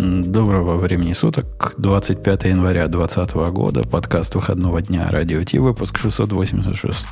Доброго времени суток. 25 января 2020 года. Подкаст выходного дня Радио Ти. Выпуск 686.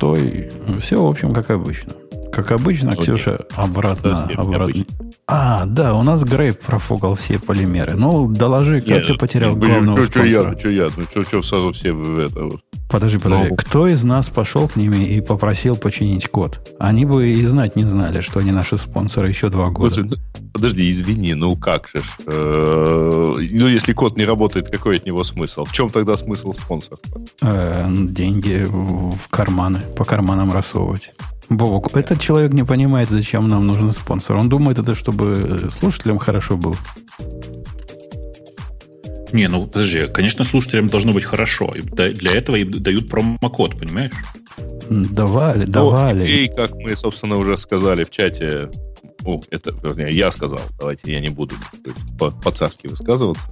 Все, в общем, как обычно. Как обычно, Ксюша обратно. обратно. А, да, у нас Грей профукал все полимеры. Ну, доложи, как нет, ты потерял нет, главного что, спонсора. Что я, ну что, что сразу все в это вот. Подожди, подожди. Ну, Кто из нас пошел к ними и попросил починить код? Они бы и знать не знали, что они наши спонсоры еще два года. Подожди, подожди извини, ну как же? Э, ну, если код не работает, какой от него смысл? В чем тогда смысл спонсорства? Э, деньги в карманы, по карманам рассовывать. Бобок, этот человек не понимает, зачем нам нужен спонсор. Он думает это, чтобы слушателям хорошо было. Не, ну подожди, конечно, слушателям должно быть хорошо. Для этого им дают промокод, понимаешь? Давали, ну, давали. И как мы, собственно, уже сказали в чате, ну, это, вернее, я сказал, давайте я не буду по-царски высказываться.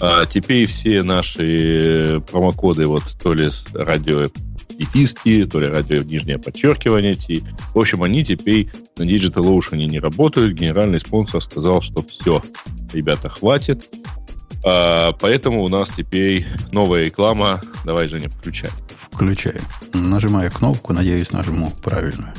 А теперь все наши промокоды, вот то ли с радио дефиски, то ли радио нижнее подчеркивание T. В общем, они теперь на DigitalOcean не работают. Генеральный спонсор сказал, что все, ребята, хватит. А, поэтому у нас теперь новая реклама. Давай, Женя, включай. Включай. Нажимаю кнопку, надеюсь, нажму правильную.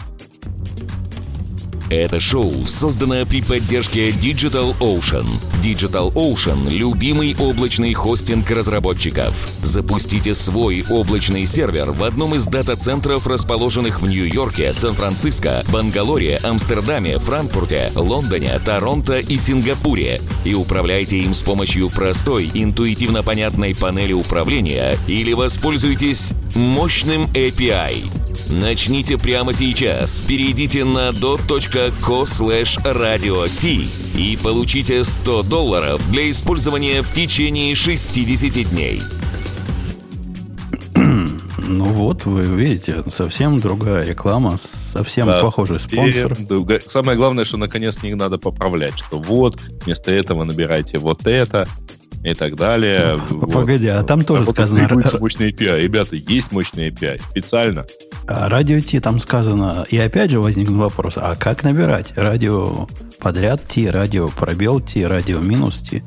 Это шоу создано при поддержке Digital Ocean. Digital Ocean – любимый облачный хостинг разработчиков. Запустите свой облачный сервер в одном из дата-центров, расположенных в Нью-Йорке, Сан-Франциско, Бангалоре, Амстердаме, Франкфурте, Лондоне, Торонто и Сингапуре и управляйте им с помощью простой, интуитивно понятной панели управления или воспользуйтесь мощным API. Начните прямо сейчас. Перейдите на dot.co slash radio t и получите 100 долларов для использования в течение 60 дней. Ну вот, вы видите, совсем другая реклама, совсем да, похожий спонсор. И, самое главное, что наконец не надо поправлять, что вот, вместо этого набирайте вот это, и так далее. Погоди, вот. а там тоже а сказано... мощный API. Ребята, есть мощный API. Специально. А радио T там сказано... И опять же возник вопрос, а как набирать? Радио подряд T, радио пробел T, радио минус T?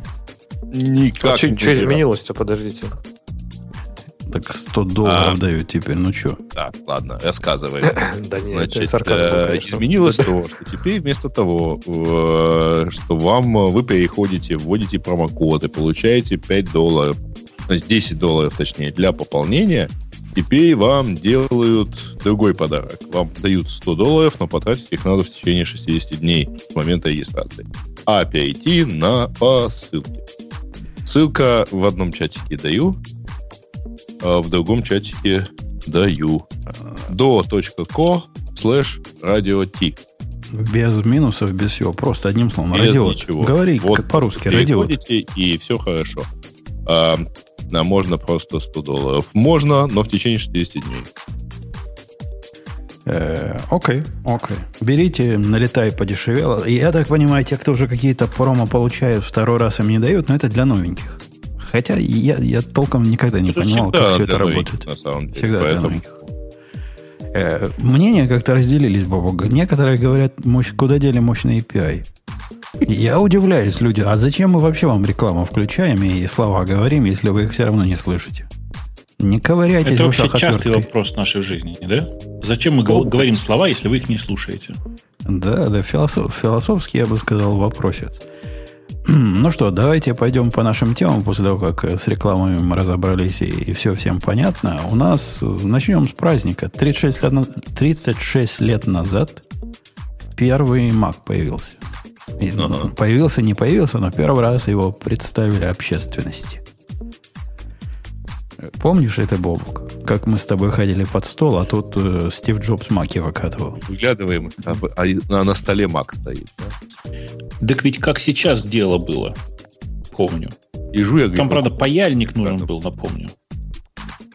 Никак а что, что изменилось-то, подождите? Так 100 долларов а, дают теперь, ну что? Так, ладно, рассказывай. да нет, Значит, э, изменилось то, что теперь вместо того, э, что вам э, вы переходите, вводите промокод и получаете 5 долларов, 10 долларов точнее, для пополнения, теперь вам делают другой подарок. Вам дают 100 долларов, но потратить их надо в течение 60 дней с момента регистрации. А перейти на по ссылке. Ссылка в одном чатике даю, а в другом чатике даю. do.co slash radio t. Без минусов, без всего. Просто одним словом. Без радиот. ничего. Говори вот как по-русски. Радиот. и все хорошо. А, а можно просто 100 долларов. Можно, но в течение 60 дней. Э, окей, окей. Берите, налетай подешевело. Я так понимаю, те, кто уже какие-то промо получают, второй раз им не дают, но это для новеньких. Хотя я, я толком никогда не это понимал, как все это работает. На самом деле. Всегда Поэтому... для новеньких. Э, мнения как-то разделились, Бобок. Некоторые говорят, мощь, куда дели мощный API. Я удивляюсь, люди, а зачем мы вообще вам рекламу включаем и слова говорим, если вы их все равно не слышите? Не ковыряйтесь Это вообще частый вопрос в нашей жизни, да? Зачем мы говорим слова, если вы их не слушаете? Да, да, философ, философский, я бы сказал, вопросец. Ну что, давайте пойдем по нашим темам после того, как с рекламами мы разобрались и, и все всем понятно. У нас начнем с праздника. 36 лет, 36 лет назад первый Mac появился. И. Появился, не появился, но первый раз его представили общественности. Помнишь это, Бобук? Как мы с тобой ходили под стол, а тут э, Стив Джобс маки выкатывал. Выглядываем, а, а на столе мак стоит. Да? Так ведь как сейчас дело было, помню. И жуя, Там, правда, паяльник нужен был, напомню.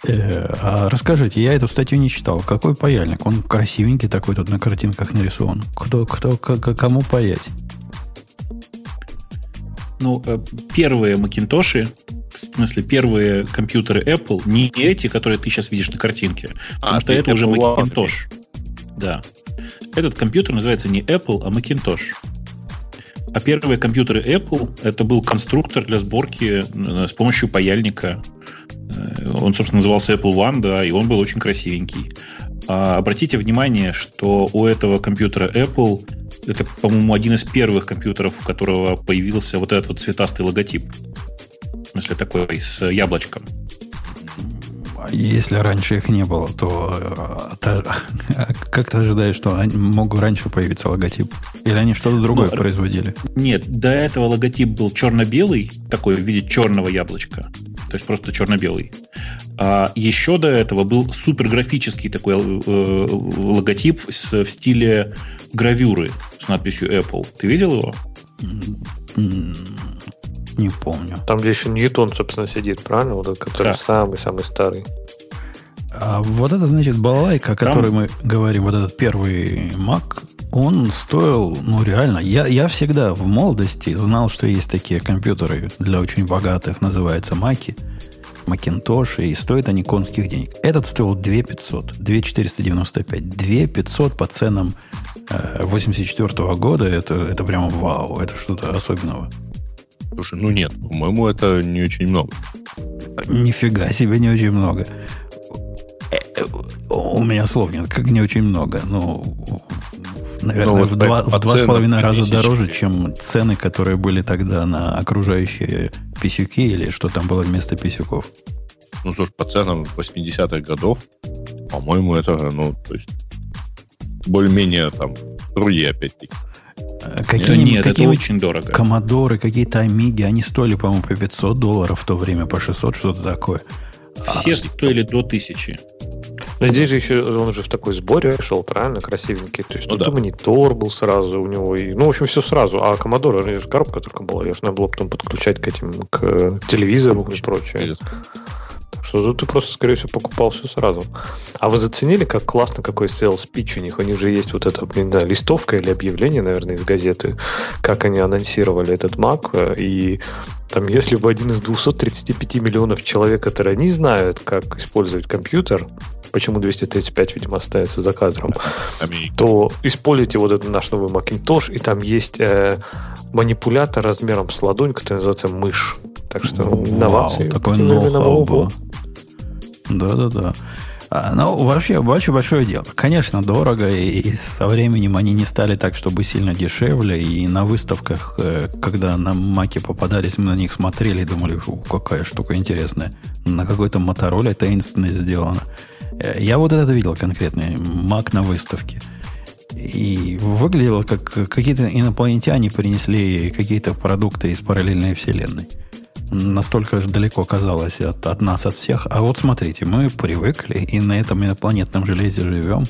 Э, а расскажите, я эту статью не читал. Какой паяльник? Он красивенький такой тут на картинках нарисован. Кто, кто, к, кому паять? Ну, э, первые Макинтоши в смысле, первые компьютеры Apple не эти, которые ты сейчас видишь на картинке, потому а, что это уже Macintosh. Да. Этот компьютер называется не Apple, а Macintosh. А первые компьютеры Apple это был конструктор для сборки э, с помощью паяльника. Э, он, собственно, назывался Apple One, да, и он был очень красивенький. А обратите внимание, что у этого компьютера Apple это, по-моему, один из первых компьютеров, у которого появился вот этот вот цветастый логотип. В смысле, такой с яблочком. Если раньше их не было, то, то как ты ожидаешь, что они могут раньше появиться логотип? Или они что-то другое ну, производили? Нет, до этого логотип был черно-белый, такой в виде черного яблочка. То есть просто черно-белый. А еще до этого был суперграфический такой э, логотип с, в стиле гравюры с надписью Apple. Ты видел его? Не помню. Там, где еще Ньютон, собственно, сидит, правильно? Вот этот, который самый-самый старый. А вот это, значит, балалайка, о которой Там... мы говорим, вот этот первый Mac, он стоил, ну, реально. Я, я всегда в молодости знал, что есть такие компьютеры для очень богатых, называются Маки, Макинтоши, и стоят они конских денег. Этот стоил 2 500, 2 495. 2 500 по ценам 84 -го года, это, это прямо вау, это что-то особенного. Слушай, ну нет, по-моему, это не очень много. Нифига себе, не очень много. Э, э, у меня слов нет, как не очень много. Ну, наверное, ну, вот в, два, в два с половиной раза дороже, чем цены, которые были тогда на окружающие писюки или что там было вместо писюков. Ну, слушай, по ценам 80-х годов, по-моему, это, ну, то есть, более-менее там труди опять-таки. Какие, Нет, какие это очень дорого. Комодоры, какие-то Амиги, они стоили, по-моему, по 500 долларов в то время, по 600, что-то такое. Все а, стоили до 1000. Но здесь же еще он же в такой сборе шел, правильно, красивенький. То есть ну, тут да. и монитор был сразу у него, и, ну, в общем, все сразу. А Commodore же коробка только была, ее же надо было потом подключать к этим, к телевизору и прочее что ты просто, скорее всего, покупал все сразу. А вы заценили, как классно какой sales pitch у них? У них же есть вот эта, не знаю, листовка или объявление, наверное, из газеты, как они анонсировали этот Mac. И там, если бы один из 235 миллионов человек, которые не знают, как использовать компьютер, почему 235, видимо, остается за кадром, то используйте вот этот наш новый Macintosh, и там есть э, манипулятор размером с ладонь, который называется мышь. Так что Вау, инновации. Такой ноу-хау был. Да-да-да. А, ну, вообще, очень большое дело. Конечно, дорого, и, со временем они не стали так, чтобы сильно дешевле. И на выставках, э, когда на Маке попадались, мы на них смотрели и думали, какая штука интересная. На какой-то мотороле таинственно сделано. Э, я вот это видел конкретный Мак на выставке. И выглядело, как какие-то инопланетяне принесли какие-то продукты из параллельной вселенной настолько же далеко казалось от, от нас, от всех. А вот смотрите, мы привыкли и на этом инопланетном железе живем,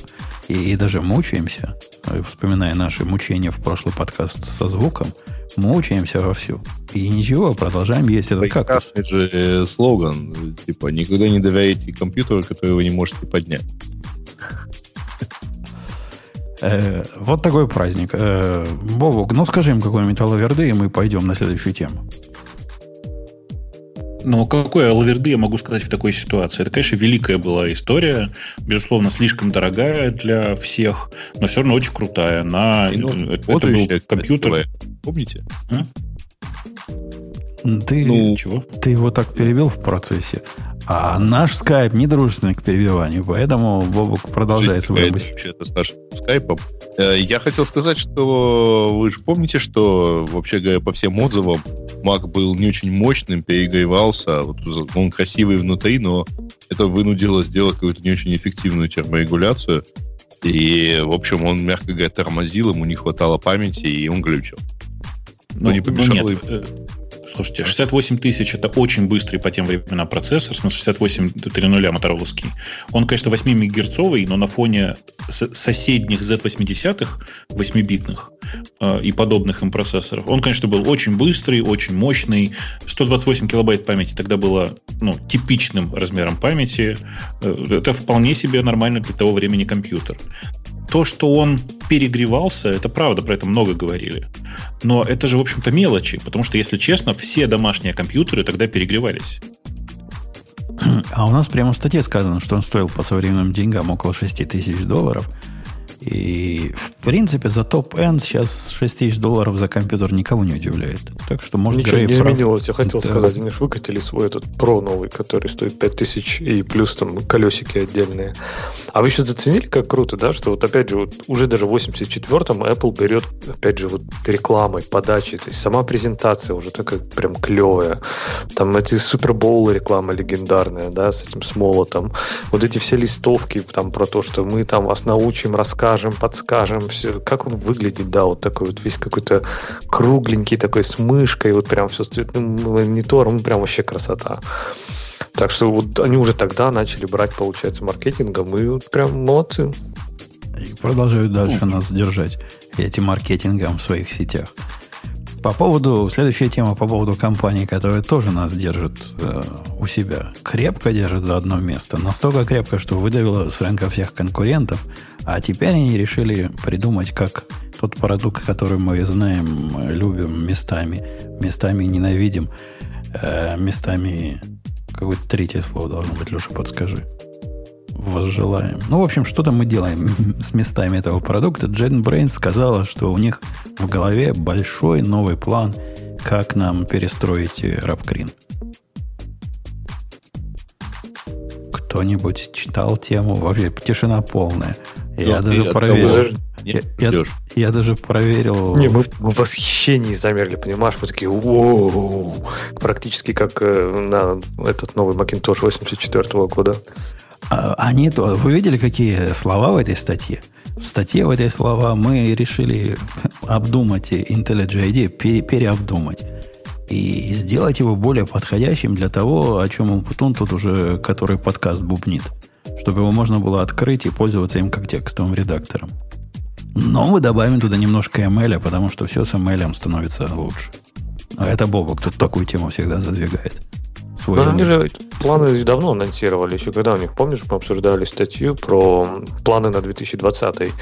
и, и даже мучаемся, вспоминая наши мучения в прошлый подкаст со звуком, мучаемся вовсю. И ничего, продолжаем есть этот кактус. же э, слоган, типа, никогда не доверяйте компьютеру, который вы не можете поднять. Э, вот такой праздник. Э, Бобук, ну скажи им какой-нибудь алаверды, и мы пойдем на следующую тему. Но какой лаверды я могу сказать в такой ситуации? Это, конечно, великая была история, безусловно, слишком дорогая для всех, но все равно очень крутая. На, ну, это, это был компьютер. Помните? А? Ты, ну, чего? ты его так перевел в процессе. А наш скайп не дружественный к перебиванию, поэтому Бобок продолжает свой мысль. Вообще-то с нашим скайпом. Я хотел сказать, что вы же помните, что, вообще говоря, по всем отзывам, Mac был не очень мощным, перегревался, вот он красивый внутри, но это вынудило сделать какую-то не очень эффективную терморегуляцию. И, в общем, он, мягко говоря, тормозил, ему не хватало памяти, и он глючил. Но ну, не помешало ну, нет. Слушайте, 68 тысяч это очень быстрый по тем временам процессор, на 68 3.0 мотороловский. Он, конечно, 8 мегагерцовый, но на фоне соседних Z80-х, 8-битных э, и подобных им процессоров, он, конечно, был очень быстрый, очень мощный. 128 килобайт памяти тогда было ну, типичным размером памяти. Э, это вполне себе нормально для того времени компьютер то, что он перегревался, это правда, про это много говорили. Но это же, в общем-то, мелочи, потому что, если честно, все домашние компьютеры тогда перегревались. А у нас прямо в статье сказано, что он стоил по современным деньгам около 6 тысяч долларов. И, в принципе, за топ-энд сейчас 6 тысяч долларов за компьютер никого не удивляет. Так что, может, Ничего не прав... изменилось, я хотел да. сказать. Они же выкатили свой этот Pro новый, который стоит 5 тысяч и плюс там колесики отдельные. А вы еще заценили, как круто, да, что вот опять же, вот уже даже в 84-м Apple берет, опять же, вот рекламой, подачей, то есть сама презентация уже такая прям клевая. Там эти супербоулы реклама легендарная, да, с этим смолотом. Вот эти все листовки там про то, что мы там вас научим, расскажем подскажем, подскажем, все, как он выглядит, да, вот такой вот весь какой-то кругленький такой с мышкой, вот прям все с цветным монитором, прям вообще красота. Так что вот они уже тогда начали брать, получается, маркетингом, и вот прям молодцы. И продолжают дальше нас держать этим маркетингом в своих сетях. По поводу, следующая тема по поводу компании, которая тоже нас держит э, у себя. Крепко держит за одно место. Настолько крепко, что выдавила с рынка всех конкурентов. А теперь они решили придумать, как тот продукт, который мы знаем, любим местами, местами ненавидим, э, местами... Какое-то третье слово должно быть, Леша, подскажи возжелаем. Ну, в общем, что-то мы делаем с местами этого продукта. JetBrains сказала, что у них в голове большой новый план, как нам перестроить RapCreen. Кто-нибудь читал тему? Вообще тишина полная. Я ну, даже проверил. Я, я, я даже проверил. Не, мы, мы в восхищении замерли, понимаешь? Мы такие, о практически как э, на этот новый Macintosh 84 -го года. А, они вы видели, какие слова в этой статье? В статье в этой слова мы решили обдумать IntelliJ ID, пере, переобдумать и сделать его более подходящим для того, о чем Умпутун тут уже, который подкаст бубнит, чтобы его можно было открыть и пользоваться им как текстовым редактором. Но мы добавим туда немножко ML, потому что все с ML становится лучше. А это Бобок тут такую тему всегда задвигает свой. Но они же планы давно анонсировали, еще когда у них, помнишь, мы обсуждали статью про планы на 2020.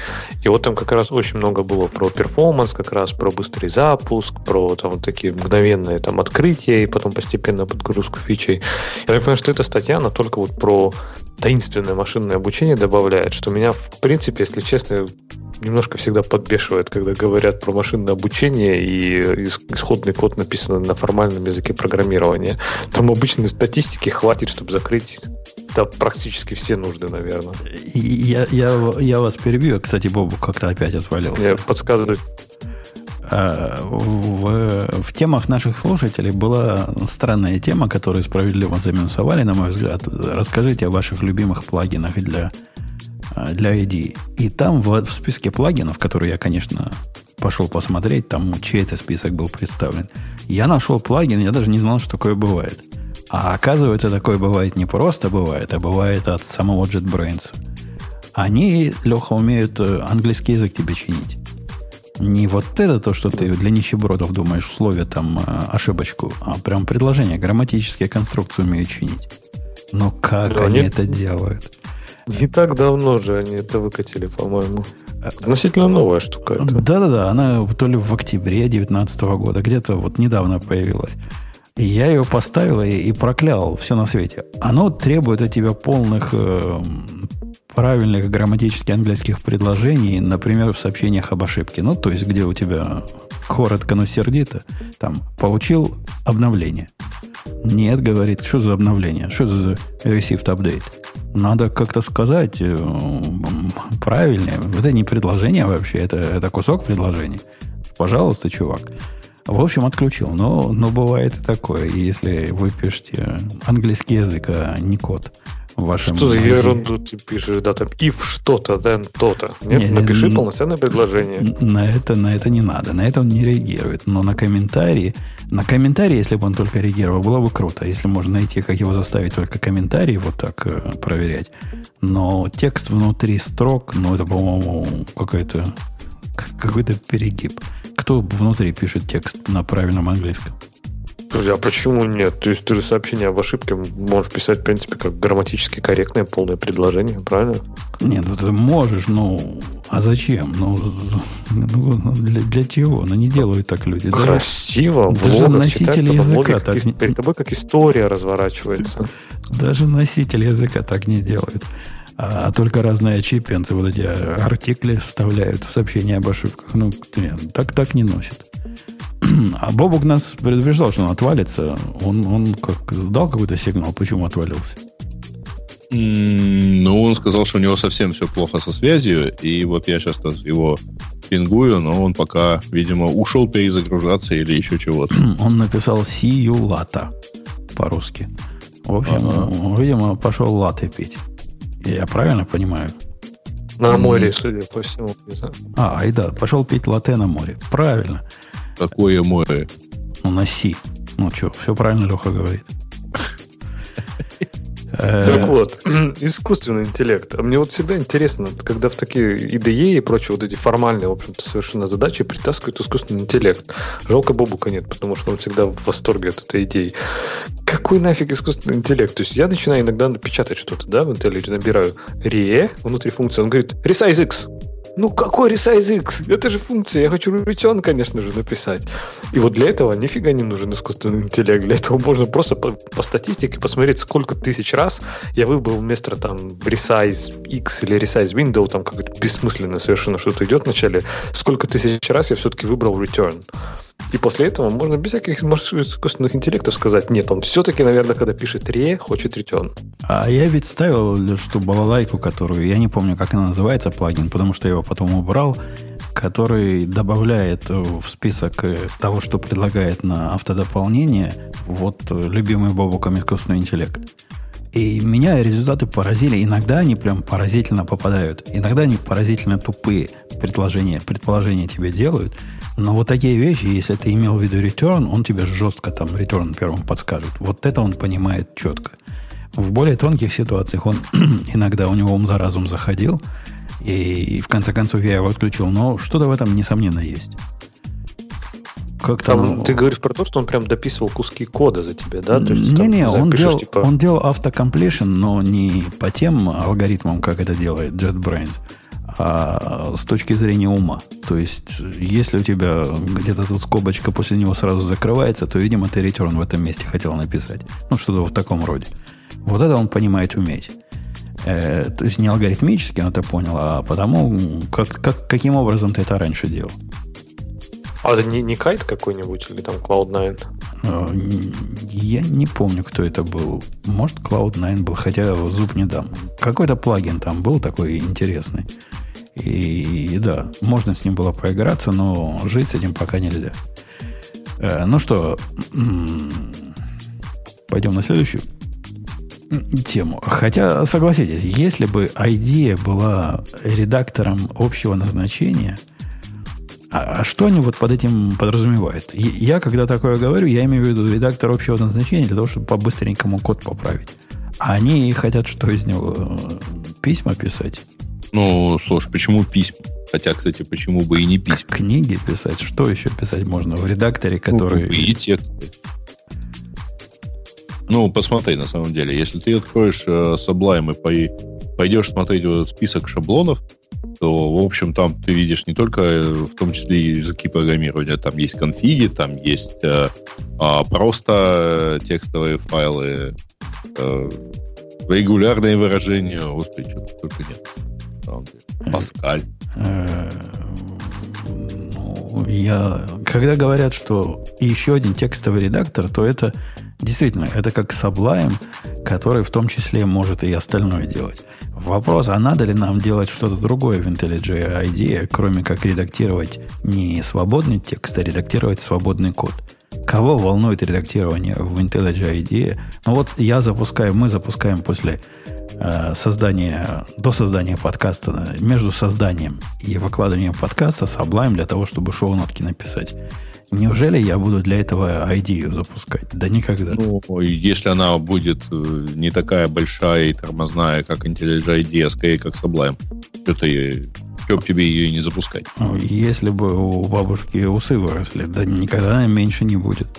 И вот там как раз очень много было про перформанс, как раз про быстрый запуск, про там такие мгновенные там открытия и потом постепенно подгрузку фичей. Я понимаю, что эта статья, она только вот про таинственное машинное обучение добавляет, что меня, в принципе, если честно, немножко всегда подбешивает, когда говорят про машинное обучение и исходный код написан на формальном языке программирования. Там обычной статистики хватит, чтобы закрыть да, практически все нужды, наверное. Я, я, я вас перебью. Кстати, Бобу как-то опять отвалился. Я подсказываю. А, в, в темах наших слушателей была странная тема, которую справедливо заминусовали, на мой взгляд. Расскажите о ваших любимых плагинах для а, для ID. И там в, в списке плагинов, которые я, конечно, пошел посмотреть, там чей это список был представлен, я нашел плагин, я даже не знал, что такое бывает. А оказывается, такое бывает не просто бывает, а бывает от самого JetBrains. Они, Леха, умеют э, английский язык тебе чинить. Не вот это то, что ты для нищебродов думаешь в слове там э, ошибочку, а прям предложение, грамматические конструкции умеют чинить. Но как да, они нет. это делают? Не так давно же они это выкатили, по-моему. Относительно новая штука. Это. Да-да-да, она то ли в октябре 2019 года, где-то вот недавно появилась. И я ее поставил и, и проклял все на свете. Оно требует от тебя полных э, правильных грамматически английских предложений, например, в сообщениях об ошибке. Ну, то есть, где у тебя коротко, но сердито, там, получил обновление. Нет, говорит, что за обновление? Что за received update? Надо как-то сказать э, правильнее. Это не предложение вообще, это, это кусок предложения. Пожалуйста, чувак. В общем, отключил. Но, но бывает и такое. Если вы пишете английский язык, а не код в вашем... Что за ерунду ты пишешь? Да, там if что-то, then то-то. Нет, не, напиши не, полноценное предложение. На это, на это не надо. На это он не реагирует. Но на комментарии... На комментарии, если бы он только реагировал, было бы круто. Если можно найти, как его заставить только комментарии вот так э, проверять. Но текст внутри строк, ну, это, по-моему, какой-то какой-то перегиб. Кто внутри пишет текст на правильном английском? Слушай, а почему нет? То есть ты же сообщение об ошибке можешь писать, в принципе, как грамматически корректное полное предложение, правильно? Нет, ну ты можешь, ну, а зачем? Ну, ну для, для чего? Ну, не делают так люди. Красиво, даже, даже носители языка так не... Перед тобой как история разворачивается. Даже носители языка так не делают. а только разные очипенцы вот эти артикли вставляют в сообщения об ошибках. Ну, нет, так так не носит. А Бобук нас предупреждал, что он отвалится. Он, он как сдал какой-то сигнал, почему отвалился? Ну, он сказал, что у него совсем все плохо со связью, и вот я сейчас его пингую, но он пока, видимо, ушел перезагружаться или еще чего-то. Он написал сиюлата по-русски. В общем, ага. видимо, пошел латы пить. Я правильно понимаю? На море, судя по всему. А, и да, пошел пить латте на море. Правильно. Какое море? Ну, на Си. Ну, что, все правильно Леха говорит. Э, так вот, искусственный интеллект. А мне вот всегда интересно, когда в такие IDE и прочие вот эти формальные, в общем-то, совершенно задачи притаскивают искусственный интеллект. Жалко Бобука нет, потому что он всегда в восторге от этой идеи. Какой нафиг искусственный интеллект? То есть я начинаю иногда печатать что-то, да, в IntelliJ набираю RE, внутри функции, он говорит resize x. Ну, какой resize x? Это же функция. Я хочу return, конечно же, написать. И вот для этого нифига не нужен искусственный интеллект. Для этого можно просто по, по статистике посмотреть, сколько тысяч раз я выбрал вместо там resize x или resize window, там какое-то бессмысленное совершенно что-то идет вначале, сколько тысяч раз я все-таки выбрал return. И после этого можно без всяких искусственных интеллектов сказать, нет, он все-таки, наверное, когда пишет ре, хочет return. А я ведь ставил, что балалайку, которую, я не помню, как она называется, плагин, потому что я его потом убрал, который добавляет в список э, того, что предлагает на автодополнение, вот э, любимый Бобуком искусственный интеллект. И меня результаты поразили. Иногда они прям поразительно попадают. Иногда они поразительно тупые предположения, предположения тебе делают. Но вот такие вещи, если ты имел в виду return, он тебе жестко там return первым подскажет. Вот это он понимает четко. В более тонких ситуациях он иногда у него ум за разум заходил, и в конце концов я его отключил. Но что-то в этом, несомненно, есть. Как там, там, ты говоришь про то, что он прям дописывал куски кода за тебя, да? Не-не, он, типа... он делал автокомплешн, но не по тем алгоритмам, как это делает JetBrains, а с точки зрения ума. То есть, если у тебя где-то тут скобочка после него сразу закрывается, то, видимо, ты return в этом месте хотел написать. Ну, что-то в таком роде. Вот это он понимает уметь. Э, то есть не алгоритмически, он это понял, а потому, как, как, каким образом ты это раньше делал. А это не, не кайт какой-нибудь или там Cloud9? Э, я не помню, кто это был. Может, Cloud9 был, хотя зуб не дам. Какой-то плагин там был такой интересный. И, и да, можно с ним было поиграться, но жить с этим пока нельзя. Э, ну что, пойдем на следующую тему. Хотя, согласитесь, если бы идея была редактором общего назначения, а, а что они вот под этим подразумевают? Я, когда такое говорю, я имею в виду редактор общего назначения для того, чтобы по-быстренькому код поправить. А они хотят что из него? Письма писать? Ну, слушай, почему письма? Хотя, кстати, почему бы и не письма? Книги писать. Что еще писать можно в редакторе, ну, который... Ну, и тексты. Ну, посмотри, на самом деле. Если ты откроешь э, Sublime и пойдешь смотреть вот список шаблонов, то, в общем, там ты видишь не только, э, в том числе языки программирования. Там есть конфиги, там есть э, а, просто текстовые файлы, э, регулярные выражения. Господи, что только нет самом деле. Паскаль. Э, ну, я, когда говорят, что еще один текстовый редактор, то это действительно, это как Sublime, который в том числе может и остальное делать. Вопрос, а надо ли нам делать что-то другое в IntelliJ IDEA, кроме как редактировать не свободный текст, а редактировать свободный код? Кого волнует редактирование в IntelliJ IDEA? Ну вот я запускаю, мы запускаем после Э, создания, до создания подкаста, между созданием и выкладыванием подкаста Sublime для того, чтобы шоу-нотки написать. Неужели я буду для этого идею запускать? Да никогда. Ну, если она будет э, не такая большая и тормозная, как IntelliJ IDEA, а скорее как Sublime, что бы тебе ее и не запускать? Ну, если бы у бабушки усы выросли, да никогда она меньше не будет.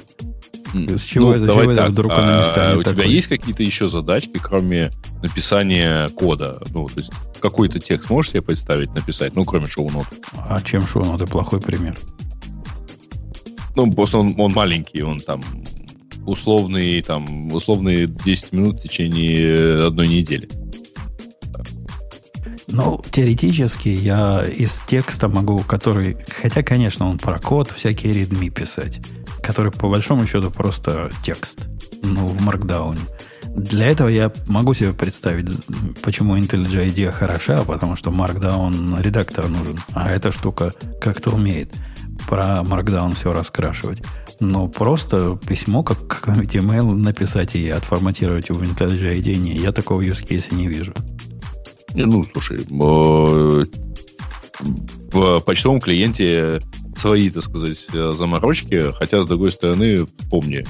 С чего ну, это, давай чего так. это вдруг она не станет а, У тебя есть какие-то еще задачки, кроме написания кода? Ну, то есть какой-то текст можешь себе представить написать, ну, кроме шоу-нот? А чем шоу-ноты? Плохой пример. Ну, просто он, он маленький, он там условные, там, условные 10 минут в течение одной недели. Ну, теоретически я из текста могу, который... Хотя, конечно, он про код, всякие readme писать, который по большому счету просто текст. Ну, в маркдауне. Для этого я могу себе представить, почему IntelliJ IDEA хороша, потому что Markdown редактор нужен, а эта штука как-то умеет про Markdown все раскрашивать. Но просто письмо, как какой-нибудь email написать и отформатировать в IntelliJ IDEA, не, я такого use case не вижу. Ну, слушай, э, в почтовом клиенте свои, так сказать, заморочки, хотя, с другой стороны, помни,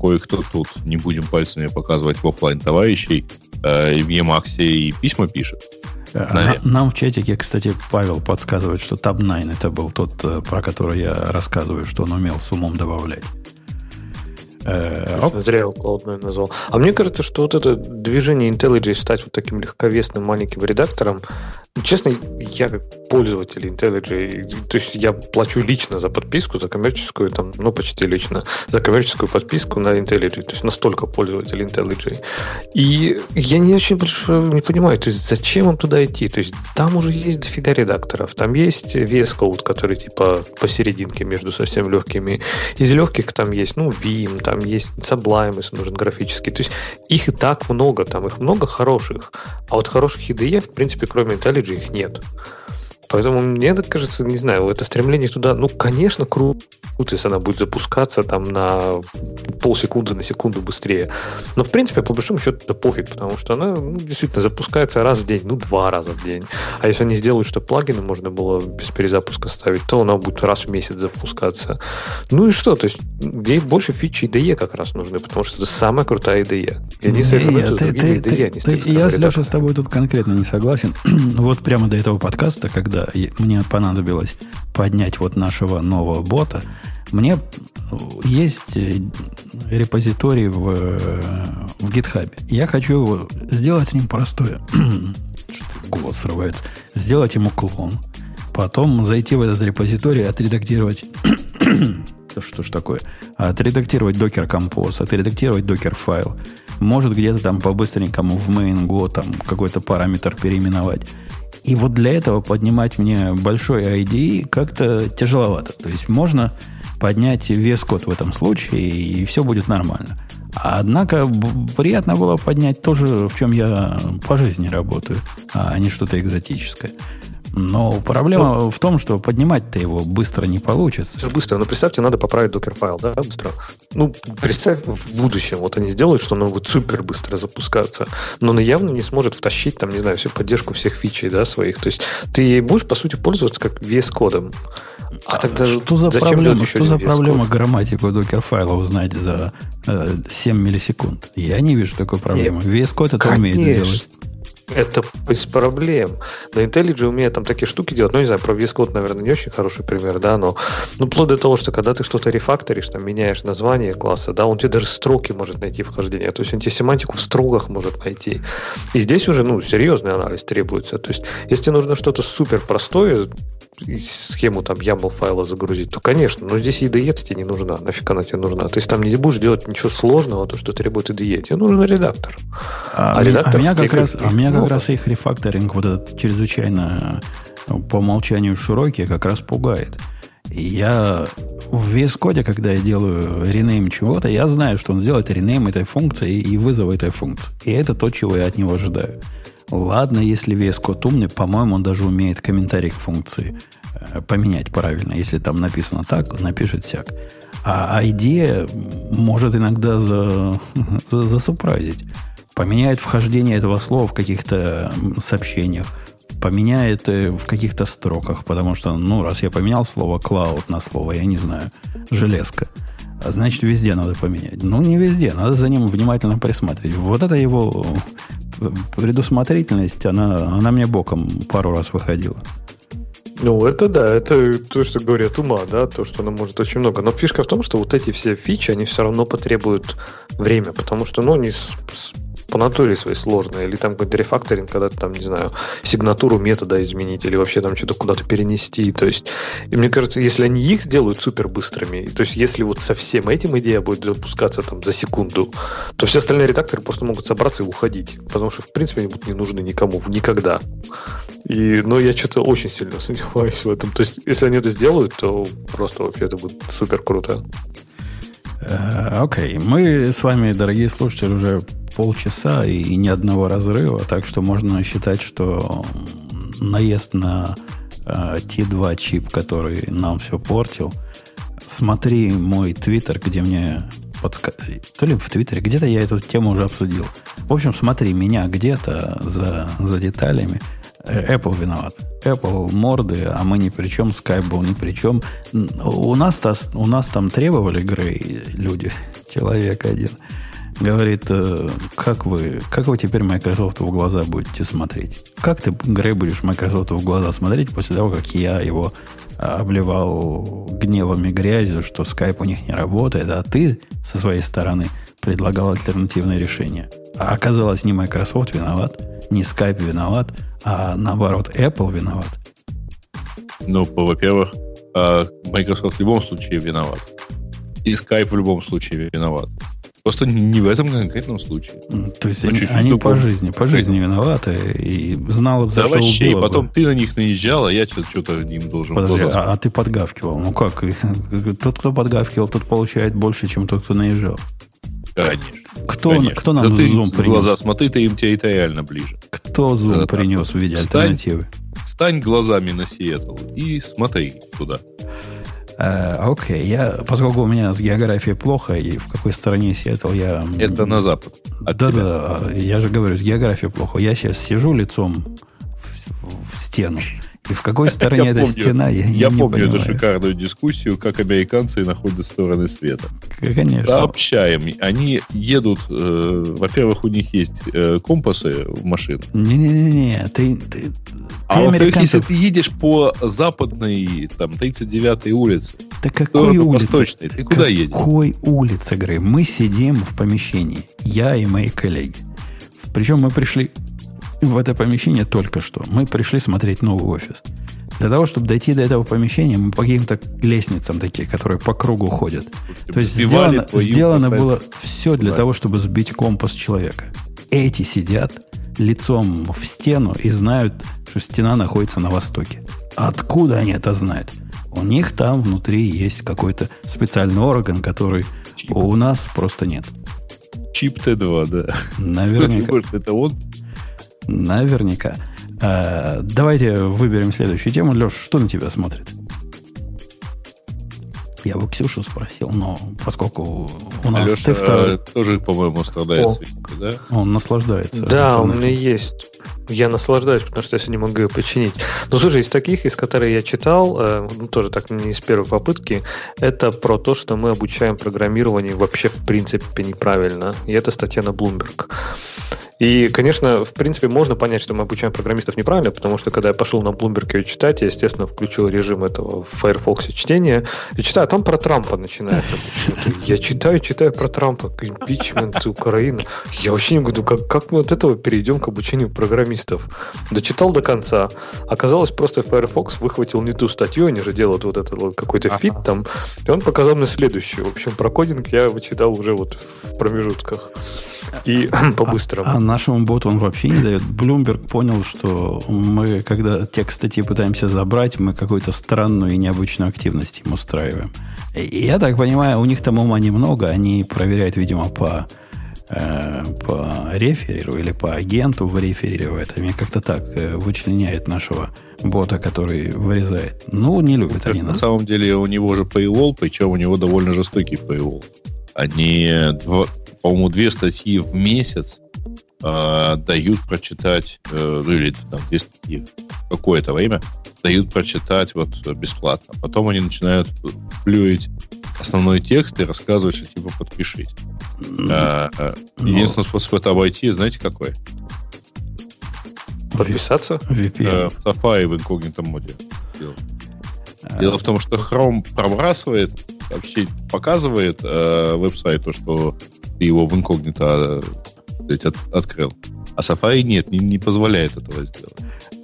кое-кто тут, не будем пальцами показывать в офлайн товарищей, э, в Emacs и письма пишет. Наверное. Нам в чатике, кстати, Павел подсказывает, что Tab 9 это был тот, э, про который я рассказываю, что он умел с умом добавлять. Э, зря его Cloud9 назвал. А мне кажется, что вот это движение IntelliJ стать вот таким легковесным маленьким редактором, честно, я как пользователь IntelliJ, то есть я плачу лично за подписку, за коммерческую, там, ну, почти лично, за коммерческую подписку на IntelliJ, то есть настолько пользователь IntelliJ. И я не очень не понимаю, то есть зачем им туда идти? То есть там уже есть дофига редакторов, там есть VS Code, который типа посерединке между совсем легкими. Из легких там есть, ну, Vim, там есть Sublime, если нужен графический. То есть их и так много, там их много хороших. А вот хороших IDE, в принципе, кроме IntelliJ, их нет. Поэтому мне так кажется, не знаю, это стремление туда, ну, конечно, круто, если она будет запускаться там на полсекунды, на секунду быстрее. Но, в принципе, по большому счету, это пофиг, потому что она ну, действительно запускается раз в день, ну, два раза в день. А если они сделают, что плагины можно было без перезапуска ставить, то она будет раз в месяц запускаться. Ну и что? То есть ей больше фичи IDE как раз нужны, потому что это самая крутая IDE. И они совершенно ты, ты, IDE, ты, ты, Я, Леша, с тобой тут конкретно не согласен. вот прямо до этого подкаста, когда когда мне понадобилось поднять вот нашего нового бота, мне есть э, репозиторий в, в GitHub. Я хочу сделать с ним простое. голос срывается. Сделать ему клон. Потом зайти в этот репозиторий, отредактировать... что ж такое? Отредактировать Docker Compose, отредактировать Docker файл. Может где-то там по-быстренькому в main go там какой-то параметр переименовать. И вот для этого поднимать мне большой ID как-то тяжеловато. То есть можно поднять вес код в этом случае, и все будет нормально. Однако приятно было поднять тоже, в чем я по жизни работаю, а не что-то экзотическое. Но проблема ну, в том, что поднимать-то его быстро не получится. Это быстро, но представьте, надо поправить докер-файл, да, быстро. Ну, представь в будущем, вот они сделают, что оно будет супер быстро запускаться, но оно явно не сможет втащить, там, не знаю, всю поддержку всех фичей, да, своих. То есть ты будешь, по сути, пользоваться как VS-кодом. А тогда что за проблема, что за проблема грамматику докер-файла узнать за э, 7 миллисекунд? Я не вижу такой проблемы. VS-код это Конечно. умеет сделать. Это без проблем. На IntelliJ умеет там такие штуки делать. Ну, не знаю, про VS Code, наверное, не очень хороший пример, да, но ну, вплоть до того, что когда ты что-то рефакторишь, там, меняешь название класса, да, он тебе даже строки может найти вхождение. То есть он тебе семантику в строгах может найти. И здесь уже, ну, серьезный анализ требуется. То есть, если нужно что-то супер простое, схему там YAML файла загрузить, то, конечно, но здесь IDE тебе не нужна. Нафиг она тебе нужна? То есть там не будешь делать ничего сложного, то, что требует IDE. Тебе нужен редактор. А, а, редактор, а меня как раз, а меня как раз их рефакторинг, вот этот чрезвычайно э, по умолчанию широкий, как раз пугает. Я в VS Code, когда я делаю ренейм чего-то, я знаю, что он сделает ренейм этой функции и вызов этой функции. И это то, чего я от него ожидаю. Ладно, если VS Code умный, по-моему, он даже умеет комментарий к функции э, поменять правильно. Если там написано так, напишет всяк. А идея может иногда за, за, засупразить. Поменяет вхождение этого слова в каких-то сообщениях, поменяет э, в каких-то строках, потому что, ну, раз я поменял слово cloud на слово, я не знаю, железка, а значит, везде надо поменять. Ну, не везде, надо за ним внимательно присматривать. Вот это его предусмотрительность, она, она мне боком пару раз выходила. Ну, это да, это то, что говорят ума, да, то, что она может очень много. Но фишка в том, что вот эти все фичи, они все равно потребуют время, потому что, ну, они по натуре своей сложные. Или там какой-то рефакторинг, когда ты там, не знаю, сигнатуру метода изменить, или вообще там что-то куда-то перенести. То есть, и мне кажется, если они их сделают супер быстрыми, то есть если вот со всем этим идея будет запускаться там за секунду, то все остальные редакторы просто могут собраться и уходить. Потому что, в принципе, они будут не нужны никому никогда. И, но я что-то очень сильно сомневаюсь в этом. То есть, если они это сделают, то просто вообще это будет супер круто. Э, окей, okay. мы с вами, дорогие слушатели, уже полчаса и ни одного разрыва, так что можно считать, что наезд на э, T2 чип, который нам все портил. Смотри мой твиттер, где мне подсказали. То ли в Твиттере, где-то я эту тему уже обсудил. В общем, смотри меня где-то за, за деталями. Э, Apple виноват. Apple морды, а мы ни при чем, Skype был ни при чем. У нас, у нас там требовали Грей люди, человек один. Говорит, э, как вы, как вы теперь Microsoft в глаза будете смотреть? Как ты, Грей, будешь Microsoft в глаза смотреть после того, как я его обливал гневом и грязью, что Skype у них не работает, а ты со своей стороны предлагал альтернативное решение. А оказалось, не Microsoft виноват, не Skype виноват, а наоборот, Apple виноват. Ну, во-первых, а, Microsoft в любом случае виноват. И Skype в любом случае виноват. Просто не в этом конкретном случае. То есть они, они по жизни, по жизни виноваты и знал, за да что вообще, и потом бы. ты на них наезжал, а я что-то им должен Подожди, а, а ты подгавкивал. Ну как? Тот, кто подгавкивал, тот получает больше, чем тот, кто наезжал. Конечно. Кто, Конечно. кто нам да зум принес? глаза смотри, ты им реально ближе. Кто зум да, принес в виде стань, альтернативы? Стань глазами на Сиэтл и смотри туда. Э, окей, я, поскольку у меня с географией плохо, и в какой стороне Сиэтл я... Это на запад. Да-да, я же говорю, с географией плохо. Я сейчас сижу лицом в, в стену. И в какой стороне эта стена, я, я, я не помню понимаю. эту шикарную дискуссию, как американцы находят стороны света. Конечно. Сообщаем. Они едут, э, во-первых, у них есть э, компасы в машинах. Не-не-не, ты, ты, а во-вторых, если ты едешь по западной, там, 39-й улице, да какой улице? Восточной, ты куда едешь? Какой улице, Грей? Мы сидим в помещении, я и мои коллеги. Причем мы пришли в это помещение только что. Мы пришли смотреть новый офис. Для того, чтобы дойти до этого помещения, мы по каким-то лестницам такие, которые по кругу ходят. То есть сделано, сделано было все для того, чтобы сбить компас человека. Эти сидят лицом в стену и знают, что стена находится на востоке. Откуда они это знают? У них там внутри есть какой-то специальный орган, который Чип. у нас просто нет. Чип Т2, да. Наверняка. Может, это он? Наверняка. А, давайте выберем следующую тему. Леш, что на тебя смотрит? Я бы Ксюшу спросил, но поскольку у нас Алеша ты второй... тоже, по-моему, страдает да? Он наслаждается. Да, у меня есть. Я наслаждаюсь, потому что я сегодня могу ее починить. Но слушай, из таких, из которых я читал, э, ну, тоже так не из первой попытки, это про то, что мы обучаем программированию вообще в принципе неправильно. И это статья на Bloomberg. И, конечно, в принципе, можно понять, что мы обучаем программистов неправильно, потому что, когда я пошел на Bloomberg ее читать, я, естественно, включил режим этого в Firefox чтения, и читаю, а там про Трампа начинается. Я читаю, читаю про Трампа, импичмент, Украина. Я вообще не говорю, как, как мы от этого перейдем к обучению программистов? Дочитал до конца. Оказалось, просто Firefox выхватил не ту статью, они же делают вот этот какой-то feed там, и он показал мне следующую. В общем, про кодинг я вычитал уже вот в промежутках. И по-быстрому. А, а нашему боту он вообще не дает. Bloomberg понял, что мы, когда текст статьи пытаемся забрать, мы какую-то странную и необычную активность им устраиваем. И я так понимаю, у них там ума немного, они проверяют, видимо, по, э, по рефереру или по агенту в реферирует. Они как-то так э, вычленяют нашего бота, который вырезает. Ну, не любят они нас. На самом деле у него же paywall, причем у него довольно жестокий paywall. Они по-моему, две статьи в месяц э, дают прочитать, э, ну или там две статьи какое-то время дают прочитать вот бесплатно. Потом они начинают плюить основной текст и рассказывать, что типа подпишись. Mm-hmm. Э, Но... Единственный способ это обойти, знаете, какой? Подписаться? VPN. Э, в Safari в инкогнитом моде. Дело в том, что Chrome пробрасывает, вообще показывает э, веб-сайту, что ты его в инкогнито сказать, от, открыл. А Safari нет, не, не позволяет этого сделать.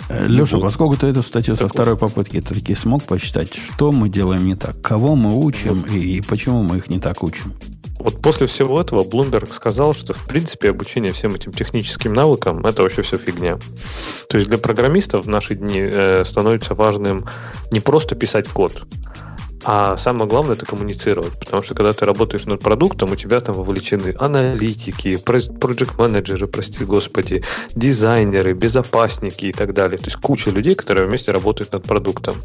Э, Леша, вот. поскольку ты эту статью со второй попытки таки смог почитать, что мы делаем не так? Кого мы учим вот. и, и почему мы их не так учим? Вот после всего этого Bloomberg сказал, что в принципе обучение всем этим техническим навыкам это вообще все фигня. То есть для программистов в наши дни э, становится важным не просто писать код, а самое главное это коммуницировать, потому что когда ты работаешь над продуктом, у тебя там вовлечены аналитики, проект-менеджеры, прости господи, дизайнеры, безопасники и так далее. То есть куча людей, которые вместе работают над продуктом.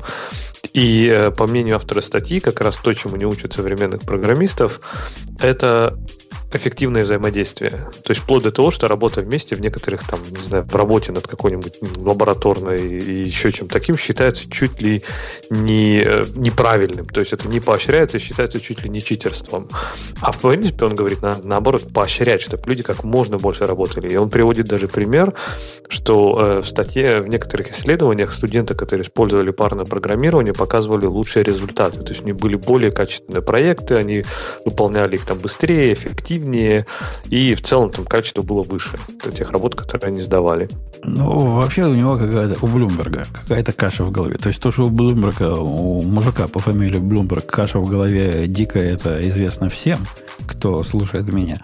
И э, по мнению автора статьи, как раз то, чему не учат современных программистов, это эффективное взаимодействие. То есть вплоть до того, что работа вместе в некоторых, там, не знаю, в работе над какой-нибудь лабораторной и еще чем таким считается чуть ли не э, неправильным. То есть это не поощряется, считается чуть ли не читерством. А в принципе он говорит на, наоборот поощрять, чтобы люди как можно больше работали. И он приводит даже пример, что э, в статье в некоторых исследованиях студенты, которые использовали парное программирование, показывали лучшие результаты. То есть у них были более качественные проекты, они выполняли их там быстрее, эффективнее, эффективнее, и в целом там качество было выше тех работ, которые они сдавали. Ну, вообще у него какая-то, у Блумберга, какая-то каша в голове. То есть то, что у Блумберга, у мужика по фамилии Блумберг каша в голове дикая, это известно всем, кто слушает меня.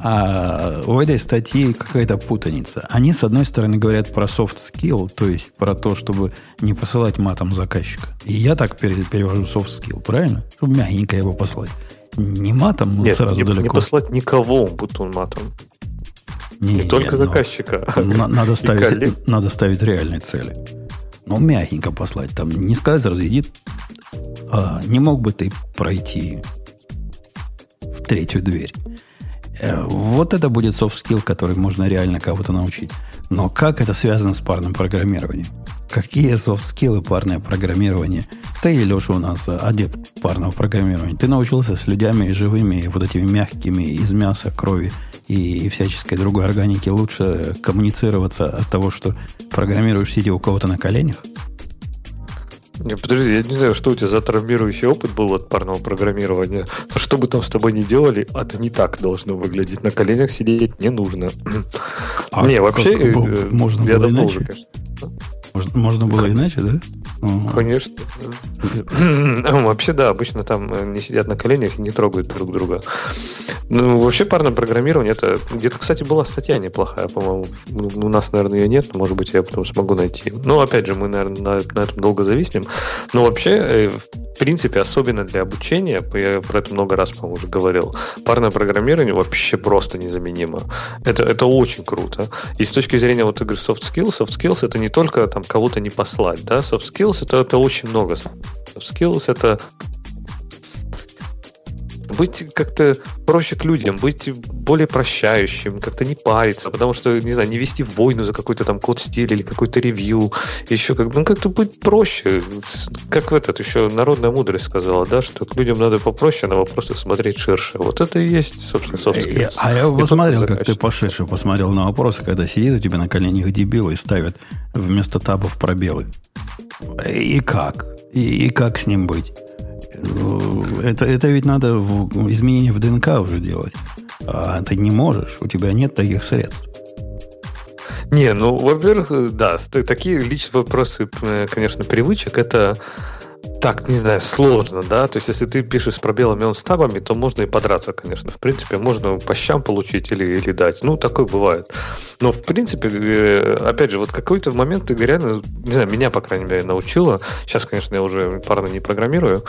А у этой статьи какая-то путаница. Они, с одной стороны, говорят про soft skill, то есть про то, чтобы не посылать матом заказчика. И я так перевожу soft skill, правильно? Чтобы мягенько его послать. Не матом Нет, сразу не, далеко. не послать никого, будто он матом. Не, не только ну, заказчика. Надо ставить, надо ставить реальные цели. Ну, мягенько послать. Там не сказать сразу, иди. А, не мог бы ты пройти в третью дверь. Э, вот это будет skill, который можно реально кого-то научить. Но как это связано с парным программированием? Какие софт-скиллы парное программирование? Ты, Леша, у нас адепт парного программирования. Ты научился с людьми живыми, вот этими мягкими, из мяса, крови и всяческой другой органики лучше коммуницироваться от того, что программируешь, сидя у кого-то на коленях? Не, подожди, я не знаю, что у тебя за травмирующий опыт был от парного программирования. Но что бы там с тобой не делали, это не так должно выглядеть. На коленях сидеть не нужно. А не, вообще, как, э, можно я было иначе? уже, конечно. Можно, можно было иначе, да? Конечно. Вообще, да, обычно там э, не сидят на коленях и не трогают друг друга. Ну, вообще парное программирование, это где-то, кстати, была статья неплохая, по-моему. У нас, наверное, ее нет, но, может быть, я потом смогу найти. Ну, опять же, мы, наверное, на, на этом долго зависнем. Но вообще, э, в принципе, особенно для обучения, я про это много раз, по-моему, уже говорил, парное программирование вообще просто незаменимо. Это, это очень круто. И с точки зрения вот игры soft skills, soft skills это не только там кого-то не послать, да, soft skills это, это очень много. Soft skills это быть как-то проще к людям, быть более прощающим, как-то не париться, потому что, не знаю, не вести войну за какой-то там код стиль или какой-то ревью, еще как ну, как-то быть проще. Как в этот еще народная мудрость сказала, да, что к людям надо попроще на вопросы смотреть ширше. Вот это и есть, собственно, собственно. А я посмотрел, как ты пошедший посмотрел на вопросы, когда сидит у тебя на коленях дебил и ставят вместо табов пробелы. И как? И, и как с ним быть? Это, это ведь надо в, изменения в ДНК уже делать. А ты не можешь, у тебя нет таких средств. Не, ну, во-первых, да, такие личные вопросы, э, конечно, привычек, это так, не знаю, сложно, да, то есть если ты пишешь с пробелами, он с табами, то можно и подраться, конечно, в принципе, можно по щам получить или, или дать, ну, такое бывает. Но, в принципе, э, опять же, вот какой-то момент ты реально, не знаю, меня, по крайней мере, научило, сейчас, конечно, я уже парно не программирую,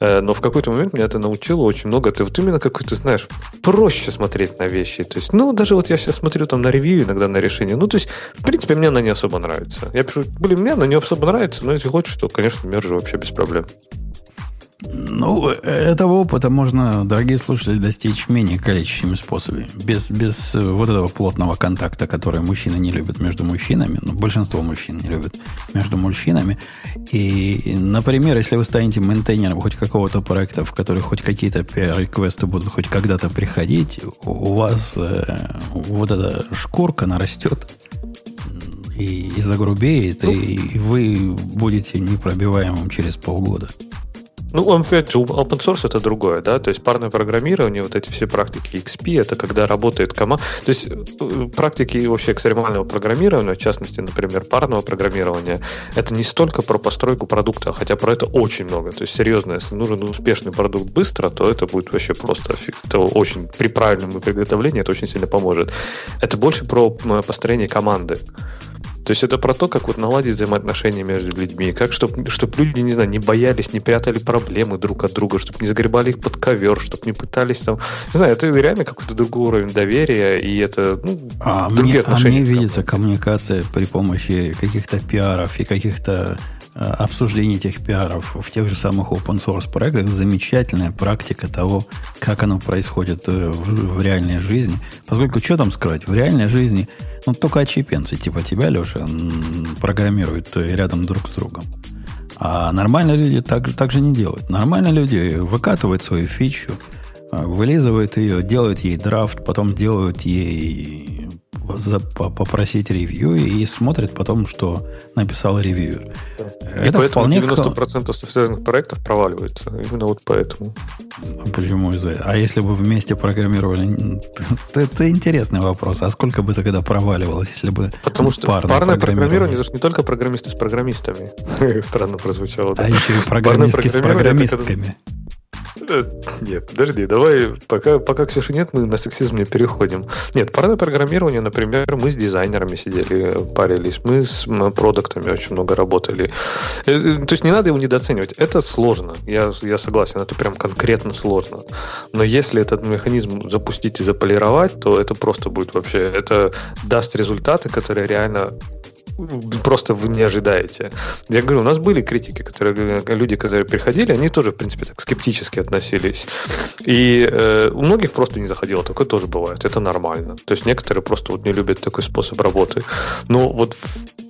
э, но в какой-то момент меня это научило очень много, ты вот именно какой-то, знаешь, проще смотреть на вещи, то есть, ну, даже вот я сейчас смотрю там на ревью иногда на решение, ну, то есть, в принципе, мне она не особо нравится. Я пишу, блин, мне она не особо нравится, но если хочешь, то, конечно, мержу вообще без проблем. Ну, этого опыта можно, дорогие слушатели, достичь менее количественными способами. Без, без вот этого плотного контакта, который мужчины не любят между мужчинами, ну, большинство мужчин не любят между мужчинами. И, например, если вы станете мейнтейнером хоть какого-то проекта, в который хоть какие-то PR-реквесты будут хоть когда-то приходить, у вас э, вот эта шкурка нарастет и, и загрубеет, ну, и вы будете непробиваемым через полгода. Ну, опять же, open source это другое, да, то есть парное программирование, вот эти все практики XP, это когда работает команда, то есть э, практики вообще экстремального программирования, в частности, например, парного программирования, это не столько про постройку продукта, хотя про это очень много, то есть серьезно, если нужен успешный продукт быстро, то это будет вообще просто это очень при правильном приготовлении это очень сильно поможет. Это больше про построение команды. То есть это про то, как вот наладить взаимоотношения между людьми, как чтобы чтоб люди, не знаю, не боялись, не прятали проблемы друг от друга, чтобы не загребали их под ковер, чтобы не пытались там... Не знаю, это реально какой-то другой уровень доверия, и это ну, а мне, а мне видится коммуникация при помощи каких-то пиаров и каких-то э, обсуждений этих пиаров в тех же самых open source проектах замечательная практика того, как оно происходит э, в, в реальной жизни. Поскольку что там скрывать? В реальной жизни ну, только очепенцы, типа тебя, Леша, программируют рядом друг с другом. А нормальные люди так, так же не делают. Нормальные люди выкатывают свою фичу, вылизывают ее, делают ей драфт, потом делают ей за, попросить ревью и смотрит потом, что написал ревьюер. И Это поэтому вполне... 90% софтверных проектов проваливается. Именно вот поэтому. Почему из-за этого? А если бы вместе программировали? Это интересный вопрос. А сколько бы тогда проваливалось, если бы Потому что парное программирование, это же не только программисты с программистами. Странно прозвучало. А еще и программистки с программистками. Нет, подожди, давай, пока, пока Ксюши нет, мы на сексизм не переходим. Нет, парное программирование, например, мы с дизайнерами сидели, парились, мы с продуктами очень много работали. Э, э, то есть не надо его недооценивать. Это сложно, я, я согласен, это прям конкретно сложно. Но если этот механизм запустить и заполировать, то это просто будет вообще, это даст результаты, которые реально просто вы не ожидаете. Я говорю, у нас были критики, которые, люди, которые приходили, они тоже, в принципе, так скептически относились. И э, у многих просто не заходило. Такое тоже бывает. Это нормально. То есть некоторые просто вот не любят такой способ работы. Но вот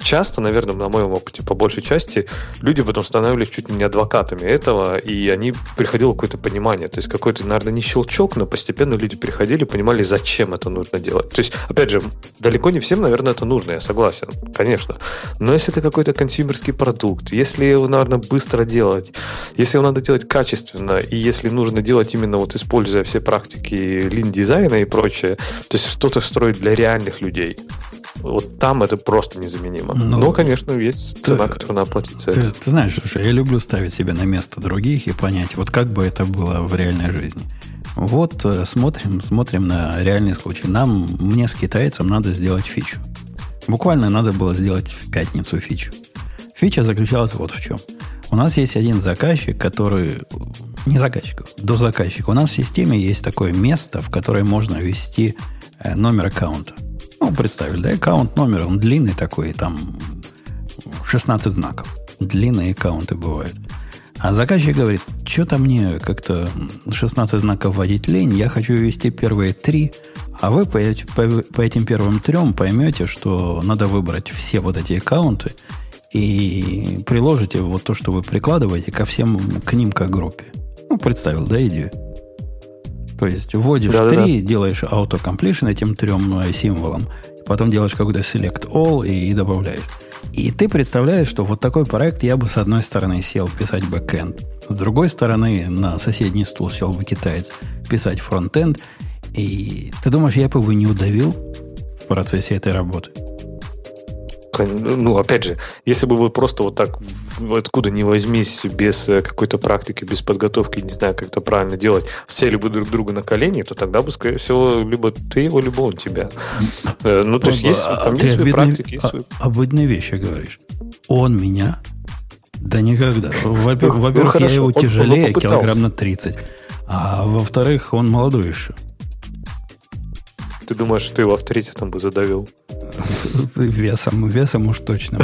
часто, наверное, на моем опыте, по большей части, люди в этом становились чуть ли не адвокатами этого, и они приходило какое-то понимание. То есть какой-то, наверное, не щелчок, но постепенно люди приходили, понимали, зачем это нужно делать. То есть, опять же, далеко не всем, наверное, это нужно, я согласен. Конечно конечно. Но если это какой-то консюмерский продукт, если его, наверное, быстро делать, если его надо делать качественно, и если нужно делать именно вот используя все практики лин-дизайна и прочее, то есть что-то строить для реальных людей, вот там это просто незаменимо. Но, Но конечно, есть цена, которую надо платить за ты, это. Ты знаешь, слушай, я люблю ставить себя на место других и понять, вот как бы это было в реальной жизни. Вот э, смотрим, смотрим на реальный случай. Нам, мне с китайцем надо сделать фичу. Буквально надо было сделать в пятницу фичу. Фича заключалась вот в чем. У нас есть один заказчик, который... Не заказчик, до заказчика. У нас в системе есть такое место, в которое можно ввести э, номер аккаунта. Ну, представили, да, аккаунт номер, он длинный такой, там 16 знаков. Длинные аккаунты бывают. А заказчик говорит, что-то мне как-то 16 знаков вводить лень, я хочу ввести первые три, а вы по, по, по этим первым трем поймете, что надо выбрать все вот эти аккаунты и приложите вот то, что вы прикладываете ко всем, к ним как группе. Ну, представил, да, идею? То есть вводишь да, три, да. делаешь autocompletion этим трем э, символам, потом делаешь какой-то select all и, и добавляешь. И ты представляешь, что вот такой проект я бы с одной стороны сел писать бэкэнд, с другой стороны на соседний стул сел бы китаец писать фронтенд. И ты думаешь, я бы его не удавил в процессе этой работы? Ну, опять же, если бы вы просто вот так откуда ни возьмись, без э, какой-то практики, без подготовки, не знаю, как это правильно делать, сели бы друг друга на колени, то тогда бы, скорее всего, либо ты его, либо он тебя. Э, ну, то есть есть, там а, есть свои практики. Есть свои... Обыденные вещи говоришь. Он меня? Да никогда. Во-первых, ну, во я его тяжелее, килограмм на 30. А во-вторых, он молодой еще. Ты думаешь, ты его авторитетом бы задавил? Весом, весом уж точно.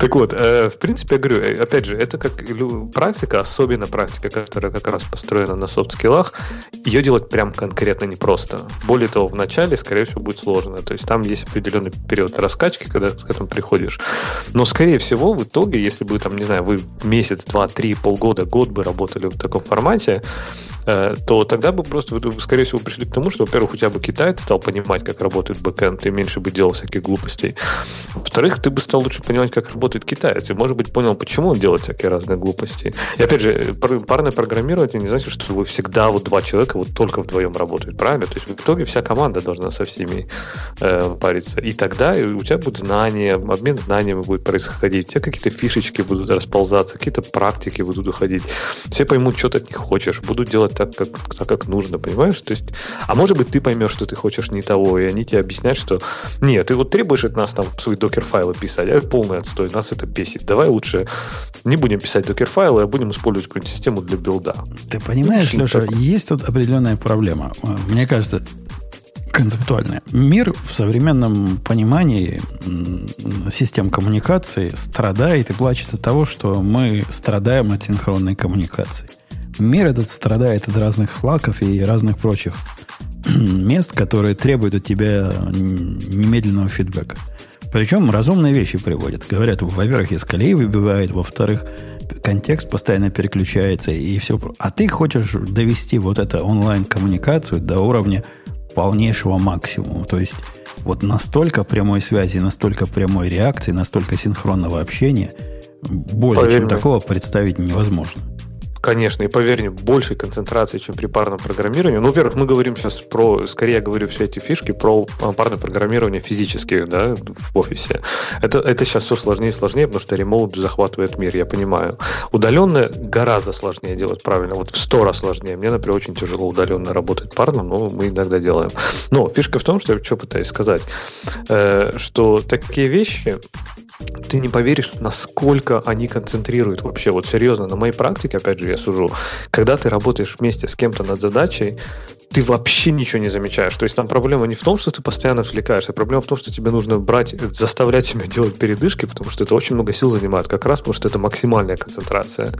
Так вот, э, в принципе, я говорю, э, опять же, это как практика, особенно практика, которая как раз построена на софт-скиллах, ее делать прям конкретно непросто. Более того, в начале, скорее всего, будет сложно. То есть там есть определенный период раскачки, когда к этому приходишь. Но, скорее всего, в итоге, если бы, там, не знаю, вы месяц, два, три, полгода, год бы работали в таком формате, то тогда бы просто, вы, скорее всего, пришли к тому, что, во-первых, у тебя бы китаец стал понимать, как работает бэкэнд, и меньше бы делал всяких глупостей. Во-вторых, ты бы стал лучше понимать, как работает китаец, и, может быть, понял, почему он делает всякие разные глупости. И, опять же, парное программирование не значит, что вы всегда вот два человека вот только вдвоем работают, правильно? То есть в итоге вся команда должна со всеми э, париться. И тогда у тебя будет знание, обмен знаниями будет происходить, у тебя какие-то фишечки будут расползаться, какие-то практики будут уходить. Все поймут, что ты от них хочешь, будут делать так, как, так, как нужно, понимаешь? То есть, а может быть, ты поймешь, что ты хочешь не того, и они тебе объяснят, что нет, ты вот требуешь от нас там свои докер-файлы писать, а полный отстой, нас это бесит. Давай лучше не будем писать докер-файлы, а будем использовать какую-нибудь систему для билда. Ты понимаешь, ну, Леша, так... есть тут определенная проблема. Мне кажется, концептуальная. Мир в современном понимании систем коммуникации страдает и плачет от того, что мы страдаем от синхронной коммуникации. Мир этот страдает от разных слаков и разных прочих мест, которые требуют от тебя немедленного фидбэка. Причем разумные вещи приводят. Говорят, во-первых, из колеи выбивает, во-вторых, контекст постоянно переключается и все. А ты хочешь довести вот эту онлайн-коммуникацию до уровня полнейшего максимума. То есть вот настолько прямой связи, настолько прямой реакции, настолько синхронного общения, более Поверь чем мне. такого представить невозможно. Конечно, и поверь мне, большей концентрации, чем при парном программировании. Ну, во-первых, мы говорим сейчас про, скорее я говорю все эти фишки про парное программирование физически, да, в офисе. Это, это сейчас все сложнее и сложнее, потому что ремоут захватывает мир, я понимаю. Удаленное гораздо сложнее делать правильно, вот в сто раз сложнее. Мне, например, очень тяжело удаленно работать парно, но мы иногда делаем. Но фишка в том, что я что пытаюсь сказать, э, что такие вещи, ты не поверишь, насколько они концентрируют вообще. Вот серьезно, на моей практике, опять же, я сужу, когда ты работаешь вместе с кем-то над задачей, ты вообще ничего не замечаешь. То есть там проблема не в том, что ты постоянно отвлекаешься, проблема в том, что тебе нужно брать, заставлять себя делать передышки, потому что это очень много сил занимает, как раз потому что это максимальная концентрация.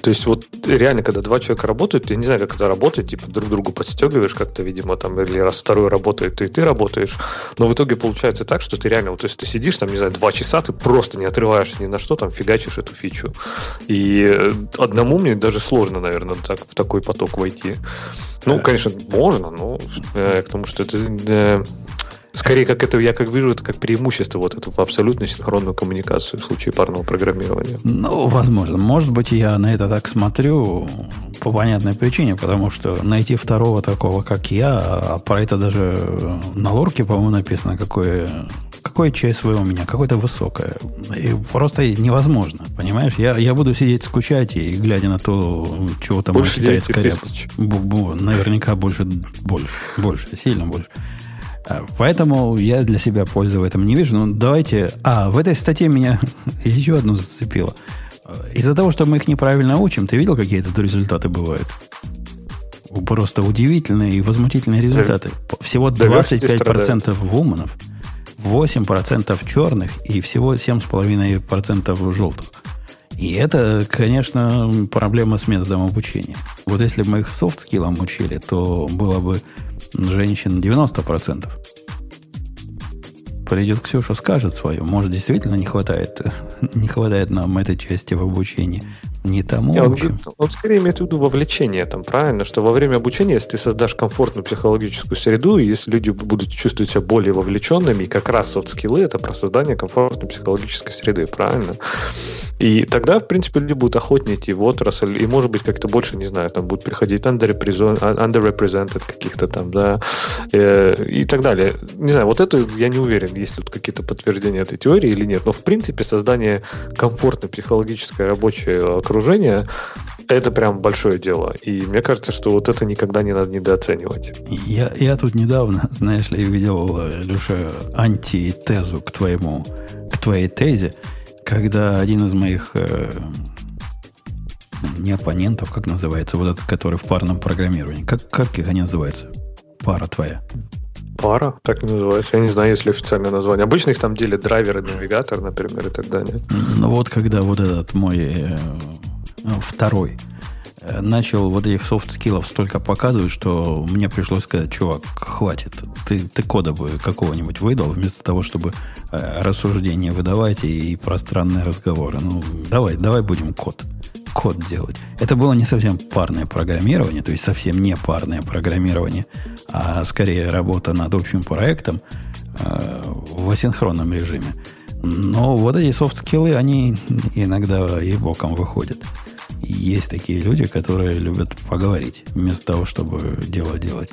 То есть вот реально, когда два человека работают, я не знаю, как это работает, типа друг другу подстегиваешь как-то, видимо, там, или раз второй работает, то и ты работаешь, но в итоге получается так, что ты реально, вот, то есть ты сидишь там, не знаю, два часа, ты просто не отрываешься ни на что, там фигачишь эту фичу. И э, одному мне даже сложно, наверное, так, в такой поток войти. Ну, конечно, можно, но э, к тому, что это э, скорее как это я как вижу это как преимущество вот эту абсолютно синхронную коммуникацию в случае парного программирования. Ну, возможно, может быть я на это так смотрю по понятной причине, потому что найти второго такого, как я, а про это даже на лорке, по-моему, написано, какое какое ЧСВ у меня, какое-то высокое. И просто невозможно, понимаешь? Я, я буду сидеть скучать и глядя на то, чего там больше читает скорее. Наверняка больше, больше, больше, сильно больше. А, поэтому я для себя пользы в этом не вижу. Ну, давайте... А, в этой статье меня еще одну зацепило. Из-за того, что мы их неправильно учим, ты видел, какие это результаты бывают? Просто удивительные и возмутительные результаты. Всего 25% вуманов – 8% черных и всего 7,5% желтых. И это, конечно, проблема с методом обучения. Вот если бы мы их софт-скиллом учили, то было бы женщин 90%. Придет Ксюша, скажет свое. Может, действительно не хватает, не хватает нам этой части в обучении. Не тому он, он скорее имеет в виду вовлечение там, правильно? Что во время обучения, если ты создашь комфортную психологическую среду, и если люди будут чувствовать себя более вовлеченными, и как раз софт-скиллы это про создание комфортной психологической среды, правильно? И тогда, в принципе, люди будут охотнее идти в отрасль, и, может быть, как-то больше, не знаю, там будут приходить underrepresented каких-то там, да, э, и так далее. Не знаю, вот это я не уверен, есть ли тут какие-то подтверждения этой теории или нет, но, в принципе, создание комфортной психологической рабочей окружения это прям большое дело. И мне кажется, что вот это никогда не надо недооценивать. Я, я тут недавно, знаешь ли, видел, Люша, антитезу к твоему, к твоей тезе, когда один из моих э, не оппонентов, как называется, вот этот, который в парном программировании, как, как они называются? Пара твоя. Пара, так называется. Я не знаю, есть ли официальное название. Обычно их там делят драйвер и навигатор, например, и так далее. Ну вот когда вот этот мой э, ну, второй э, начал вот этих soft skill ов столько показывать, что мне пришлось сказать, чувак, хватит. Ты, ты кода бы какого-нибудь выдал, вместо того, чтобы э, рассуждения выдавать и, и пространные разговоры. Ну, давай, давай будем код. Код делать. Это было не совсем парное программирование, то есть совсем не парное программирование, а скорее работа над общим проектом э, в асинхронном режиме. Но вот эти софт-скиллы, они иногда и боком выходят. Есть такие люди, которые любят поговорить, вместо того, чтобы дело делать.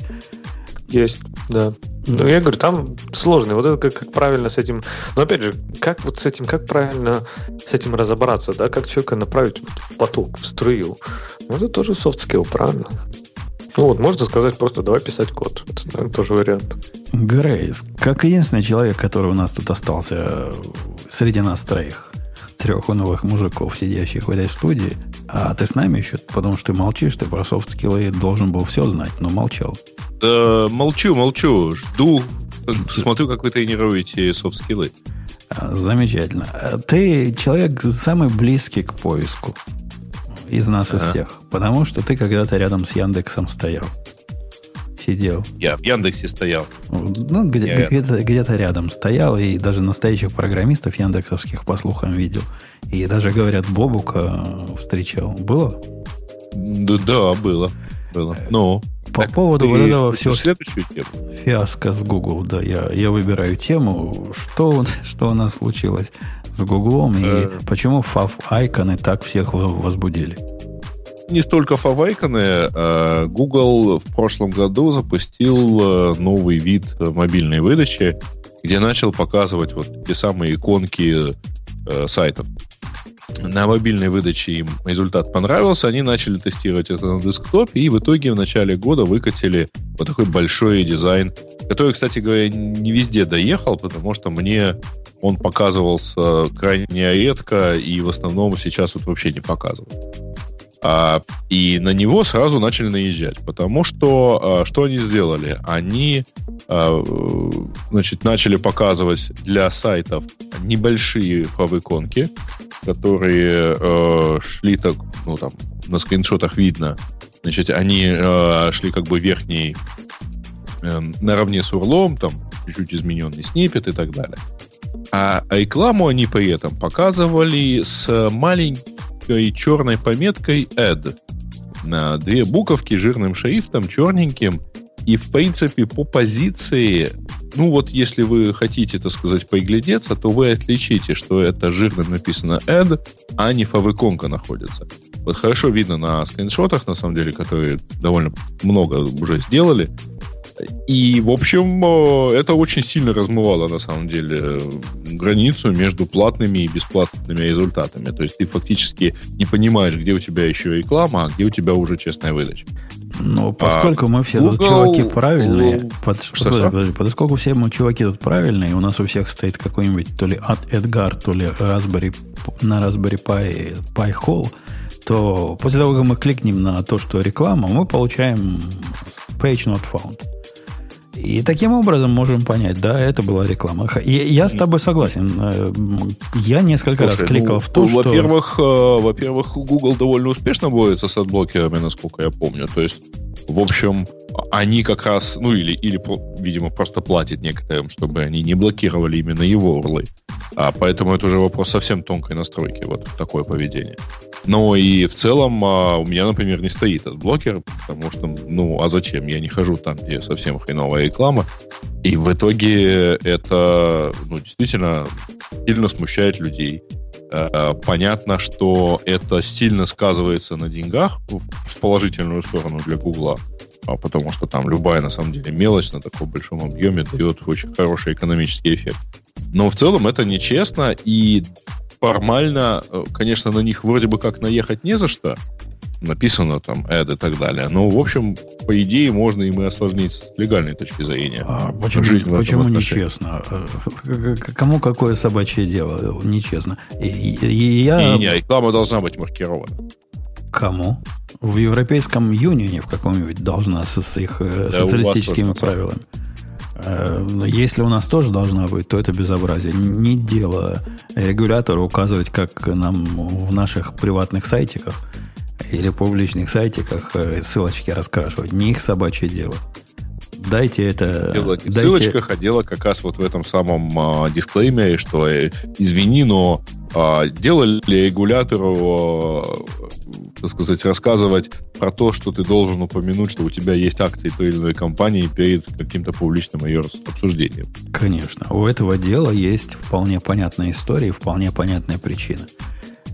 Есть, да. Ну, я говорю, там сложно. Вот это как, как правильно с этим... Но опять же, как вот с этим, как правильно с этим разобраться, да? Как человека направить в поток, в струю? Ну, это тоже soft skill, правильно? Ну вот, можно сказать просто давай писать код. Это наверное, тоже вариант. Грей, как единственный человек, который у нас тут остался среди нас троих, трех унылых мужиков, сидящих в этой студии, а ты с нами еще, потому что ты молчишь, ты про софт-скиллы должен был все знать, но молчал. Да, молчу, молчу. Жду. Смотрю, как вы тренируете софт-скиллы. Замечательно. Ты человек самый близкий к поиску из нас, ага. из всех. Потому что ты когда-то рядом с Яндексом стоял. Сидел. Я в Яндексе стоял. Ну, где, я... где-то, где-то рядом стоял, и даже настоящих программистов яндексовских по слухам видел. И даже, говорят, Бобука встречал. Было? Да, да было. Было. Ну. По так, поводу вот этого всего следующую тему. фиаско с Google, да, я, я выбираю тему, что, что у нас случилось с Google и э. почему фав-айконы так всех возбудили. Не столько фав-айконы, а Google в прошлом году запустил э, новый вид мобильной выдачи, где начал показывать вот те самые иконки э, сайтов на мобильной выдаче им результат понравился, они начали тестировать это на десктопе, и в итоге в начале года выкатили вот такой большой дизайн, который, кстати говоря, не везде доехал, потому что мне он показывался крайне редко, и в основном сейчас вот вообще не показывал. А, и на него сразу начали наезжать, потому что а, что они сделали? Они а, значит, начали показывать для сайтов небольшие фавиконки, которые э, шли так, ну там, на скриншотах видно, значит, они э, шли как бы верхней э, наравне с урлом, там чуть-чуть измененный снипет и так далее. А рекламу они при этом показывали с маленькой черной пометкой Add на две буковки жирным шрифтом, черненьким, и в принципе по позиции ну вот, если вы хотите, так сказать, поглядеться, то вы отличите, что это жирным написано add, а не фавиконка находится. Вот хорошо видно на скриншотах, на самом деле, которые довольно много уже сделали. И, в общем, э, это очень сильно размывало, на самом деле, границу между платными и бесплатными результатами. То есть ты фактически не понимаешь, где у тебя еще реклама, а где у тебя уже честная выдача. Ну, поскольку а, мы все Google, тут чуваки правильные, Google, под, что, подожди, подожди, поскольку все мы чуваки тут правильные, у нас у всех стоит какой-нибудь то ли от Эдгар, то ли Raspberry, на Raspberry Pi, Pi Hole, то после того, как мы кликнем на то, что реклама, мы получаем page not found. И таким образом можем понять, да, это была реклама. Я, я с тобой согласен. Э, я несколько Слушай, раз кликал ну, в то, ну, что... Во-первых, э, во-первых, Google довольно успешно борется с адблокерами, насколько я помню. То есть, в общем, они как раз, ну или, или видимо, просто платят некоторым, чтобы они не блокировали именно его урлы. А поэтому это уже вопрос совсем тонкой настройки, вот такое поведение. Но и в целом а, у меня, например, не стоит этот блокер, потому что, ну, а зачем? Я не хожу там, где совсем хреновая реклама. И в итоге это, ну, действительно сильно смущает людей. А, понятно, что это сильно сказывается на деньгах в положительную сторону для Гугла, а, потому что там любая, на самом деле, мелочь на таком большом объеме дает очень хороший экономический эффект. Но в целом это нечестно, и формально, э, конечно, на них вроде бы как наехать не за что, написано там add и так далее. Но, в общем, по идее, можно им и осложнить с легальной точки зрения. А почему, почему нечестно? Э, кому какое собачье дело? Нечестно. И, и, я... Не, не, реклама должна быть маркирована. Кому? В Европейском Юнионе в каком-нибудь должна с, с их э, да, социалистическими правилами. Э, если у нас тоже должна быть, то это безобразие. Не дело регулятора указывать, как нам в наших приватных сайтиках или публичных сайтиках э, ссылочки раскрашивать. Не их собачье дело. Дайте это... Дело не дайте... в ссылочках, а дело как раз вот в этом самом а, дисклеймере, что э, извини, но а, делали регулятору так сказать, рассказывать про то, что ты должен упомянуть, что у тебя есть акции той или иной компании перед каким-то публичным ее обсуждением. Конечно. У этого дела есть вполне понятная история и вполне понятная причина.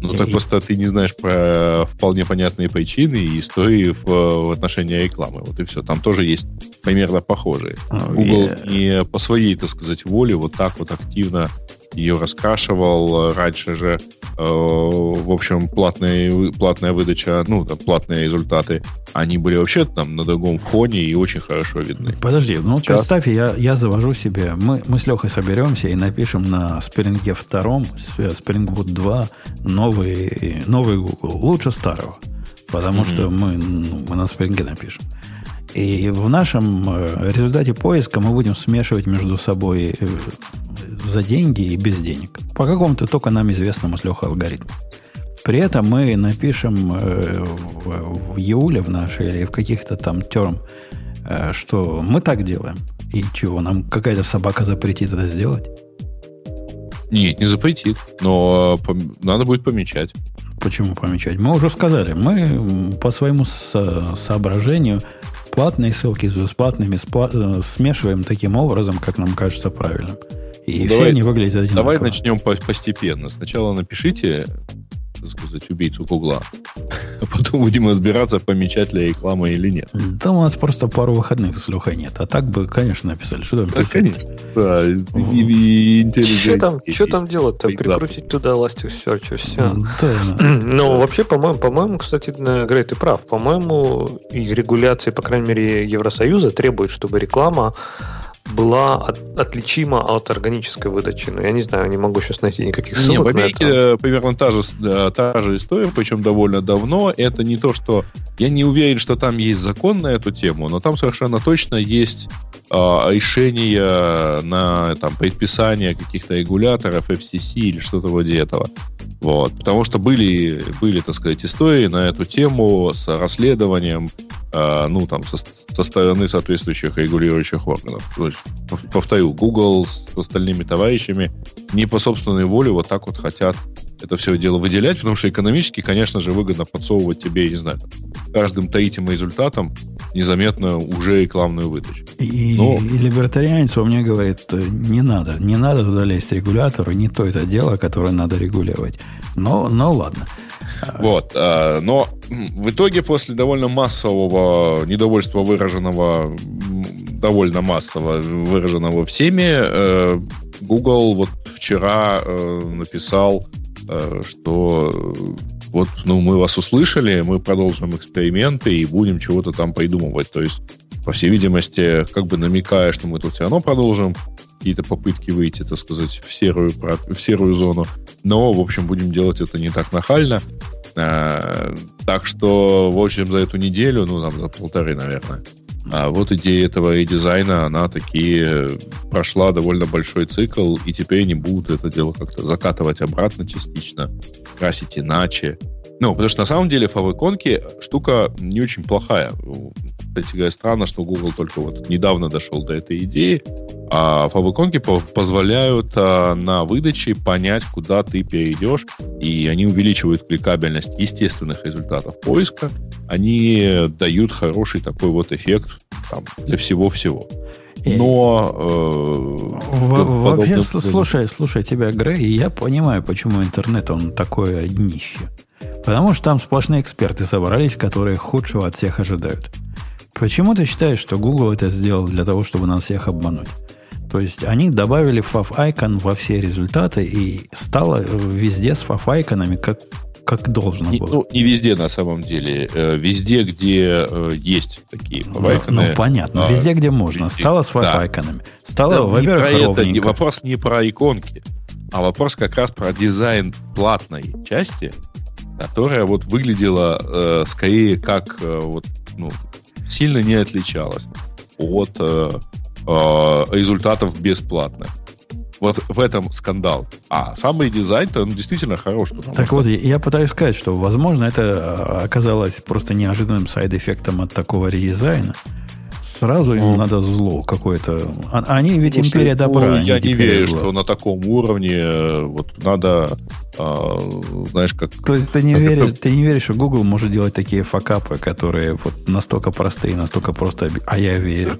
Ну, так просто ты не знаешь про вполне понятные причины и истории в, в отношении рекламы. Вот и все. Там тоже есть примерно похожие. Oh, Google yeah. не по своей, так сказать, воле вот так вот активно ее раскрашивал. Раньше же, э, в общем, платные, платная выдача, ну, там, платные результаты, они были вообще там на другом фоне и очень хорошо видны. Подожди, ну Сейчас... представь, я, я завожу себе, мы, мы с Лехой соберемся и напишем на Spring 2, Spring Boot 2 новый, новый Google, лучше старого. Потому mm-hmm. что мы, ну, мы на Spring напишем. И в нашем э, результате поиска мы будем смешивать между собой э, за деньги и без денег. По какому-то только нам известному с Лехой алгоритму. При этом мы напишем э, в, в июле в нашей или в каких-то там терм, что мы так делаем. И чего, нам какая-то собака запретит это сделать? Нет, не запретит, но надо будет помечать. Почему помечать? Мы уже сказали, мы по своему со- соображению платные ссылки с бесплатными спла- смешиваем таким образом, как нам кажется правильным. И ну, все давай, они выглядят одинаково. Давай начнем постепенно. Сначала напишите так сказать, убийцу Гугла. А потом будем разбираться, помечать ли реклама или нет. Там у нас просто пару выходных с Лехой нет. А так бы, конечно, написали. Что там да, конечно. Да, и, и что там, что там делать-то? Прикрутить туда Elasticsearch и все. Да. Ну, вообще, по-моему, по-моему, кстати, Грей, ты прав. По-моему, и регуляции, по крайней мере, Евросоюза требуют, чтобы реклама была от, отличима от органической выдачи. Но я не знаю, не могу сейчас найти никаких ссылок не, в Америке это. примерно та же, та же история, причем довольно давно. Это не то, что... Я не уверен, что там есть закон на эту тему, но там совершенно точно есть э, решение на там, предписание каких-то регуляторов, FCC или что-то вроде этого. Вот. Потому что были, были, так сказать, истории на эту тему с расследованием э, ну, там, со, со стороны соответствующих регулирующих органов. То есть, повторю, Google с остальными товарищами не по собственной воле вот так вот хотят это все дело выделять, потому что экономически, конечно же, выгодно подсовывать тебе, не знаю, каждым третьим результатом незаметно уже рекламную выдачу. И, Но... и либертарианец во мне говорит, не надо, не надо туда лезть регулятору, не то это дело, которое надо регулировать. Но, но ладно. Вот. А, но в итоге после довольно массового недовольства выраженного, довольно массово выраженного всеми, э, Google вот вчера э, написал, э, что вот, ну, мы вас услышали, мы продолжим эксперименты и будем чего-то там придумывать. То есть, по всей видимости, как бы намекая, что мы тут все равно продолжим какие-то попытки выйти, так сказать, в серую, в серую зону. Но, в общем, будем делать это не так нахально. А, так что, в общем, за эту неделю, ну, там, за полторы, наверное, а вот идея этого редизайна, она такие прошла довольно большой цикл, и теперь они будут это дело как-то закатывать обратно частично, красить иначе. Ну, потому что на самом деле фавиконки штука не очень плохая. Кстати говоря, странно, что Google только вот недавно дошел до этой идеи. А фавиконки позволяют а, на выдаче понять, куда ты перейдешь, и они увеличивают кликабельность естественных результатов поиска. Они дают хороший такой вот эффект там, для всего-всего. Но э, вообще, слушай, слушай тебя, Грей, я понимаю, почему интернет он такое днище. Потому что там сплошные эксперты собрались, которые худшего от всех ожидают. Почему ты считаешь, что Google это сделал для того, чтобы нас всех обмануть? То есть они добавили fav-icon во все результаты и стало везде с fav-айконами как, как должно не, было. Ну, не везде на самом деле. Э, везде, где э, есть такие fav Ну, ну понятно. А, везде, где можно. Везде. Стало с fav-айконами. Да. Стало, да, во-первых, это, Вопрос не про иконки, а вопрос как раз про дизайн платной части – которая вот выглядела э, скорее как э, вот, ну, сильно не отличалась от э, э, результатов бесплатных. Вот в этом скандал. А самый дизайн-то он действительно хорош. Так что... вот, я пытаюсь сказать, что, возможно, это э, оказалось просто неожиданным сайд-эффектом от такого редизайна. Сразу им ну, надо зло какое-то. А, они ведь Слушай, империя добра. Ну, я не верю, зло. что на таком уровне э, вот надо а, знаешь, как... То есть ты не, веришь, это... ты не веришь, что Google может делать такие факапы, которые вот настолько простые, настолько просто... А я верю.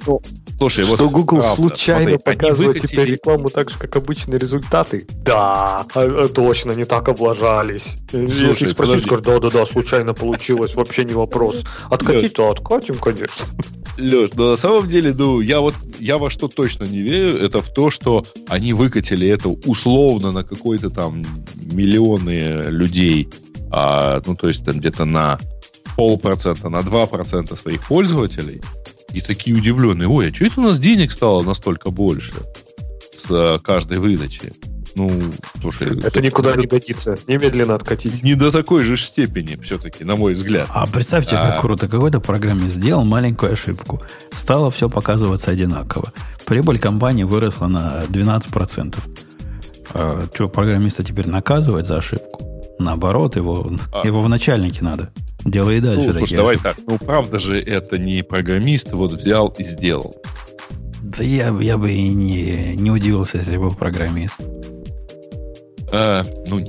Слушай, что вот Google правда, случайно смотри, показывает выкатили... теперь рекламу так же, как обычные результаты? Да, а, а, точно, не так облажались. Слушай, Если их спросить, скажут, да-да-да, случайно получилось, вообще не вопрос. Откатить-то откатим, конечно. Леш, но на самом деле, ну, я вот, я во что точно не верю, это в то, что они выкатили это условно на какой-то там миллионы людей, а, ну, то есть там где-то на полпроцента, на два процента своих пользователей, и такие удивленные, ой, а что это у нас денег стало настолько больше с а, каждой выдачи? Ну, слушай... Это никуда не годится. Немедленно откатить. Не до такой же степени, все-таки, на мой взгляд. А представьте, а... как круто. Какой-то программе сделал маленькую ошибку. Стало все показываться одинаково. Прибыль компании выросла на 12%. А, что, программиста теперь наказывать за ошибку? Наоборот, его, а. его в начальнике надо. Делай дальше. Ну, слушай, давай так. Ну, правда же, это не программист вот взял и сделал. Да я, я бы и не, не удивился, если был программист. А, ну,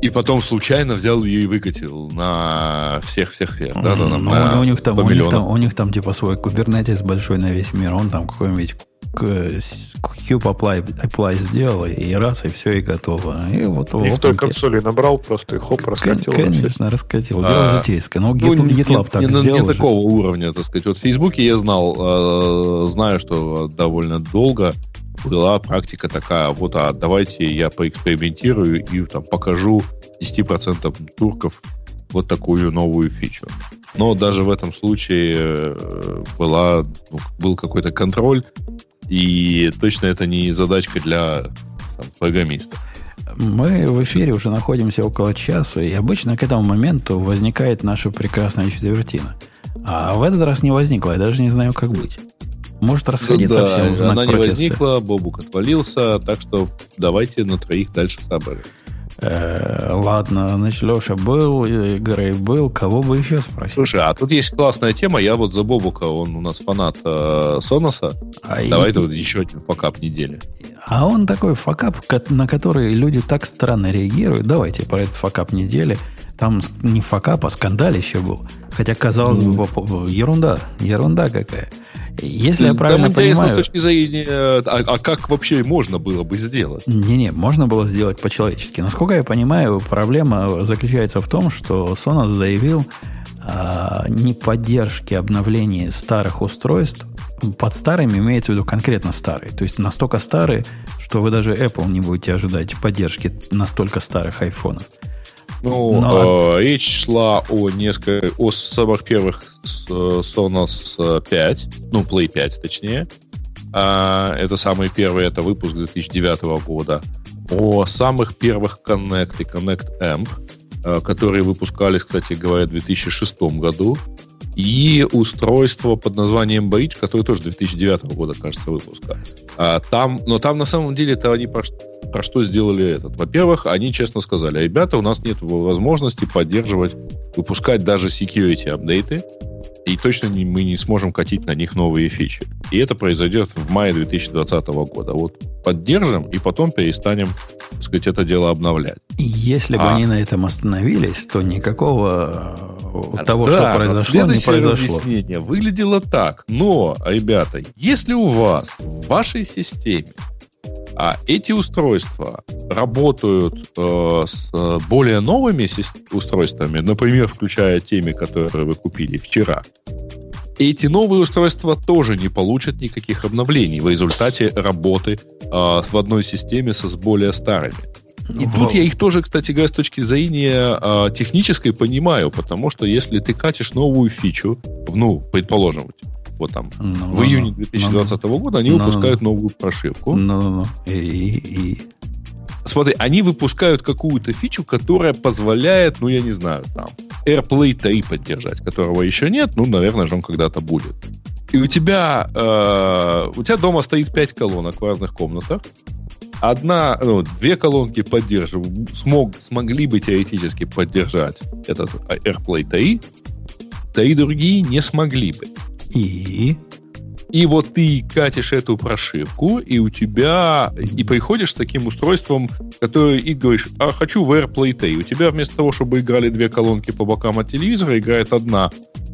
и потом случайно взял ее и выкатил на всех-всех-всех. Да, да, ну, на у, них там, у, них там, у них там типа свой кубернетис большой на весь мир. Он там какой-нибудь Cube apply, apply сделал, и раз, и все, и готово. И вот и в той консоли набрал просто, и хоп, раскатил. Конечно, раскатил. Дело а, житейское. Но ну, GitLab не, так не, сделал. Не такого уровня, так сказать. Вот в Фейсбуке я знал, э, знаю, что довольно долго была практика такая, вот, а давайте я поэкспериментирую и там покажу 10% турков вот такую новую фичу. Но даже в этом случае э, была, ну, был какой-то контроль, и точно это не задачка для там, программиста. Мы в эфире уже находимся около часа, и обычно к этому моменту возникает наша прекрасная четвертина. А в этот раз не возникла, я даже не знаю, как быть. Может расходиться да, всем в знак она протеста. не возникла, Бобук отвалился, так что давайте на троих дальше собрали. Э, ладно, значит, Леша был, Грей был, кого бы еще спросить? Слушай, а тут есть классная тема, я вот за Бобука, он у нас фанат э, Соноса. А Давай и... вот еще один факап недели. А он такой факап, на который люди так странно реагируют. Давайте про этот факап недели. Там не факап, а скандалище был. Хотя, казалось mm. бы, ерунда, ерунда какая. Если я правильно Там понимаю... с точки зрения, а, а как вообще можно было бы сделать? Не-не, можно было сделать по-человечески. Насколько я понимаю, проблема заключается в том, что Sonos заявил а, неподдержки обновления старых устройств. Под старыми имеется в виду конкретно старые. То есть настолько старые, что вы даже Apple не будете ожидать поддержки настолько старых айфонов. Ну, Но... э, речь шла о несколько, о самых первых Sonos 5, ну, Play 5 точнее. А, это самый первый, это выпуск 2009 года. О самых первых Connect и Connect Amp, э, которые выпускались, кстати говоря, в 2006 году. И устройство под названием Bridge, которое тоже 2009 года, кажется, выпуска. А, там, но там на самом деле это они про, про что сделали этот. Во-первых, они честно сказали, ребята, у нас нет возможности поддерживать, выпускать даже security апдейты, и точно не, мы не сможем катить на них новые фичи. И это произойдет в мае 2020 года. Вот поддержим и потом перестанем, так сказать, это дело обновлять. Если а, бы они на этом остановились, то никакого э, того, да, что произошло, не произошло. разъяснение выглядело так. Но, ребята, если у вас в вашей системе а эти устройства работают э, с э, более новыми устройствами, например, включая теми, которые вы купили вчера. Эти новые устройства тоже не получат никаких обновлений в результате работы э, в одной системе со с более старыми. И Вау. тут я их тоже, кстати говоря, с точки зрения э, технической понимаю, потому что если ты катишь новую фичу, ну, предположим, вот там ну, в июне 2020 ну, года они ну, выпускают ну, новую прошивку. Ну, ну, ну. И, и, и... Смотри, они выпускают какую-то фичу, которая позволяет, ну, я не знаю, там, AirPlay 3 поддержать, которого еще нет, ну, наверное же он когда-то будет. И у тебя, э, у тебя дома стоит 5 колонок в разных комнатах. Одна, ну, две колонки поддерживают, смог, смогли бы теоретически поддержать этот AirPlay 3, три другие не смогли бы. И? И вот ты катишь эту прошивку, и у тебя... И приходишь с таким устройством, которое и говоришь, а хочу в AirPlay И у тебя вместо того, чтобы играли две колонки по бокам от телевизора, играет одна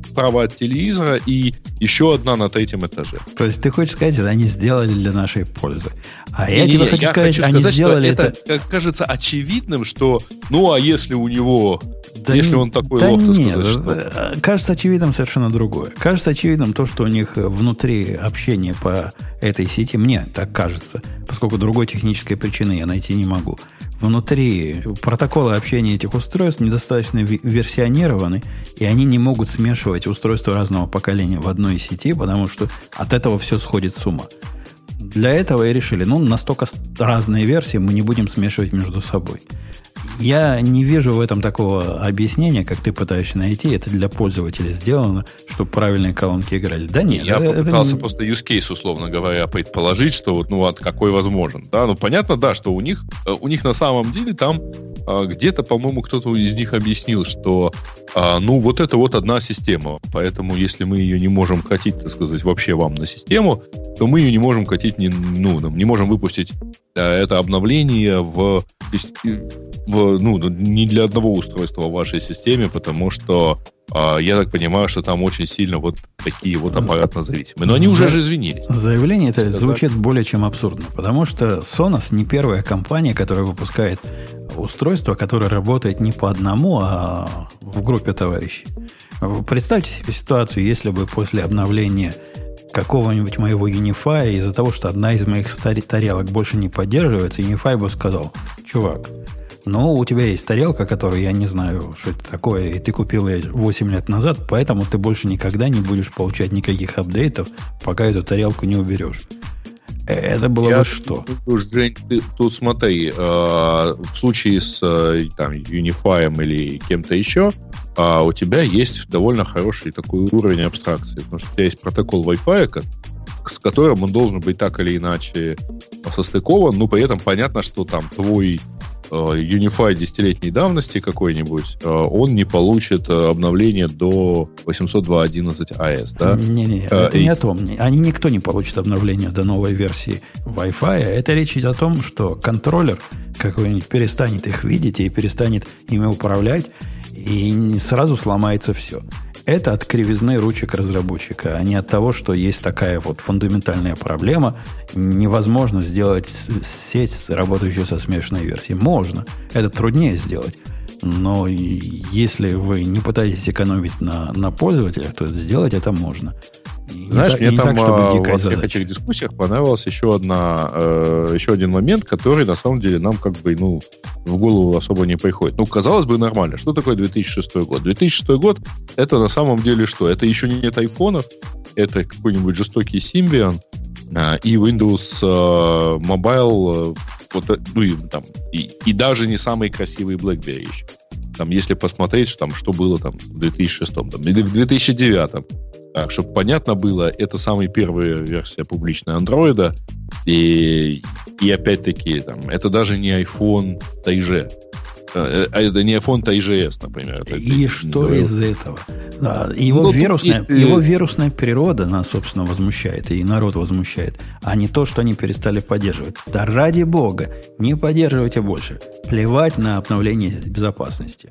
справа от телевизора и еще одна на третьем этаже. То есть ты хочешь сказать, это они сделали для нашей пользы. А я тебе хочу сказать, хочу они сделали это... это... Кажется очевидным, что ну а если у него да Если он такой да лох, нет, сказать, что... Э, кажется очевидным совершенно другое. Кажется очевидным то, что у них внутри общения по этой сети, мне так кажется, поскольку другой технической причины я найти не могу. Внутри протоколы общения этих устройств недостаточно версионированы, и они не могут смешивать устройства разного поколения в одной сети, потому что от этого все сходит с ума. Для этого и решили, ну, настолько разные версии мы не будем смешивать между собой. Я не вижу в этом такого объяснения, как ты пытаешься найти. Это для пользователя сделано, чтобы правильные колонки играли. Да нет. Я это, попытался это... просто use case, условно говоря, предположить, что вот, ну, вот какой возможен. Да, ну, понятно, да, что у них, э, у них на самом деле там а, где-то, по-моему, кто-то из них объяснил, что, а, ну, вот это вот одна система. Поэтому, если мы ее не можем катить, так сказать, вообще вам на систему, то мы ее не можем катить, не, ну, не можем выпустить э, это обновление в в, ну, не для одного устройства в вашей системе, потому что я так понимаю, что там очень сильно вот такие вот аппаратно зависимые. Но они За... уже же извинились. Заявление это Сказать. звучит более чем абсурдно, потому что Sonos не первая компания, которая выпускает устройство, которое работает не по одному, а в группе товарищей. Представьте себе ситуацию, если бы после обновления какого-нибудь моего Unify из-за того, что одна из моих старых тарелок больше не поддерживается, Unify бы сказал, чувак, но у тебя есть тарелка, которую я не знаю, что это такое, и ты купил ее 8 лет назад, поэтому ты больше никогда не будешь получать никаких апдейтов, пока эту тарелку не уберешь. Это было я бы что? Жень, ты, тут смотри, э, в случае с э, там, Unify или кем-то еще, э, у тебя есть довольно хороший такой уровень абстракции, потому что у тебя есть протокол Wi-Fi, с которым он должен быть так или иначе состыкован, но при этом понятно, что там твой Э, Unify десятилетней давности какой-нибудь, э, он не получит э, обновление до 802.11 AS, да? Не-не, это не о том. Они никто не получит обновление до новой версии Wi-Fi. Это речь идет о том, что контроллер какой-нибудь перестанет их видеть и перестанет ими управлять, и сразу сломается все. Это от кривизны ручек разработчика, а не от того, что есть такая вот фундаментальная проблема. Невозможно сделать сеть, работающую со смешанной версией. Можно. Это труднее сделать. Но если вы не пытаетесь экономить на, на пользователях, то сделать это можно. Знаешь, мне там так, чтобы а, во всех этих дискуссиях понравился еще, одна, э, еще один момент, который на самом деле нам как бы ну, в голову особо не приходит. Ну, казалось бы, нормально. Что такое 2006 год? 2006 год это на самом деле что? Это еще нет айфонов, это какой-нибудь жестокий Symbian э, и Windows э, Mobile, э, вот, э, ну, и, там, и, и даже не самый красивый BlackBerry еще. Там, если посмотреть, там, что было там в 2006 там, или в 2009 так, чтобы понятно было, это самая первая версия публичная андроида. И, и опять-таки, там, это даже не iPhone Тайже. Э, а это не iPhone TIGS, например. Это, и это, что не из этого? Его, ну, вирусная, есть... его вирусная природа нас, собственно, возмущает, и народ возмущает, а не то, что они перестали поддерживать. Да ради бога, не поддерживайте больше. Плевать на обновление безопасности.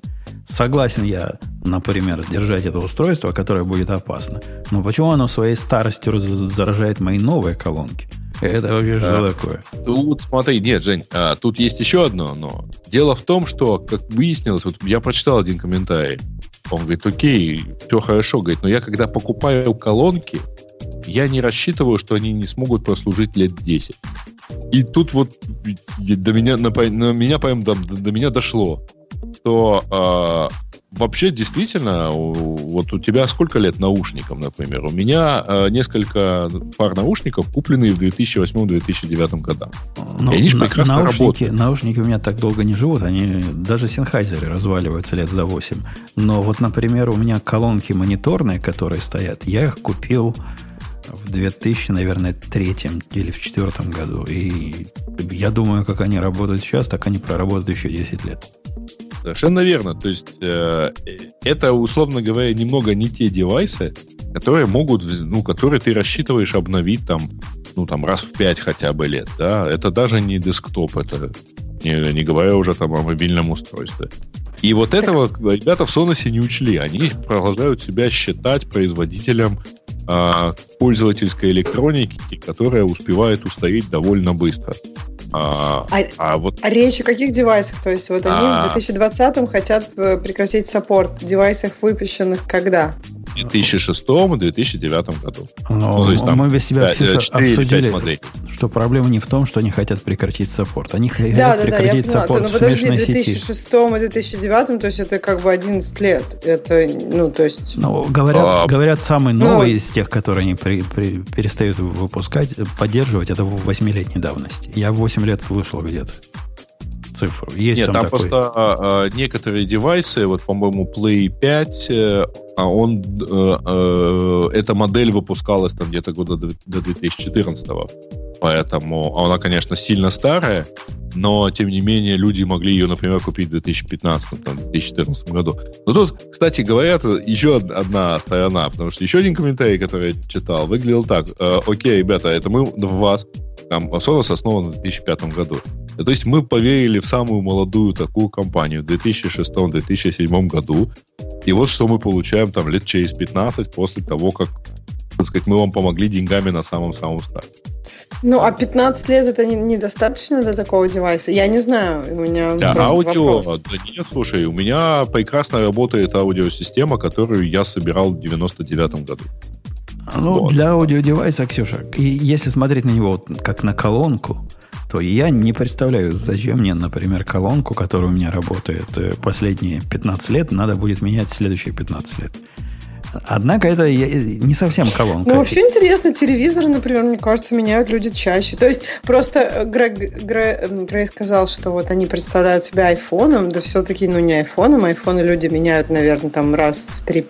Согласен я, например, держать это устройство, которое будет опасно. Но почему оно своей старостью заражает мои новые колонки? Это вообще что а, такое? Тут, смотри, нет, Жень, а, тут есть еще одно но. Дело в том, что, как выяснилось, вот я прочитал один комментарий. Он говорит, окей, все хорошо, говорит, но я когда покупаю колонки, я не рассчитываю, что они не смогут прослужить лет 10. И тут вот до меня, на, на меня, прям до, до меня дошло, что э, вообще действительно, вот у тебя сколько лет наушникам, например? У меня э, несколько пар наушников, купленные в 2008-2009 годах. Ну, и они же прекрасно наушники, работают. Наушники у меня так долго не живут, они даже синхайзеры разваливаются лет за 8. Но вот, например, у меня колонки мониторные, которые стоят, я их купил в 2000, наверное, третьем или в четвертом году. И я думаю, как они работают сейчас, так они проработают еще 10 лет. Совершенно верно. То есть э, это, условно говоря, немного не те девайсы, которые могут, ну, которые ты рассчитываешь обновить там, ну, там, раз в пять хотя бы лет, да, это даже не десктоп, это не, не говоря уже там о мобильном устройстве. И вот этого ребята в Sonos не учли. Они продолжают себя считать производителем э, пользовательской электроники, которая успевает устареть довольно быстро. А, а, а, вот... а речь о каких девайсах? То есть вот они а... в 2020 хотят э, прекратить саппорт девайсах, выпущенных когда? В 2006 и 2009 году. Но ну, то есть, там, мы без себя 5, обсудили, что проблема не в том, что они хотят прекратить саппорт. Они хотят да, да, прекратить да, саппорт ну, в смешанной сети. В 2006 и 2009, то есть это как бы 11 лет. Это, ну, то есть... Ну, говорят, а... говорят самый ну, новый ну, из тех, которые они при, при, перестают выпускать, поддерживать, это в 8-летней давности. Я в 8 лет слышал где-то цифру. Есть Нет, там, там такой... просто а, а, некоторые девайсы, вот, по-моему, Play 5, а он, э, э, эта модель выпускалась там где-то года до, до 2014 Поэтому она, конечно, сильно старая, но, тем не менее, люди могли ее, например, купить в 2015-2014 году. Но тут, кстати, говорят, еще одна сторона, потому что еще один комментарий, который я читал, выглядел так. Э, Окей, ребята, это мы в вас. Там Sonos основан в 2005 году. То есть мы поверили в самую молодую такую компанию в 2006-2007 году. И вот что мы получаем там лет через 15 после того, как так сказать, мы вам помогли деньгами на самом-самом старте. Ну, а 15 лет это недостаточно не для такого девайса? Я не знаю, у меня Для аудио, вопрос. да нет, слушай, у меня прекрасно работает аудиосистема, которую я собирал в 99 году. Ну, вот. для аудиодевайса, Ксюша, и если смотреть на него как на колонку, то я не представляю, зачем мне, например, колонку, которая у меня работает э, последние 15 лет, надо будет менять следующие 15 лет. Однако это не совсем колонка. Ну, вообще интересно, телевизоры, например, мне кажется, меняют люди чаще. То есть просто Грей, Грей, Грей сказал, что вот они представляют себя айфоном, да все-таки, ну, не айфоном, айфоны люди меняют, наверное, там раз в три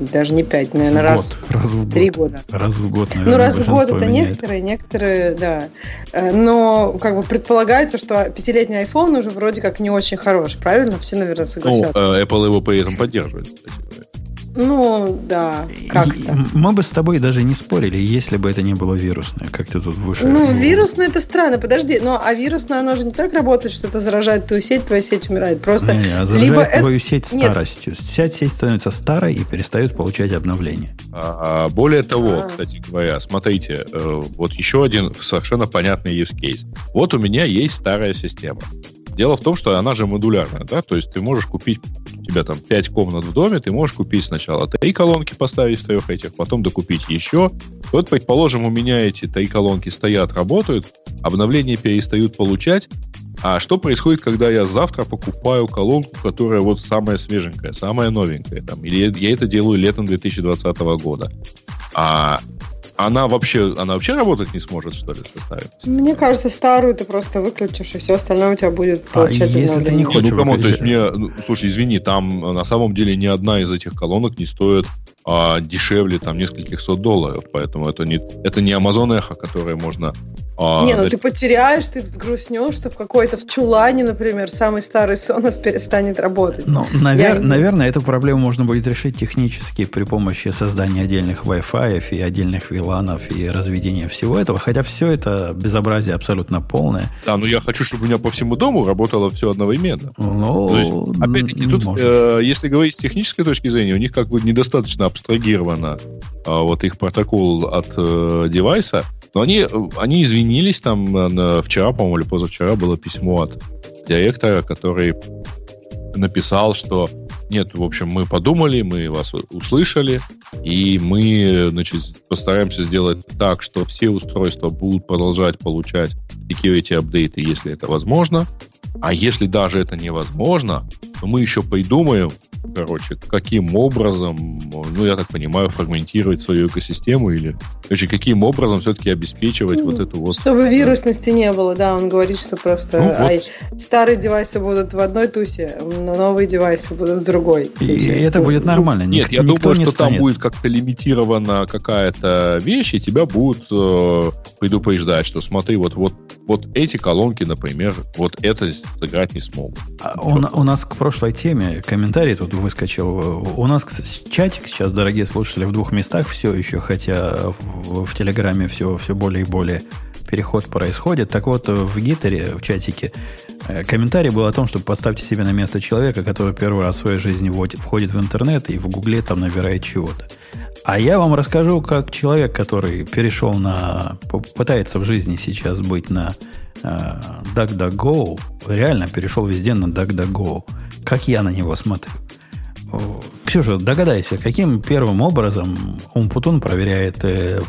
даже не пять, наверное, в раз, год, раз в три года. Раз в год, наверное, Ну, раз в год это меняет. некоторые, некоторые, да. Э, но как бы предполагается, что пятилетний iPhone уже вроде как не очень хороший, правильно? Все, наверное, согласятся. Ну, Apple его при этом поддерживает, ну, да, как-то. Мы бы с тобой даже не спорили, если бы это не было вирусное, как ты тут выше. Ну, вирусное это странно, подожди, но а вирусное оно же не так работает, что это заражает твою сеть, твоя сеть умирает. Просто не, не, а заражает либо твою это... сеть старостью. Нет. Сеть становится старой и перестает получать обновления. А, более того, а. кстати говоря, смотрите, э, вот еще один совершенно понятный use case. Вот у меня есть старая система. Дело в том, что она же модулярная, да, то есть ты можешь купить, тебя там 5 комнат в доме, ты можешь купить сначала три колонки поставить в трех этих, потом докупить еще. Вот, предположим, у меня эти три колонки стоят, работают, обновления перестают получать, а что происходит, когда я завтра покупаю колонку, которая вот самая свеженькая, самая новенькая, там, или я это делаю летом 2020 года? А она вообще, она вообще работать не сможет, что ли, составить? Мне кажется, старую ты просто выключишь, и все остальное у тебя будет получать а если ты не хочешь ну, кому, то есть мне, ну, слушай, извини, там на самом деле ни одна из этих колонок не стоит а, дешевле там нескольких сот долларов, поэтому это не, это не Amazon Echo, которое можно а, не, ну ты потеряешь, ты взгрустнешь, что в какой-то в чулане, например, самый старый Sonos перестанет работать. Ну, навер- Я... наверное, эту проблему можно будет решить технически при помощи создания отдельных Wi-Fi и отдельных VLAN и разведения всего этого, хотя все это безобразие абсолютно полное. Да, но я хочу, чтобы у меня по всему дому работало все одновременно. Ну, опять-таки, тут, э, если говорить с технической точки зрения, у них как бы недостаточно абстрагировано э, вот их протокол от э, девайса, но они, они извинились там на, вчера, по-моему, или позавчера было письмо от директора, который написал, что нет, в общем, мы подумали, мы вас услышали, и мы, значит, постараемся сделать так, что все устройства будут продолжать получать security апдейты, если это возможно. А если даже это невозможно, то мы еще придумаем, короче, каким образом, ну, я так понимаю, фрагментировать свою экосистему или, короче, каким образом все-таки обеспечивать ну, вот эту вот... Чтобы вирусности не было, да, он говорит, что просто ну, ай, старые девайсы будут в одной тусе, но новые девайсы будут в другой. И, и это будет нормально. Нет, Ник, я думаю, не что станет. там будет как-то лимитирована какая-то вещь, и тебя будут э, предупреждать, что смотри, вот, вот, вот эти колонки, например, вот это сыграть не смогут. А у, у нас к прошлой теме комментарий тут выскочил. У нас чатик сейчас, дорогие слушатели, в двух местах все еще, хотя в, в Телеграме все, все более и более переход происходит. Так вот, в Гитере, в чатике, э, комментарий был о том, что поставьте себе на место человека, который первый раз в своей жизни входит в интернет и в Гугле там набирает чего-то. А я вам расскажу, как человек, который перешел на... пытается в жизни сейчас быть на DuckDuckGo, реально перешел везде на DuckDuckGo. Как я на него смотрю. Ксюша, догадайся, каким первым образом Умпутун проверяет э,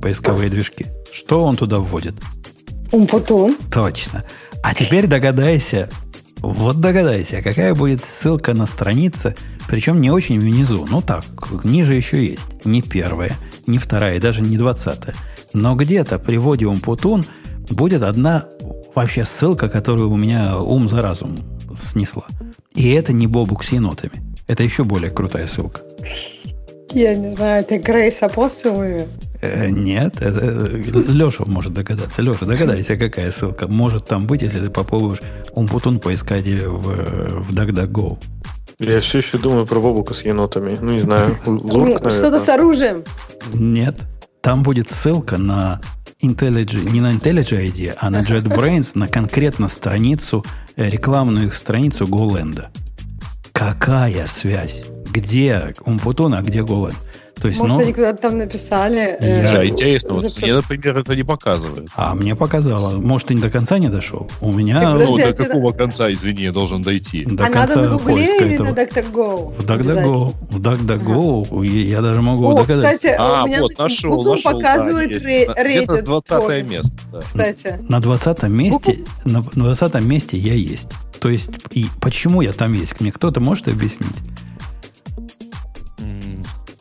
поисковые движки? Что он туда вводит? Умпутун. Точно. А теперь догадайся, вот догадайся, какая будет ссылка на странице, причем не очень внизу. Ну так, ниже еще есть. Не первая, не вторая, даже не двадцатая. Но где-то при вводе Умпутун будет одна вообще ссылка, которую у меня ум за разум снесла. И это не Бобук с енотами. Это еще более крутая ссылка. Я не знаю, это Грейс Апостолове? Э, нет, это э, Леша может догадаться. Леша, догадайся, какая ссылка может там быть, если ты попробуешь Умпутун поискать в, в DuckDuckGo. Я все еще думаю про Бобука с енотами. Ну, не знаю. Что-то с оружием. Нет. Там будет ссылка на IntelliJ, не на IntelliJ ID, а на JetBrains, на конкретно страницу, э, рекламную их страницу GoLand. Какая связь? Где Умпутун, а где Голланд? То есть, Может, ну, они куда-то там написали. Э, да, интересно. Вот мне, например, это не показывает. А мне показало. Может, ты не до конца не дошел? У меня... ну, до какого конца, извини, я должен дойти? До а конца надо на Гугле или этого. на DuckDuckGo? В DuckDuckGo. В DuckDuckGo ага. я даже могу О, догадаться. Кстати, а, у меня вот, нашел, Google нашел, показывает да, рейтинг. Это 20 место. Да. Кстати. На 20 месте, на, на 20 месте я есть. То есть, и почему я там есть? Мне кто-то может объяснить?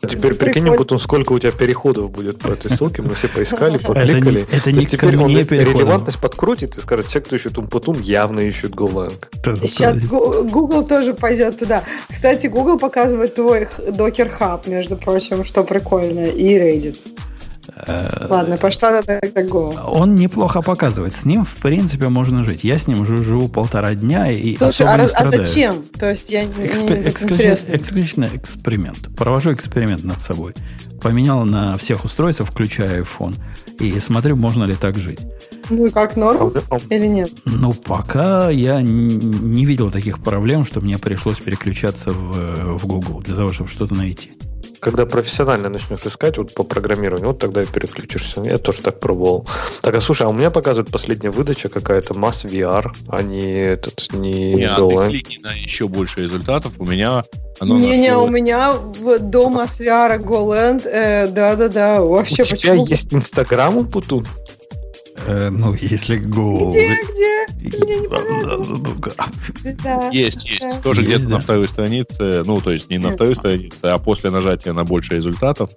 А теперь прикинь, потом сколько у тебя переходов будет по этой ссылке. Мы все поискали, покликали. Это, это не есть теперь он релевантность подкрутит и скажет, все, кто ищет Умпутун, явно ищут GoLang. Сейчас Google тоже пойдет туда. Кстати, Google показывает твой Docker Hub, между прочим, что прикольно, и Reddit. Э, Ладно, пошла на DuckDuckGo. Он неплохо показывает. С ним, в принципе, можно жить. Я с ним уже живу полтора дня и Слушай, особо а, не а страдаю. А зачем? То есть я Экспе- не эксклюзив, Исключительно эксперимент. Провожу эксперимент над собой. Поменял на всех устройствах, включая iPhone. И смотрю, можно ли так жить. Ну, как норм или нет? Ну, пока я не видел таких проблем, что мне пришлось переключаться в, в Google для того, чтобы что-то найти когда профессионально начнешь искать вот по программированию, вот тогда и переключишься. Я тоже так пробовал. Так, а слушай, а у меня показывает последняя выдача какая-то Mass VR, а не этот, не не ты кликни на еще больше результатов, у меня Не-не, у меня дома с VR GoLand, э, да-да-да, вообще У тебя почему? есть Инстаграм, Путун? Э, ну, если Go... Где, где? Ты не Есть, есть. Тоже где-то на второй странице, ну, то есть не на второй странице, а после нажатия на больше результатов,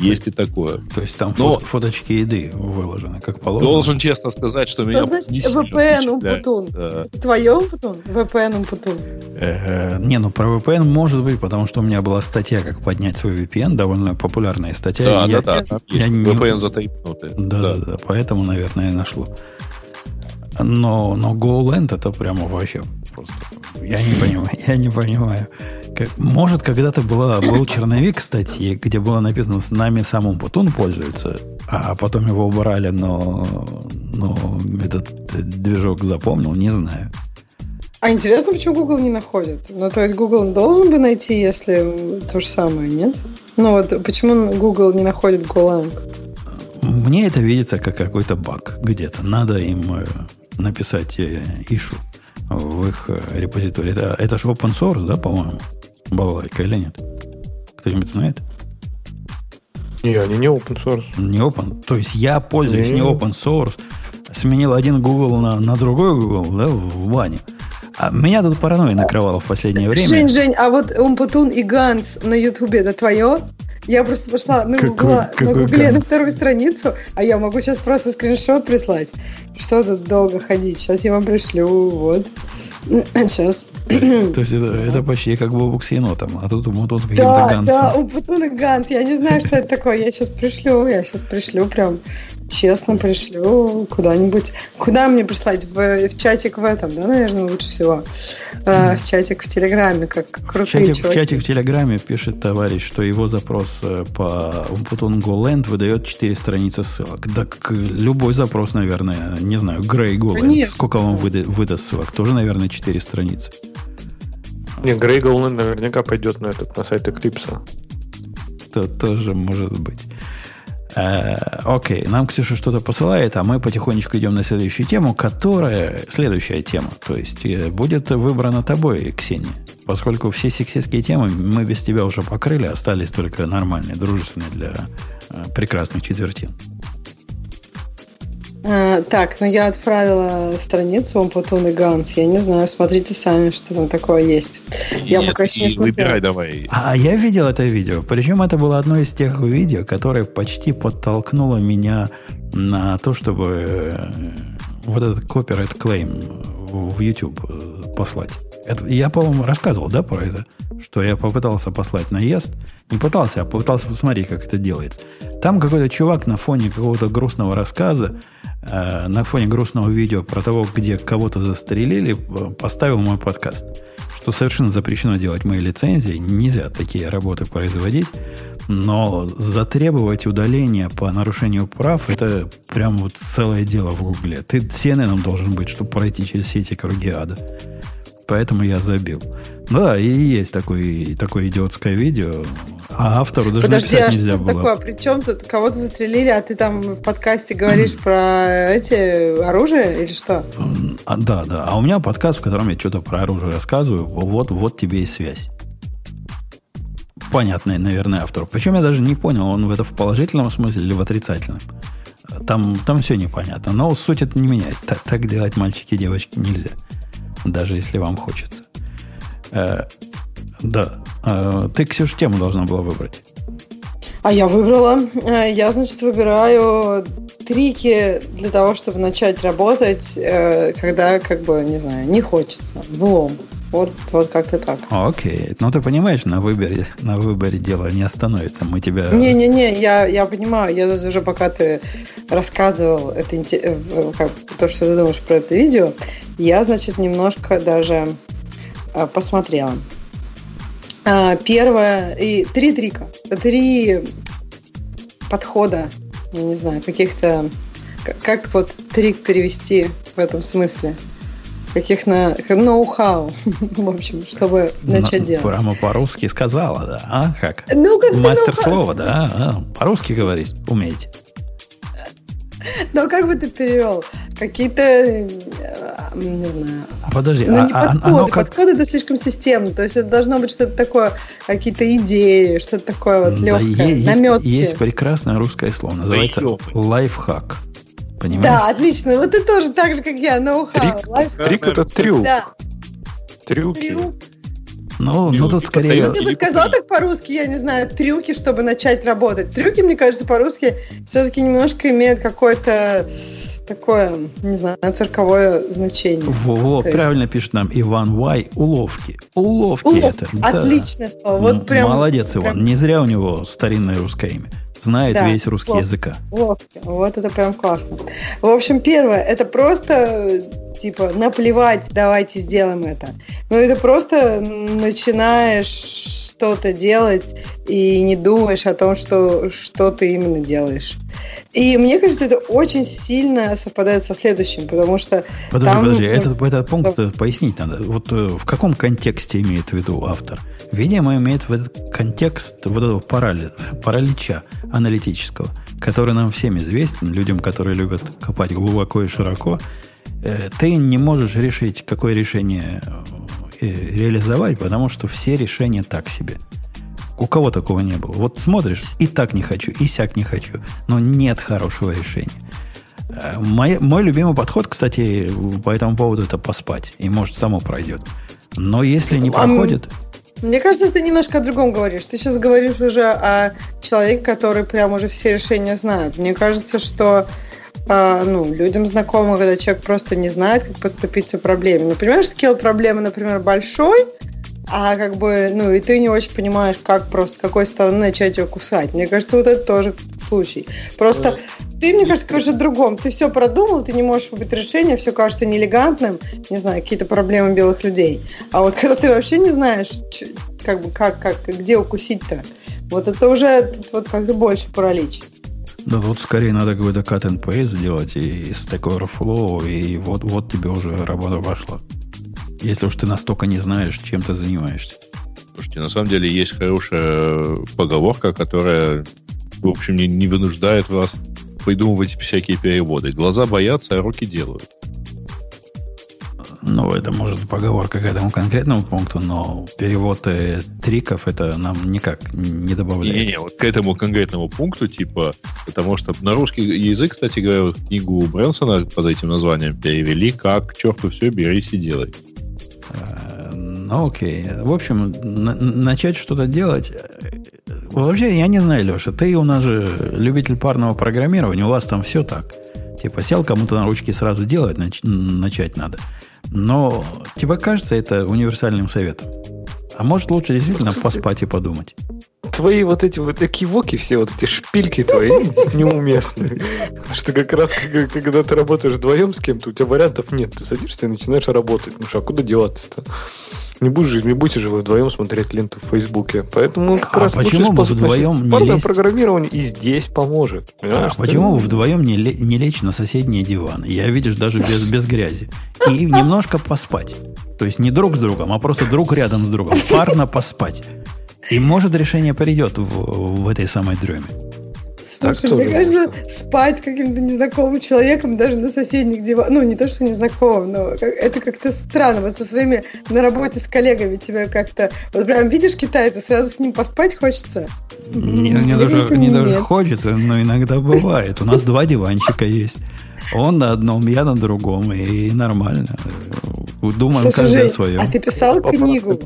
есть и такое. То есть там Но фоточки еды выложены, как положено. Должен честно сказать, что, что меня значит не VPN Умпутун? Да. Твое Умпутун? VPN Умпутун? Э, не, ну про VPN может быть, потому что у меня была статья, как поднять свой VPN, довольно популярная статья. Да, я, да, да. Я, я VPN не... за 3 минуты. Да, да, да, поэтому, наверное, нашло. Но, но GoLand это прямо вообще просто... Я не понимаю, я не понимаю. Как, может, когда-то была, был черновик статьи, где было написано «С нами самым Путун пользуется», а потом его убрали, но, но этот движок запомнил, не знаю. А интересно, почему Google не находит? Ну, то есть Google должен бы найти, если то же самое, нет? Ну, вот почему Google не находит GoLang? Мне это видится как какой-то баг где-то. Надо им э, написать ишу э, в их репозитории. Это, это же open source, да, по-моему? Балалайка или нет? Кто-нибудь знает? Не, они не open source. Не open. То есть я пользуюсь не, не open source. Сменил один Google на, на другой Google, да, в бане. А меня тут паранойя накрывала в последнее время. Жень, Жень, а вот Умпутун и Ганс на Ютубе это твое? Я просто пошла на, какой, гугла, какой на гугле на вторую страницу, а я могу сейчас просто скриншот прислать. Что тут долго ходить? Сейчас я вам пришлю. Вот. Сейчас. То есть это, это почти как Бобук с енотом, а тут Умпутун с каким-то да, Гансом. Да, Умпутун и Ганс. Я не знаю, что это такое. Я сейчас пришлю, я сейчас пришлю прям честно пришлю куда-нибудь. Куда мне прислать? В, в чатик в этом, да, наверное, лучше всего. Э, в чатик в Телеграме, как крутые в чатик, чуваки. в чатик в Телеграме пишет товарищ, что его запрос э, по Umputon GoLand выдает 4 страницы ссылок. Так любой запрос, наверное, не знаю, Грей GoLand, сколько вам выда, выдаст ссылок? Тоже, наверное, 4 страницы. Нет, Грей GoLand наверняка пойдет на этот, на сайт Eclipse. То тоже может быть. Э, окей, нам Ксюша что-то посылает, а мы потихонечку идем на следующую тему, которая следующая тема. То есть э, будет выбрана тобой, Ксения. Поскольку все сексистские темы мы без тебя уже покрыли, остались только нормальные, дружественные для э, прекрасных четвертин. А, так, ну я отправила страницу вам Путун и Ганс. Я не знаю, смотрите сами, что там такое есть. Нет, я пока еще не смотрела. Выбирай давай. А я видел это видео. Причем это было одно из тех видео, которое почти подтолкнуло меня на то, чтобы э, вот этот copyright claim в YouTube э, послать. Это, я, по-моему, рассказывал, да, про это? Что я попытался послать наезд. Не пытался, а попытался посмотреть, как это делается. Там какой-то чувак на фоне какого-то грустного рассказа Э, на фоне грустного видео про того, где кого-то застрелили, э, поставил мой подкаст. Что совершенно запрещено делать мои лицензии. Нельзя такие работы производить. Но затребовать удаление по нарушению прав это прям вот целое дело в Гугле. Ты CNN должен быть, чтобы пройти через все эти круги ада. Поэтому я забил. Да, и есть такое, такое идиотское видео. А автору даже Подожди, написать а нельзя что было. Такое? Причем тут кого-то застрелили, а ты там в подкасте говоришь про эти оружие или что? А, да, да. А у меня подкаст, в котором я что-то про оружие рассказываю. Вот, вот тебе и связь. Понятный, наверное, автору. Причем я даже не понял, он в это в положительном смысле или в отрицательном. Там, там все непонятно. Но суть это не меняет. Так, так делать мальчики и девочки нельзя. Даже если вам хочется. Э, да. Э, ты, Ксюш, тему должна была выбрать. А я выбрала. Э, я, значит, выбираю трики для того, чтобы начать работать, э, когда, как бы, не знаю, не хочется. Влом. Вот, вот как-то так. Окей. Ну, ты понимаешь, на выборе, на выборе дело не остановится. Мы тебя... Не-не-не, я, я понимаю. Я уже пока ты рассказывал это, как, то, что ты думаешь про это видео, я, значит, немножко даже посмотрела. А, первое, и три трика, три подхода, я не знаю, каких-то, как вот трик перевести в этом смысле? Каких на ноу-хау, в общем, чтобы начать делать. Прямо по-русски сказала, да? А как? Ну, как Мастер слова, да? А, по-русски говорить умеете. Ну, как бы ты перевел? Какие-то, э, не знаю. Подожди, ну, не а, подходы. Оно как... Подходы это слишком системно. То есть это должно быть что-то такое, какие-то идеи, что-то такое вот да, легкое, есть, наметки. Есть прекрасное русское слово, называется лайфхак. Понимаешь? Да, отлично. Вот ты тоже так же, как я, ноу-хау. Трик, трик это трюк. Да. Трюки. Трюк. Ну, ну тут скорее... Ну, ты бы сказал так по-русски, я не знаю, трюки, чтобы начать работать. Трюки, мне кажется, по-русски все-таки немножко имеют какое-то такое, не знаю, цирковое значение. Во, -во правильно пишет нам Иван Вай. Уловки. Уловки, Уловки. это. Отличное да. слово. Вот прям, Молодец, Иван. Прям... Не зря у него старинное русское имя. Знает да, весь русский уловки. языка. Уловки. Вот это прям классно. В общем, первое, это просто типа, наплевать, давайте сделаем это. Но это просто начинаешь что-то делать и не думаешь о том, что, что ты именно делаешь. И мне кажется, это очень сильно совпадает со следующим, потому что... Подожди, там... подожди, этот, этот пункт да. пояснить надо. Вот э, в каком контексте имеет в виду автор? Видимо, имеет в этот контекст вот этого парали, паралича аналитического, который нам всем известен, людям, которые любят копать глубоко и широко, ты не можешь решить, какое решение э, реализовать, потому что все решения так себе. У кого такого не было? Вот смотришь, и так не хочу, и сяк не хочу, но нет хорошего решения. Э, мой, мой любимый подход, кстати, по этому поводу это поспать, и может само пройдет. Но если не проходит... Мне кажется, ты немножко о другом говоришь. Ты сейчас говоришь уже о человеке, который прям уже все решения знает. Мне кажется, что ну, людям знакомо, когда человек просто не знает, как поступить с проблемой. Ну, понимаешь, скилл проблемы, например, большой, а как бы, ну, и ты не очень понимаешь, как просто, с какой стороны начать ее кусать. Мне кажется, вот это тоже случай. Просто ты, мне кажется, говоришь о другом. Ты все продумал, ты не можешь выбрать решение, все кажется неэлегантным, не знаю, какие-то проблемы белых людей. А вот когда ты вообще не знаешь, как бы, как, как, где укусить-то, вот это уже тут вот как-то больше паралич. Да тут скорее надо какой-то cut and paste сделать и Stack Overflow, и вот, вот тебе уже работа пошла. Если уж ты настолько не знаешь, чем ты занимаешься. Слушайте, на самом деле есть хорошая поговорка, которая, в общем, не, не вынуждает вас придумывать всякие переводы. Глаза боятся, а руки делают. Ну, это может поговорка к этому конкретному пункту, но перевод э, триков это нам никак не добавляет. Не-не, вот к этому конкретному пункту, типа, потому что на русский язык, кстати говоря, книгу Брэнсона под этим названием перевели как «Черту все, берись и делай». Э, ну, окей. В общем, на- начать что-то делать... Э, вообще, я не знаю, Леша, ты у нас же любитель парного программирования, у вас там все так. Типа сел кому-то на ручки сразу делать, нач- начать надо. Но тебе кажется это универсальным советом? А может лучше действительно поспать и подумать? Твои вот эти вот экивоки, все вот эти шпильки твои здесь неуместны. Потому что как раз, когда ты работаешь вдвоем с кем-то, у тебя вариантов нет. Ты садишься и начинаешь работать. Ну что, а куда деваться-то? Не будешь не будете же вы вдвоем смотреть ленту в Фейсбуке. Поэтому как а раз почему бы вдвоем не лезть? программирование и здесь поможет. А почему вы вдвоем не, не лечь на соседние диваны? Я, видишь, даже без, без грязи. И немножко поспать. То есть не друг с другом, а просто друг рядом с другом. Парно поспать. И может решение придет в, в этой самой дреме. Слушай, мне кажется, можно. спать с каким-то незнакомым человеком даже на соседних диванах, ну, не то, что незнакомым, но это как-то странно. Вот со своими на работе с коллегами тебя как-то... Вот прям видишь китайца, сразу с ним поспать хочется? Не, не даже, не даже хочется, но иногда бывает. У нас два диванчика есть. Он на одном, я на другом, и нормально. Думаем Слушай, каждый Жень, о своем. А ты писал книгу?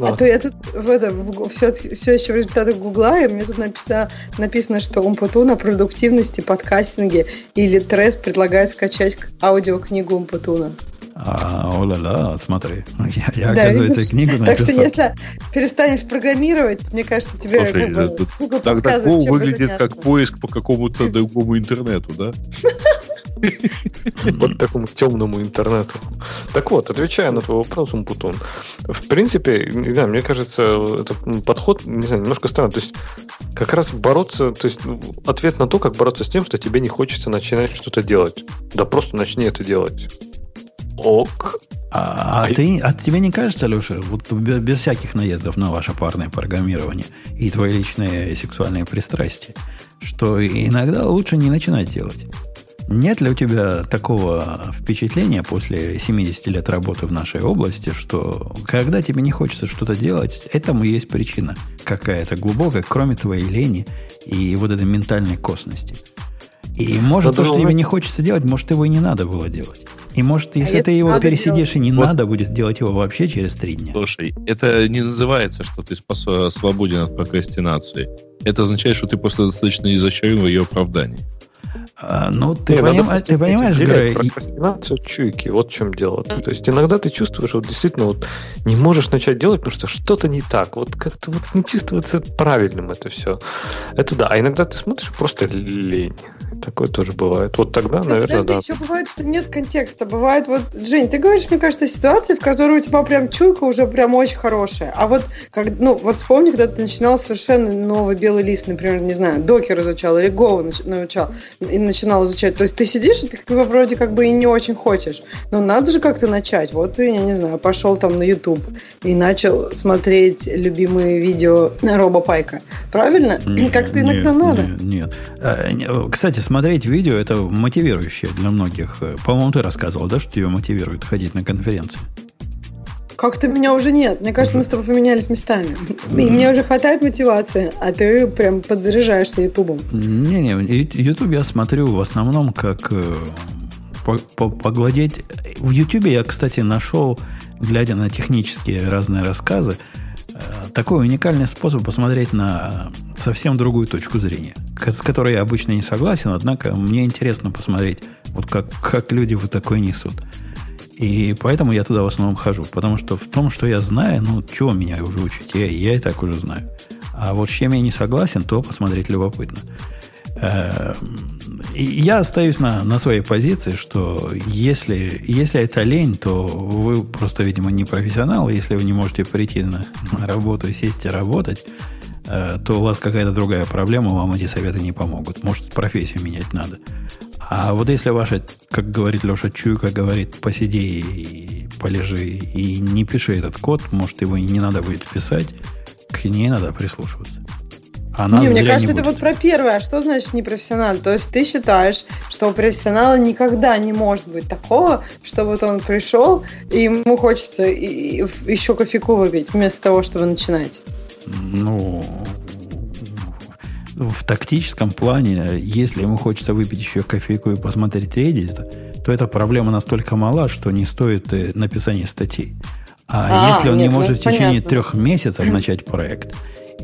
А то я тут в этом, в, все, все еще в результатах Гугла, и мне тут написано, написано, что Умпутун о продуктивности, подкастинге или Трес предлагает скачать аудиокнигу Умпутуна. А, о-ла-ла, смотри. Я, я да, оказывается, видишь? книгу написал. Так что если перестанешь программировать, мне кажется, тебе Слушай, Google, Google так, так выглядит как поиск по какому-то другому интернету, да? Вот такому темному интернету. Так вот, отвечая на твой вопрос, Умпутун, в принципе, не знаю, мне кажется, это подход, не знаю, немножко странный. То есть, как раз бороться, то есть, ответ на то, как бороться с тем, что тебе не хочется начинать что-то делать. Да просто начни это делать. Ок. А, а, ты, а тебе не кажется, Леша, вот без, без всяких наездов на ваше парное программирование и твои личные сексуальные пристрастия, что иногда лучше не начинать делать? Нет ли у тебя такого впечатления после 70 лет работы в нашей области, что когда тебе не хочется что-то делать, этому есть причина какая-то глубокая, кроме твоей лени и вот этой ментальной косности? И может, то, что тебе не хочется делать, может, его и не надо было делать. И может, если а ты его пересидишь делать. и не вот. надо будет делать его вообще через три дня. Слушай, это не называется, что ты свободен от прокрастинации. Это означает, что ты просто достаточно изощрен в ее оправдании. А, ну, ты, поним... надо, ты понимаешь, Грей... Прокрастинацию чуйки, вот в чем дело. То есть иногда ты чувствуешь, что вот действительно вот не можешь начать делать, потому что что-то не так. Вот как-то вот не чувствуется правильным это все. Это да. А иногда ты смотришь, просто лень. Такое тоже бывает. Вот тогда, да, наверное, подожди, да. еще бывает, что нет контекста. Бывает вот, Жень, ты говоришь, мне кажется, ситуации, в которой у тебя прям чуйка уже прям очень хорошая. А вот, как, ну, вот вспомни, когда ты начинал совершенно новый белый лист, например, не знаю, докер изучал или Go научал, и начинал изучать. То есть ты сидишь, и ты вроде как бы и не очень хочешь. Но надо же как-то начать. Вот ты, я не знаю, пошел там на YouTube и начал смотреть любимые видео Роба Пайка. Правильно? Как-то иногда нет, надо. Нет, нет. А, кстати, смотреть видео это мотивирующее для многих. По-моему, ты рассказывал, да, что тебя мотивирует ходить на конференции? Как-то меня уже нет. Мне кажется, мы с тобой поменялись местами. И мне уже хватает мотивации, а ты прям подзаряжаешься Ютубом. Не-не, Ютуб я смотрю в основном как э, погладеть. В Ютубе я, кстати, нашел, глядя на технические разные рассказы, такой уникальный способ посмотреть на совсем другую точку зрения, с которой я обычно не согласен, однако мне интересно посмотреть, вот как, как люди вот такое несут. И поэтому я туда в основном хожу. Потому что в том, что я знаю, ну, чего меня уже учить, я, я и так уже знаю. А вот с чем я не согласен, то посмотреть любопытно. Эм, я остаюсь на, на своей позиции, что если, если это лень, то вы просто, видимо, не профессионал. Если вы не можете прийти на, на работу и сесть и работать, э, то у вас какая-то другая проблема, вам эти советы не помогут. Может, профессию менять надо. А вот если ваша, как говорит Леша Чуйка, говорит, посиди и полежи и не пиши этот код, может, его не надо будет писать, к ней надо прислушиваться. Она не, мне кажется, не это вот про первое. А что значит непрофессионал? То есть ты считаешь, что у профессионала никогда не может быть такого, что вот он пришел, и ему хочется еще кофейку выпить, вместо того, чтобы начинать? Ну, в тактическом плане, если ему хочется выпить еще кофейку и посмотреть Reddit, то эта проблема настолько мала, что не стоит э, написания статей. А, а если он нет, не может ну, в течение понятно. трех месяцев начать проект,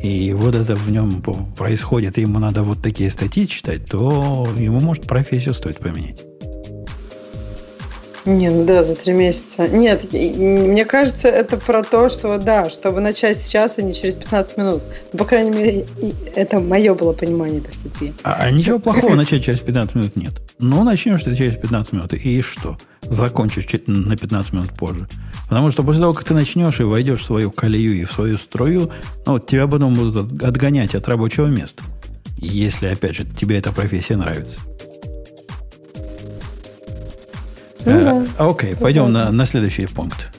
и вот это в нем происходит, и ему надо вот такие статьи читать, то ему, может, профессию стоит поменять. Не, ну да, за три месяца. Нет, мне кажется, это про то, что да, чтобы начать сейчас, а не через 15 минут. Ну, по крайней мере, это мое было понимание этой статьи. А, а ничего плохого начать через 15 минут нет. Ну, начнешь ты через 15 минут, и что? Закончишь на 15 минут позже. Потому что после того, как ты начнешь и войдешь в свою колею и в свою струю, ну, тебя потом будут отгонять от рабочего места. Если, опять же, тебе эта профессия нравится. Ну, э, да. Окей, пойдем на, на следующий пункт.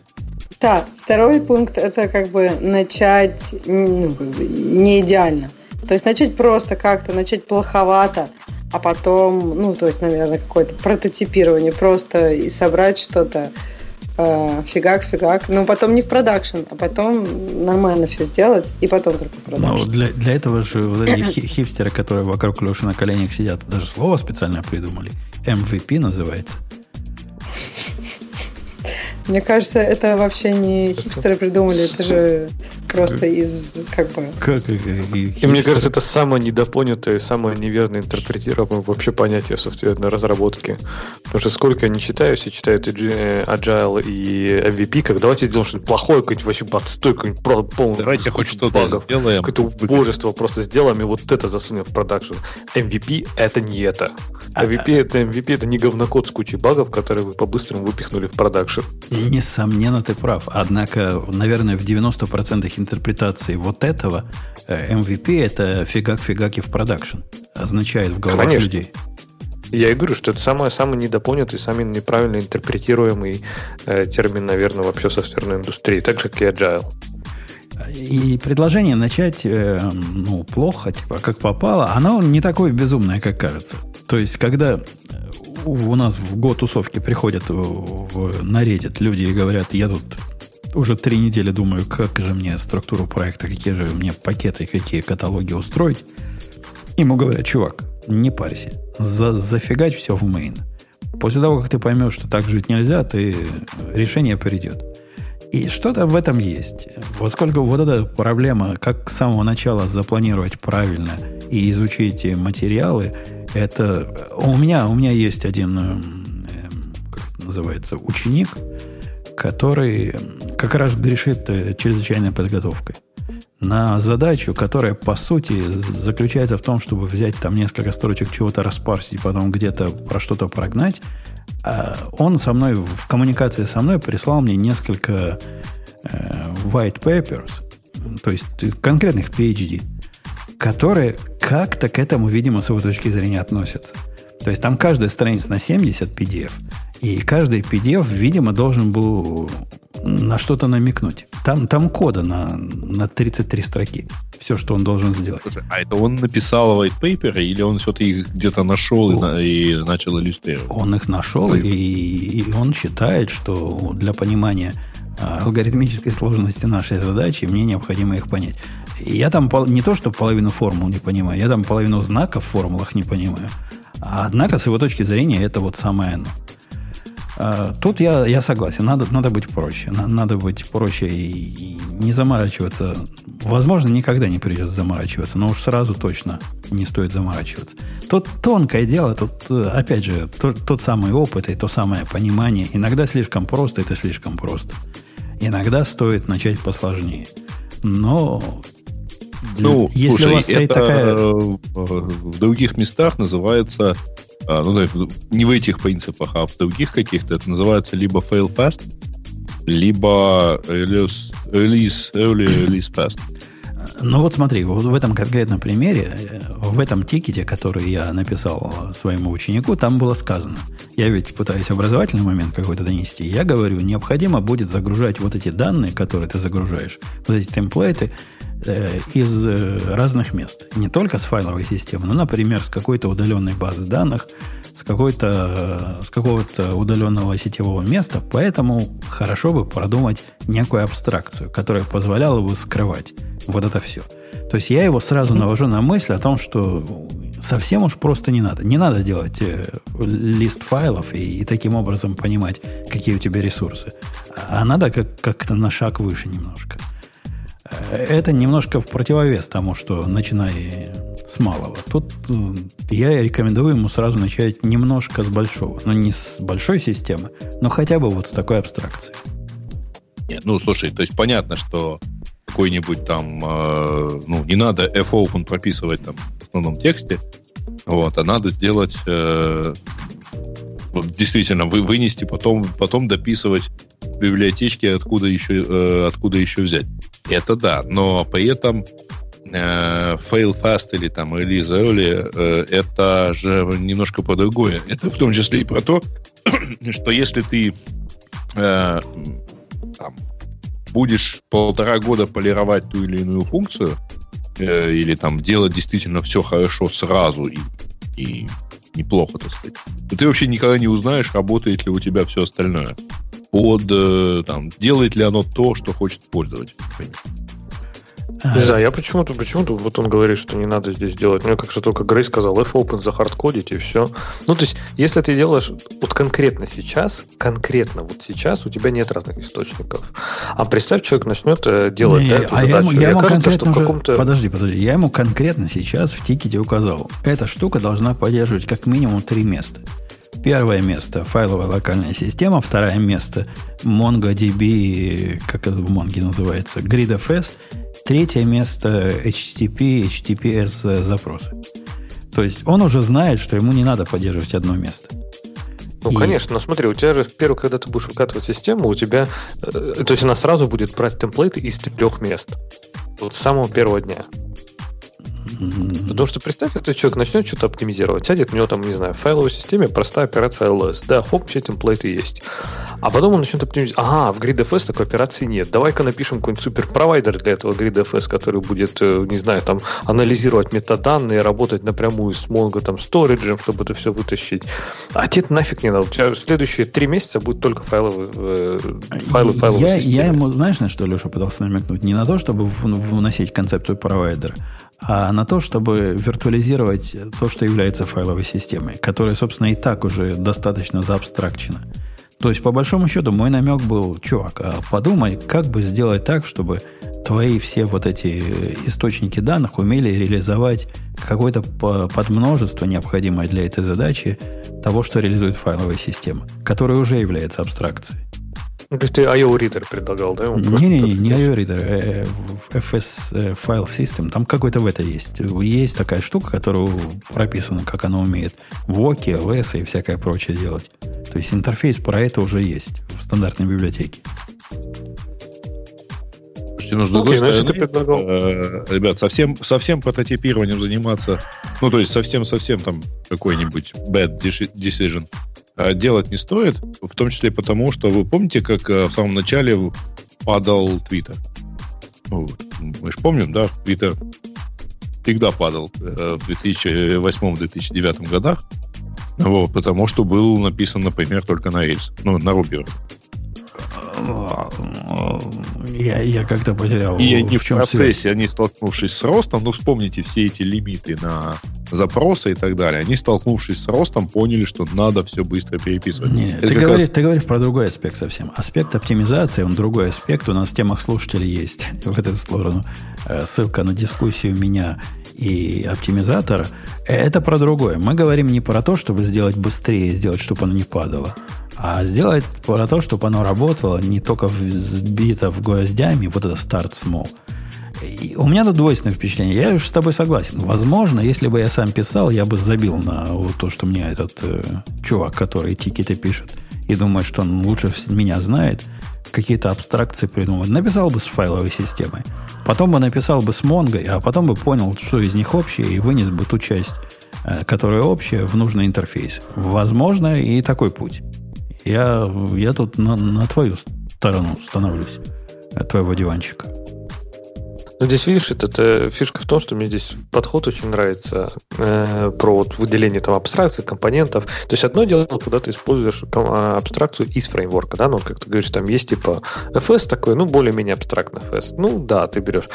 Так, второй пункт это как бы начать ну, как бы не идеально. То есть начать просто как-то, начать плоховато, а потом, ну, то есть, наверное, какое-то прототипирование просто и собрать что-то э, фигак, фигак. Но потом не в продакшн, а потом нормально все сделать, и потом только в продакшн. Ну, для, для этого же вот эти хипстеры, которые вокруг Леши на коленях сидят, даже слово специально придумали. MVP называется – мне кажется, это вообще не хипстеры придумали, это же просто из как бы. Как, и мне кажется, это самое недопонятое, самое неверно интерпретируемое вообще понятие софтверной разработки. Потому что сколько я не читаю, все читают и Agile и MVP, как давайте сделаем что-нибудь плохое, какой-нибудь вообще отстой, какой-нибудь полный. Давайте хоть что-то сделаем. Какое-то убожество просто сделаем и вот это засунем в продакшн. MVP это не это. MVP это MVP это не говнокод с кучей багов, которые вы по-быстрому выпихнули в продакшн. Несомненно, ты прав. Однако, наверное, в 90% интерпретации вот этого MVP э, это фигак-фигак и в продакшн. Означает в головах Конечно. людей. Я и говорю, что это самый, самый недопонятый, самый неправильно интерпретируемый э, термин, наверное, вообще софтверной индустрии, так же, как и agile. И предложение начать э, ну, плохо, типа, как попало, оно не такое безумное, как кажется. То есть, когда у нас в Go тусовке приходят в, в, на Reddit люди и говорят, я тут уже три недели думаю, как же мне структуру проекта, какие же мне пакеты, какие каталоги устроить. Ему говорят, чувак, не парься, за, зафигать все в main. После того, как ты поймешь, что так жить нельзя, ты, решение придет. И что-то в этом есть. Поскольку вот эта проблема, как с самого начала запланировать правильно и изучить материалы, это у меня, у меня есть один, э, как это называется, ученик, который как раз грешит э, чрезвычайной подготовкой на задачу, которая, по сути, заключается в том, чтобы взять там несколько строчек чего-то распарсить, потом где-то про что-то прогнать. А он со мной, в коммуникации со мной прислал мне несколько э, white papers, то есть конкретных PhD, которые как-то к этому, видимо, с его точки зрения относятся. То есть там каждая страница на 70 PDF, и каждый PDF, видимо, должен был на что-то намекнуть. Там, там кода на, на 33 строки. Все, что он должен сделать. А это он написал white paper, или он все-таки их где-то нашел он, и, и начал иллюстрировать? Он их нашел, и, и он считает, что для понимания а, алгоритмической сложности нашей задачи мне необходимо их понять. Я там не то, что половину формул не понимаю, я там половину знаков в формулах не понимаю. Однако, с его точки зрения, это вот самое оно. А, тут я, я согласен, надо, надо быть проще. Надо быть проще и, и не заморачиваться возможно, никогда не придется заморачиваться, но уж сразу точно не стоит заморачиваться. Тут тонкое дело, тут, э, опять же, тот, тот самый опыт и то самое понимание. Иногда слишком просто, это слишком просто. Иногда стоит начать посложнее. Но ну, если слушай, у вас стоит это такая... в других местах называется, а, ну, не в этих принципах, а в других каких-то, это называется либо fail fast, либо release, release early, release fast. Ну вот смотри, вот в этом конкретном примере, э, в этом тикете, который я написал своему ученику, там было сказано. Я ведь пытаюсь образовательный момент какой-то донести. Я говорю, необходимо будет загружать вот эти данные, которые ты загружаешь, вот эти темплейты, Э, из э, разных мест. Не только с файловой системы, но, например, с какой-то удаленной базы данных, с, какой-то, э, с какого-то удаленного сетевого места. Поэтому хорошо бы продумать некую абстракцию, которая позволяла бы скрывать вот это все. То есть я его сразу навожу на мысль о том, что совсем уж просто не надо. Не надо делать лист файлов и, и таким образом понимать, какие у тебя ресурсы. А надо как- как-то на шаг выше немножко это немножко в противовес тому, что начинай с малого. Тут э, я рекомендую ему сразу начать немножко с большого. Ну, не с большой системы, но хотя бы вот с такой абстракции. Нет, ну, слушай, то есть понятно, что какой-нибудь там, э, ну, не надо fopen прописывать там в основном тексте, вот, а надо сделать, э, действительно, вы, вынести, потом, потом дописывать библиотечки, откуда еще, э, откуда еще взять. Это да, но при этом fail fast или там release early э, это же немножко по другое. Это в том числе и про то, что если ты э, там, будешь полтора года полировать ту или иную функцию, э, или там делать действительно все хорошо сразу и, и неплохо, так сказать, то ты вообще никогда не узнаешь, работает ли у тебя все остальное под, э, там, делает ли оно то, что хочет пользователь. Не знаю, я почему-то, почему-то вот он говорит, что не надо здесь делать. Мне как же только Грей сказал, F-Open захардкодить и все. Ну, то есть, если ты делаешь вот конкретно сейчас, конкретно вот сейчас, у тебя нет разных источников. А представь, человек начнет э, делать не, да, эту а задачу. Я ему, я ему кажется, что уже... каком-то... Подожди, подожди. Я ему конкретно сейчас в тикете указал. Эта штука должна поддерживать как минимум три места. Первое место – файловая локальная система. Второе место – MongoDB, как это в Mongo называется, GridFS. Третье место – HTTP, HTTPS запросы. То есть он уже знает, что ему не надо поддерживать одно место. Ну, и... конечно, но смотри, у тебя же, первый, когда ты будешь выкатывать систему, у тебя, э, то есть она сразу будет брать темплейты из трех мест. Вот с самого первого дня. Потому что представь, этот человек начнет что-то оптимизировать, сядет, у него там, не знаю, в файловой системе простая операция LS. Да, хоп, все темплейты есть. А потом он начнет оптимизировать. Ага, в GridFS такой операции нет. Давай-ка напишем какой-нибудь суперпровайдер для этого GridFS, который будет, э, не знаю, там, анализировать метаданные, работать напрямую с Mongo, там, сториджем, чтобы это все вытащить. А тебе нафиг не надо. У тебя следующие три месяца будет только файловые, э, файлы файловые я, я ему, знаешь, на что Леша пытался намекнуть? Не на то, чтобы вносить концепцию провайдера, а на то, чтобы виртуализировать то, что является файловой системой, которая, собственно, и так уже достаточно заабстракчена. То есть, по большому счету, мой намек был, чувак, а подумай, как бы сделать так, чтобы твои все вот эти источники данных умели реализовать какое-то подмножество, необходимое для этой задачи, того, что реализует файловая система, которая уже является абстракцией. Ну, то есть ты IO Reader предлагал, да? Не-не-не, не IO Reader, э, FS File System, там какой-то в это есть. Есть такая штука, которая прописана, как она умеет в ОКи, LS и всякое прочее делать. То есть интерфейс про это уже есть в стандартной библиотеке. Слушайте, ну, с другой okay, стороны, э, ребят, совсем, совсем прототипированием заниматься, ну, то есть совсем-совсем там какой-нибудь bad decision делать не стоит, в том числе потому, что вы помните, как э, в самом начале падал Твиттер? Ну, мы же помним, да, Твиттер всегда падал э, в 2008-2009 годах, вот, потому что был написан, например, только на Rails, ну, на Ruby. Я, я как-то потерял. И они в, в процессе, связь? они столкнувшись с ростом, ну, вспомните все эти лимиты на запросы и так далее, они, столкнувшись с ростом, поняли, что надо все быстро переписывать. Не, ты, говоришь, раз... ты говоришь про другой аспект совсем. Аспект оптимизации, он другой аспект. У нас в темах слушателей есть в эту сторону э, ссылка на дискуссию меня и оптимизатора. Это про другое. Мы говорим не про то, чтобы сделать быстрее, сделать, чтобы оно не падало, а сделать про то, чтобы оно работало не только сбито в гвоздями, вот это small, и у меня тут двойственное впечатление. Я уж с тобой согласен. Возможно, если бы я сам писал, я бы забил на вот то, что мне этот э, чувак, который тикеты пишет, и думает, что он лучше меня знает, какие-то абстракции придумывает. Написал бы с файловой системой. Потом бы написал бы с Монгой, а потом бы понял, что из них общее, и вынес бы ту часть, э, которая общая, в нужный интерфейс. Возможно, и такой путь. Я, я тут на, на твою сторону становлюсь, от твоего диванчика. Ну, здесь, видишь, это, это фишка в том, что мне здесь подход очень нравится э, про вот выделение там абстракций, компонентов. То есть одно дело, когда ты используешь а, абстракцию из фреймворка, да, ну, как ты говоришь, там есть типа FS такой, ну, более-менее абстрактный FS. Ну, да, ты берешь.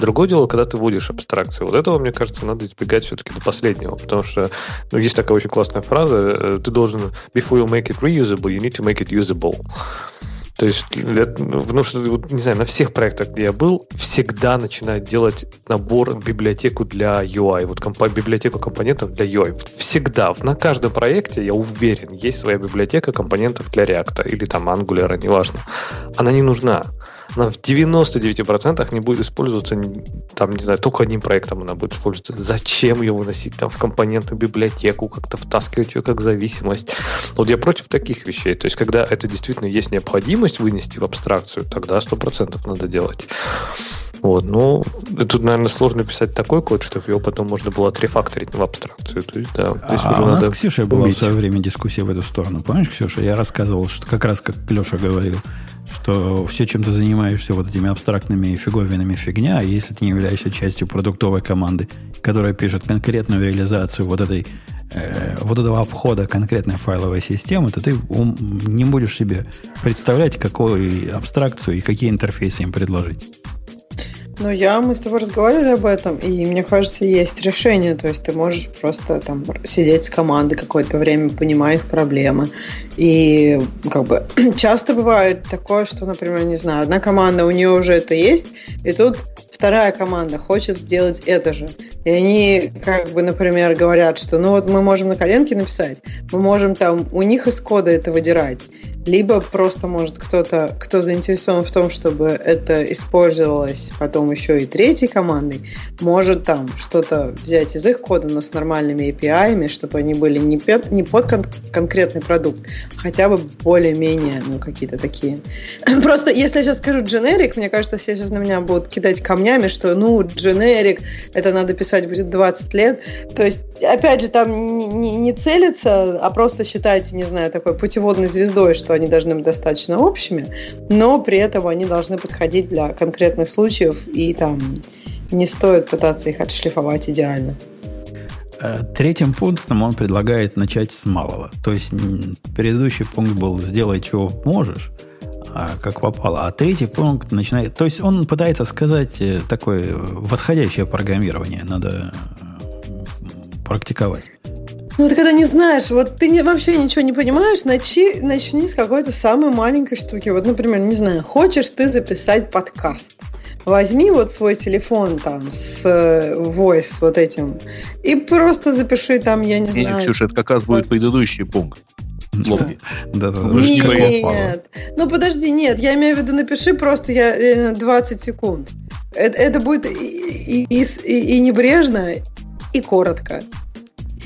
Другое дело, когда ты вводишь абстракцию. Вот этого, мне кажется, надо избегать все-таки до последнего, потому что ну, есть такая очень классная фраза, э, ты должен before you make it reusable, you need to make it usable. То есть, ну, что, не знаю, на всех проектах, где я был, всегда начинают делать набор, библиотеку для UI, вот компа- библиотеку компонентов для UI. Всегда, на каждом проекте, я уверен, есть своя библиотека компонентов для React или там Angular, неважно. Она не нужна она в 99% не будет использоваться, там, не знаю, только одним проектом она будет использоваться. Зачем ее выносить там в компонентную библиотеку, как-то втаскивать ее как зависимость? Вот я против таких вещей. То есть, когда это действительно есть необходимость вынести в абстракцию, тогда 100% надо делать. Вот, ну, тут, наверное, сложно писать такой код, чтобы его потом можно было отрефакторить в абстракцию. То есть, да, а, а у нас с Ксюшей была в свое время дискуссия в эту сторону. Помнишь, Ксюша, я рассказывал, что как раз как Леша говорил, что все, чем ты занимаешься вот этими абстрактными фиговинами фигня, а если ты не являешься частью продуктовой команды, которая пишет конкретную реализацию вот этой э, вот этого обхода конкретной файловой системы, то ты не будешь себе представлять, какую абстракцию и какие интерфейсы им предложить. Ну, я, мы с тобой разговаривали об этом, и мне кажется, есть решение. То есть ты можешь просто там сидеть с командой какое-то время, понимать проблемы. И как бы часто бывает такое, что, например, не знаю, одна команда, у нее уже это есть, и тут вторая команда хочет сделать это же. И они, как бы, например, говорят, что ну вот мы можем на коленке написать, мы можем там у них из кода это выдирать. Либо просто, может, кто-то, кто заинтересован в том, чтобы это использовалось потом еще и третьей командой, может там что-то взять из их кода, но с нормальными API, чтобы они были не, пет, не под кон- конкретный продукт, хотя бы более-менее, ну, какие-то такие. Просто, если я сейчас скажу generic, мне кажется, все сейчас на меня будут кидать камнями, что, ну, generic, это надо писать будет 20 лет. То есть, опять же, там не, не, не целиться, а просто считать, не знаю, такой путеводной звездой, что они должны быть достаточно общими, но при этом они должны подходить для конкретных случаев, и там не стоит пытаться их отшлифовать идеально. Э, третьим пунктом он предлагает начать с малого. То есть предыдущий пункт был «сделай, чего можешь», а как попало. А третий пункт начинает... То есть он пытается сказать э, такое восходящее программирование. Надо э, практиковать. Ну, ты когда не знаешь, вот ты не, вообще ничего не понимаешь, начни, начни с какой-то самой маленькой штуки. Вот, например, не знаю, хочешь ты записать подкаст. Возьми вот свой телефон там с э, voice вот этим и просто запиши там, я не, не знаю. Ксюша, это как раз будет предыдущий пункт. Да, да, да. Нет, ну подожди, нет, я имею в виду, напиши просто я 20 э, секунд. Это, это будет и, и, и, и небрежно, и коротко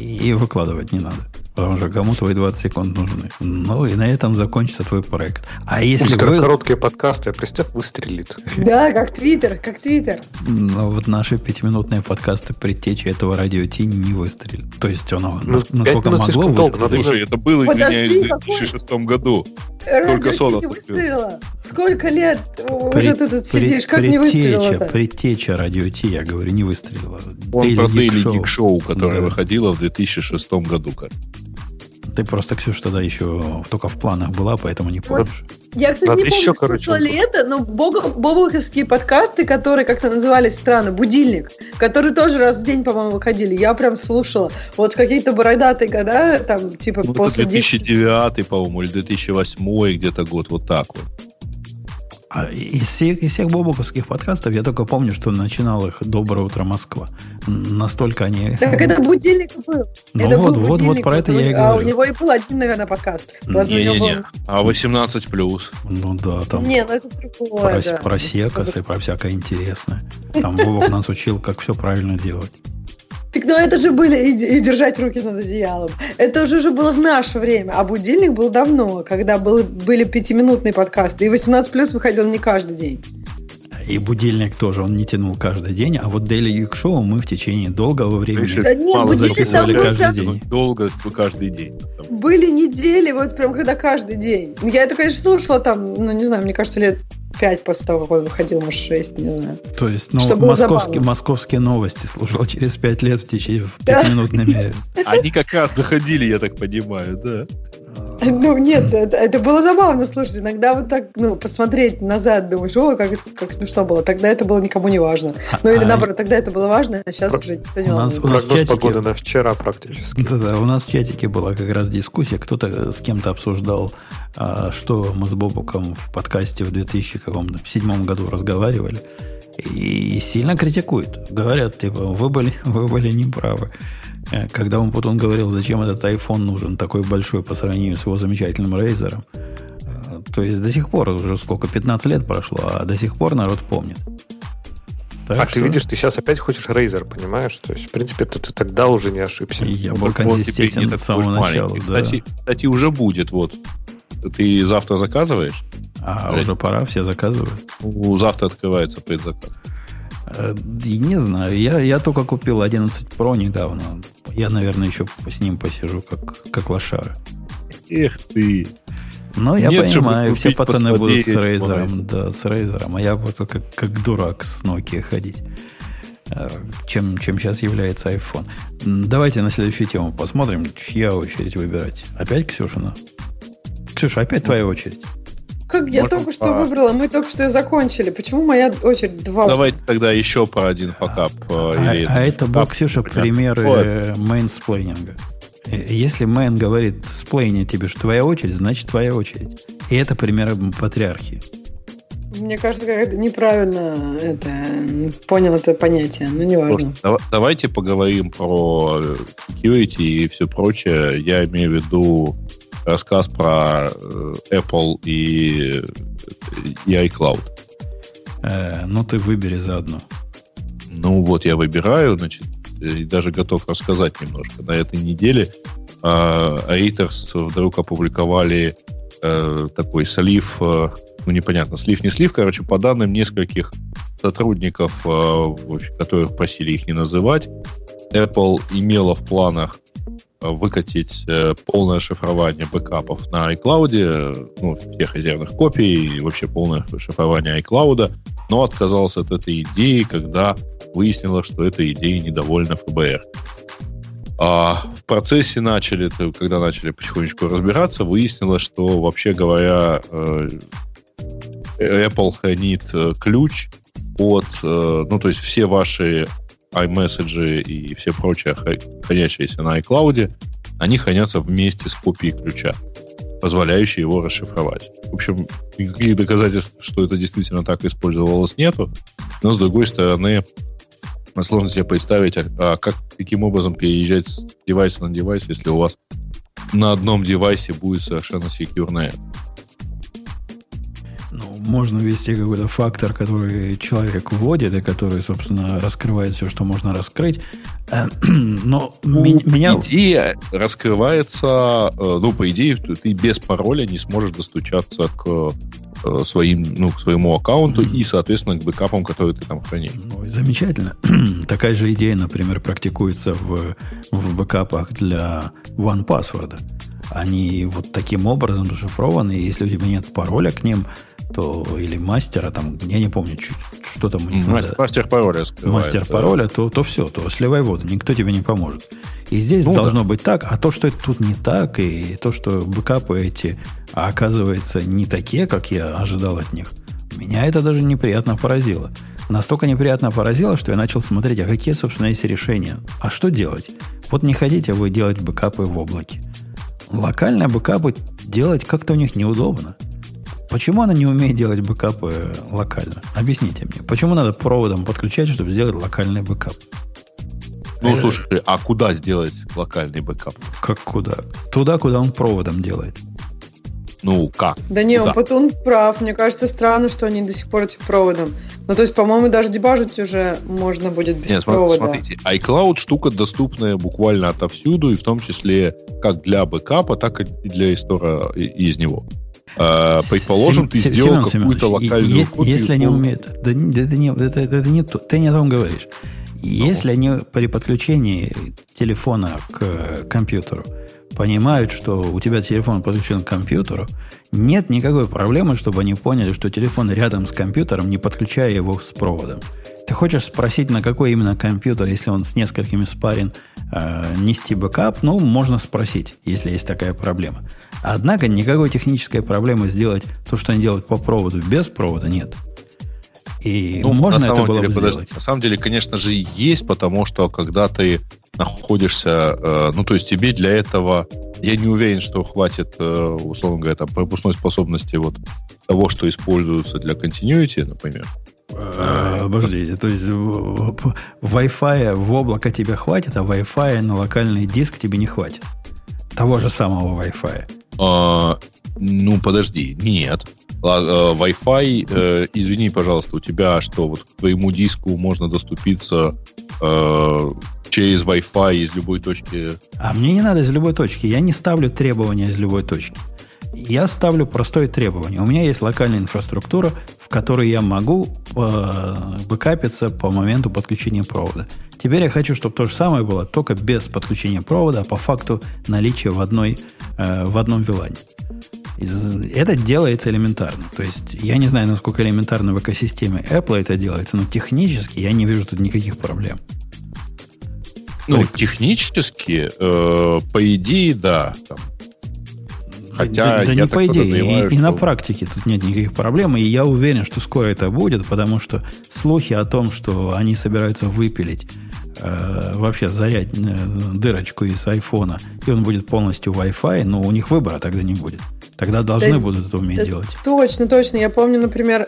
и выкладывать не надо. Потому что кому твои 20 секунд нужны. Ну и на этом закончится твой проект. А если вы... короткие подкасты, представь, выстрелит. Да, как Твиттер, как Твиттер. Но вот наши пятиминутные подкасты предтечи этого радио Ти не выстрелит. То есть оно ну, насколько могло выстрелить. Слушай, это было, извиняюсь, в 2006 году. Сколько Сона выстрелила? Сколько лет уже ты тут сидишь, как не выстрелила Предтеча радио Ти, я говорю, не выстрелила. Он про Daily Geek Show, которое выходило в 2006 году. Как. Ты просто, Ксюша, тогда еще только в планах была, поэтому не помнишь. Я, кстати, Надо не помню, еще, слушала ли это, но бобовские подкасты, которые как-то назывались странно, «Будильник», которые тоже раз в день, по-моему, выходили. Я прям слушала. Вот какие-то бородатые года, там, типа, ну, после... 2009, по-моему, или 2008 где-то год, вот так вот. А из всех, из всех бобоковских подкастов я только помню, что начинал их «Доброе утро, Москва». Настолько они... Так это будильник был. Ну это вот, был вот, вот про это я и говорю. А у него и был один, наверное, подкаст. Не-не-не, а 18 плюс. Ну да, там не, ну это другое, про, да. про секосы, про всякое интересное. Там Бобок нас учил, как все правильно делать. Так, ну это же были и, и держать руки над одеялом. Это уже же было в наше время. А будильник был давно, когда был, были пятиминутные подкасты. И 18 плюс выходил не каждый день. И будильник тоже, он не тянул каждый день, а вот Daily Geek Show мы в течение долгого времени да нет, записывали каждый день. Долго каждый день. Были недели, вот прям когда каждый день. Я это, конечно, слушала там, ну не знаю, мне кажется, лет 5 после того, как он выходил, может, 6, не знаю. То есть, ну, московские, московские новости слушал через 5 лет в течение в пятиминутными. Они как раз доходили, я так понимаю, да. Ну, нет, это, это было забавно, слушайте. Иногда вот так, ну, посмотреть назад, думаешь, о, как, как смешно было. Тогда это было никому не важно. Ну, или а, наоборот, тогда это было важно, а сейчас уже не у нас, у нас чатике... погоды на вчера практически. Да-да, у нас в чатике была как раз дискуссия. Кто-то с кем-то обсуждал, а, что мы с Бобуком в подкасте в 2007 году разговаривали. И сильно критикуют. Говорят, типа, вы были, вы были неправы. Э, когда он потом говорил, зачем этот iPhone нужен, такой большой по сравнению с его замечательным Razer. Э, то есть до сих пор, уже сколько, 15 лет прошло, а до сих пор народ помнит. Так а что... ты видишь, ты сейчас опять хочешь Razer, понимаешь? То есть, в принципе, ты, ты тогда уже не ошибся. Я был консистентен с самого начала. Да. Кстати, кстати, уже будет, вот. Ты завтра заказываешь? А, Или... уже пора, все заказывают. У завтра открывается предзаказ. Э, не знаю, я, я только купил 11 Pro недавно. Я, наверное, еще с ним посижу, как, как лошара. Эх ты! Но я Нет, понимаю, все пацаны будут с Рейзером, да, с Рейзером, а я буду как, как дурак с Nokia ходить. Э, чем, чем сейчас является iPhone. Давайте на следующую тему посмотрим, чья очередь выбирать. Опять Ксюшина? Ксюша, опять твоя очередь. Как я Можно только что выбрала, мы только что ее закончили. Почему моя очередь два? Давайте тогда еще по один факап. Э, а, а это был, Ксюша, примеры менсплейнинга. Э, если man говорит сплейнит тебе, что твоя очередь, значит твоя очередь. И это примеры патриархии. Мне кажется, как это неправильно это, понял это понятие, но не важно. Давайте поговорим про security и все прочее. Я имею в виду рассказ про э, Apple и, и iCloud. Э, ну, ты выбери заодно. Ну, вот я выбираю, значит, и даже готов рассказать немножко. На этой неделе э, Reuters вдруг опубликовали э, такой слив, э, ну, непонятно, слив, не слив, короче, по данным нескольких сотрудников, э, которых просили их не называть, Apple имела в планах Э, выкатить э, полное шифрование бэкапов на iCloud, ну, всех резервных копий и вообще полное шифрование iCloud, но отказался от этой идеи, когда выяснилось, что этой идеей недовольна ФБР. А в процессе начали, когда начали потихонечку разбираться, выяснилось, что, вообще говоря, э, Apple хранит ключ от, ну, то есть все ваши iMessage и все прочее, хранящиеся на iCloud, они хранятся вместе с копией ключа, позволяющей его расшифровать. В общем, никаких доказательств, что это действительно так использовалось, нету. Но, с другой стороны, сложно себе представить, а, а как, каким образом переезжать с девайса на девайс, если у вас на одном девайсе будет совершенно секьюрная можно ввести какой-то фактор, который человек вводит, и который, собственно, раскрывает все, что можно раскрыть. Но ну, меня... Идея раскрывается, э, ну, по идее, ты без пароля не сможешь достучаться к э, своим, ну, к своему аккаунту mm-hmm. и, соответственно, к бэкапам, которые ты там хранишь. Ну, замечательно. Такая же идея, например, практикуется в, в бэкапах для OnePassword. Они вот таким образом зашифрованы, и если у тебя нет пароля к ним, то или мастера, там, я не помню, что там у них. Мастер, мастер пароля скрывает. Мастер пароля, то, то все, то сливай воду, никто тебе не поможет. И здесь ну, должно да. быть так, а то, что это тут не так, и то, что бэкапы эти, а оказывается, не такие, как я ожидал от них, меня это даже неприятно поразило. Настолько неприятно поразило, что я начал смотреть, а какие, собственно, есть решения. А что делать? Вот не хотите вы делать бэкапы в облаке. Локальные бэкапы делать как-то у них неудобно. Почему она не умеет делать бэкапы локально? Объясните мне. Почему надо проводом подключать, чтобы сделать локальный бэкап? Ну, э, слушай, а куда сделать локальный бэкап? Как куда? Туда, куда он проводом делает. Ну, как? Да не, он, он прав. Мне кажется, странно, что они до сих пор этим проводом. Ну, то есть, по-моему, даже дебажить уже можно будет без Нет, провода. Смотрите, iCloud штука доступная буквально отовсюду, и в том числе как для бэкапа, так и для истора из него. Uh, предположим, ты сделал какую-то локальную копию. Если они умеют... Да, да, это, не, это, это не то, ты не о том говоришь. Если они при подключении телефона к компьютеру понимают, что у тебя телефон подключен к компьютеру, нет никакой проблемы, чтобы они поняли, что телефон рядом с компьютером, не подключая его с проводом. Ты хочешь спросить, на какой именно компьютер, если он с несколькими спарен, э, нести бэкап? Ну, можно спросить, если есть такая проблема. Однако никакой технической проблемы сделать то, что они делают по проводу, без провода нет. И ну, можно это было деле, бы подожди, сделать. На самом деле, конечно же, есть, потому что когда ты находишься, э, ну, то есть тебе для этого, я не уверен, что хватит, э, условно говоря, там, пропускной способности вот того, что используется для continuity, например. А, обождите, то есть Wi-Fi в облако тебе хватит, а Wi-Fi на локальный диск тебе не хватит. Того же самого Wi-Fi. А, ну, подожди, нет. А, э, Wi-Fi, э, извини, пожалуйста, у тебя что, вот к твоему диску можно доступиться э, через Wi-Fi из любой точки? А мне не надо из любой точки. Я не ставлю требования из любой точки. Я ставлю простое требование. У меня есть локальная инфраструктура, в которой я могу э, бэкапиться по моменту подключения провода. Теперь я хочу, чтобы то же самое было, только без подключения провода, а по факту наличия в, одной, э, в одном вилане. Это делается элементарно. То есть я не знаю, насколько элементарно в экосистеме Apple это делается, но технически я не вижу тут никаких проблем. Ну, Только... технически, э, по идее, да. Там. Хотя да, да не по идее, и, что... и на практике тут нет никаких проблем, и я уверен, что скоро это будет, потому что слухи о том, что они собираются выпилить э, вообще зарять э, дырочку из айфона, и он будет полностью Wi-Fi, но у них выбора тогда не будет. Тогда должны да, будут это уметь да, делать. Точно, точно. Я помню, например,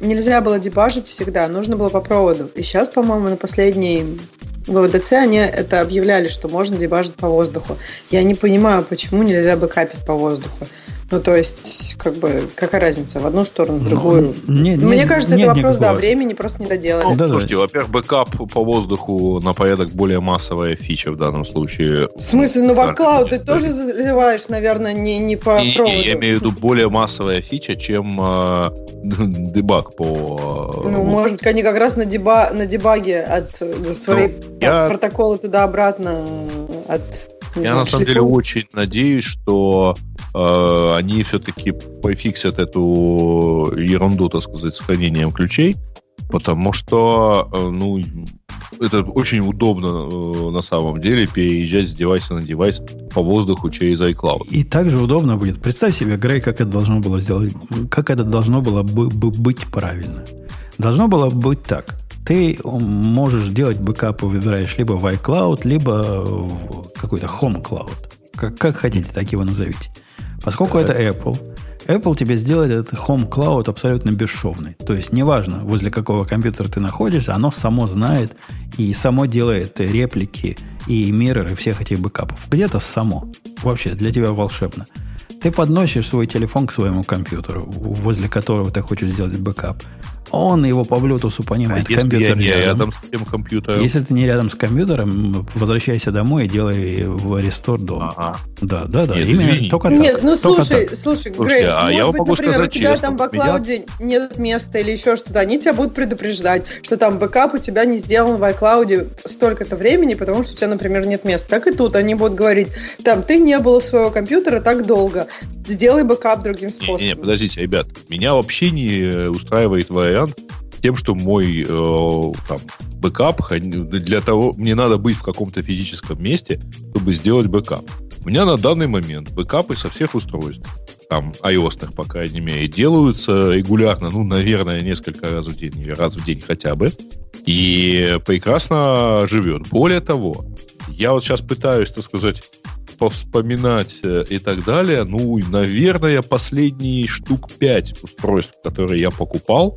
нельзя было дебажить всегда, нужно было по проводу. И сейчас, по-моему, на последней ВВДЦ они это объявляли, что можно дебажить по воздуху. Я не понимаю, почему нельзя бэкапить по воздуху. Ну, то есть, как бы, какая разница, в одну сторону, в ну, другую. Ну, не, Мне не, кажется, нет это вопрос, никакого. да, времени просто не доделали. Ну, да, слушайте, да. во-первых, бэкап по воздуху на порядок более массовая фича в данном случае. В смысле, ну, в iCloud ты тоже заливаешь, наверное, не, не по и, проводу. Я имею в виду более массовая фича, чем э, дебаг по... Э, ну, может, они как раз на, деба, на дебаге от э, своей ну, я... протоколы туда-обратно от я знаю, на самом деле очень надеюсь, что э, они все-таки пофиксят эту ерунду, так сказать, с хранением ключей, потому что, э, ну, это очень удобно э, на самом деле переезжать с девайса на девайс по воздуху через iCloud. И также удобно будет. Представь себе, Грей, как это должно было сделать, как это должно было бы, бы быть правильно. Должно было быть так ты можешь делать бэкапы, выбираешь либо в iCloud, либо в какой-то Home Cloud. Как, как хотите, так его назовите. Поскольку это Apple, Apple тебе сделает этот Home Cloud абсолютно бесшовный. То есть, неважно, возле какого компьютера ты находишься, оно само знает и само делает реплики и мирроры всех этих бэкапов. Где-то само. Вообще, для тебя волшебно. Ты подносишь свой телефон к своему компьютеру, возле которого ты хочешь сделать бэкап. Он его по Bluetooth понимает. А если я не рядом. рядом с тем компьютером? Если ты не рядом с компьютером, возвращайся домой и делай restore дома. Ага. Да, да, да. Нет, Именно извини. только Нет, так. ну только слушай, так. слушай, слушай, Грей, а я быть, могу например, сказать у тебя честно, там в iCloud меня... нет места или еще что-то, они тебя будут предупреждать, что там бэкап у тебя не сделан в iCloud столько-то времени, потому что у тебя, например, нет места. Так и тут они будут говорить, там, ты не было своего компьютера так долго, сделай бэкап другим способом. Не, не, подождите, ребят, меня вообще не устраивает вариант с тем, что мой э, там, бэкап для того, мне надо быть в каком-то физическом месте, чтобы сделать бэкап. У меня на данный момент бэкапы со всех устройств, там, iOS, по крайней мере, делаются регулярно, ну, наверное, несколько раз в день, или раз в день хотя бы, и прекрасно живет. Более того, я вот сейчас пытаюсь, так сказать, повспоминать э, и так далее, ну, наверное, последние штук 5 устройств, которые я покупал,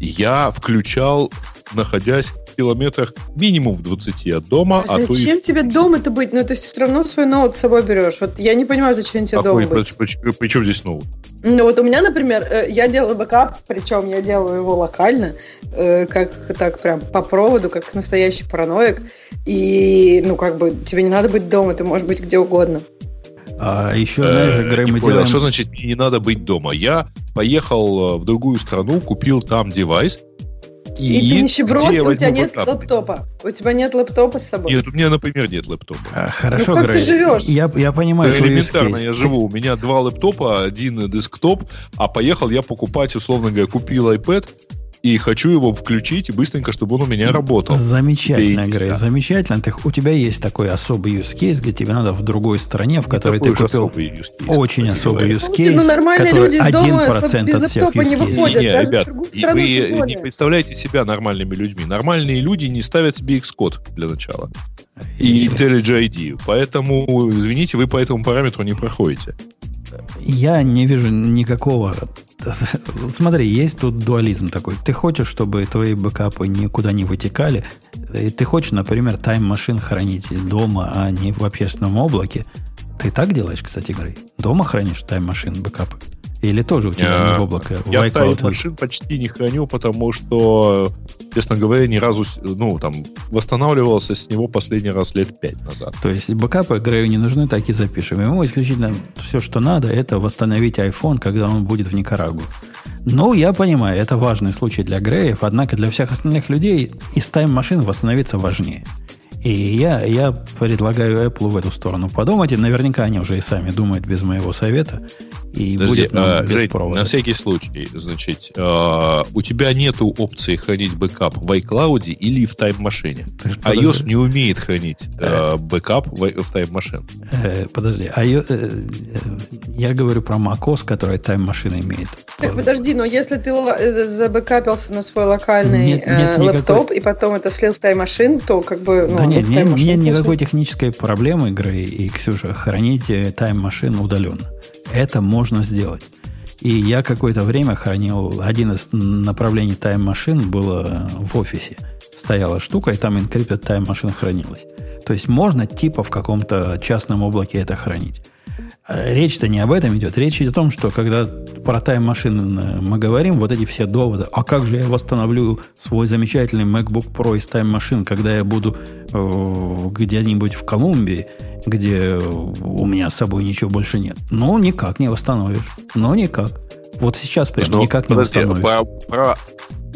я включал, находясь в километрах минимум в 20 от дома. А, а зачем и... тебе дома-то быть? Ну, ты все равно свой ноут с собой берешь. Вот я не понимаю, зачем тебе Какой, дома быть. При, при, здесь ноут? Ну, вот у меня, например, э, я делаю бэкап, причем я делаю его локально, э, как так прям по проводу, как настоящий параноик. И, ну, как бы, тебе не надо быть дома, ты можешь быть где угодно. А еще, знаешь, э, Грей, мы делаем... Что значит мне не надо быть дома? Я поехал в другую страну, купил там девайс, и, и ты нищеброд, у тебя нет бэкап? лэптопа. У тебя нет лэптопа с собой. Нет, у меня, например, нет лэптопа. А, хорошо, ну, как Грей, ты живешь? Я, я понимаю да, элементарно я живу. У меня два лэптопа, один десктоп, а поехал я покупать, условно говоря, купил iPad, и хочу его включить и быстренько, чтобы он у меня работал. Замечательно, Грей, замечательно. Ты, у тебя есть такой особый use case, где тебе надо в другой стране, в которой ты купил особый use case, очень особый use case, ну, который один процент от всех use case. Не, не, ребят, вы не представляете себя нормальными людьми. Нормальные люди не ставят себе Xcode для начала. И IntelliJ ID. Поэтому, извините, вы по этому параметру не проходите. Я не вижу никакого Смотри, есть тут дуализм такой. Ты хочешь, чтобы твои бэкапы никуда не вытекали. И ты хочешь, например, тайм-машин хранить дома, а не в общественном облаке. Ты так делаешь, кстати, Грей? Дома хранишь тайм-машин бэкапы? Или тоже у тебя не в облако? Я в тайм-машин почти не храню, потому что, честно говоря, ни разу, ну, там, восстанавливался с него последний раз лет пять назад. То есть бэкапы Грею не нужны, так и запишем. Ему исключительно все, что надо, это восстановить iPhone, когда он будет в Никарагу. Ну, я понимаю, это важный случай для Греев, однако для всех остальных людей из тайм-машин восстановиться важнее. И я, я предлагаю Apple в эту сторону подумать. И наверняка они уже и сами думают без моего совета. И Подожди, будет нам а, без Жень, провода. На всякий случай, значит, э, у тебя нету опции хранить бэкап в iCloud или в тайм-машине. iOS не умеет хранить э, бэкап в, в Time Machine. Э, подожди, а я, э, я говорю про macOS, который тайм-машина имеет. Так подожди, но если ты забэкапился на свой локальный нет, нет э, лэптоп никакой... и потом это слил в Time Machine, то как бы... Ну, да нет, нет, нет никакой технической проблемы, Грей и Ксюша, храните Time Machine удаленно. Это можно сделать. И я какое-то время хранил... Один из направлений тайм-машин было в офисе. Стояла штука, и там Encrypted Machine хранилась. То есть можно типа в каком-то частном облаке это хранить. Речь-то не об этом идет. Речь идет о том, что когда про тайм-машины мы говорим, вот эти все доводы, а как же я восстановлю свой замечательный MacBook Pro из тайм-машин, когда я буду э, где-нибудь в Колумбии, где у меня с собой ничего больше нет. Ну, никак не восстановишь. Ну, никак. Вот сейчас прям Но, никак не подожди, восстановишь. Про, про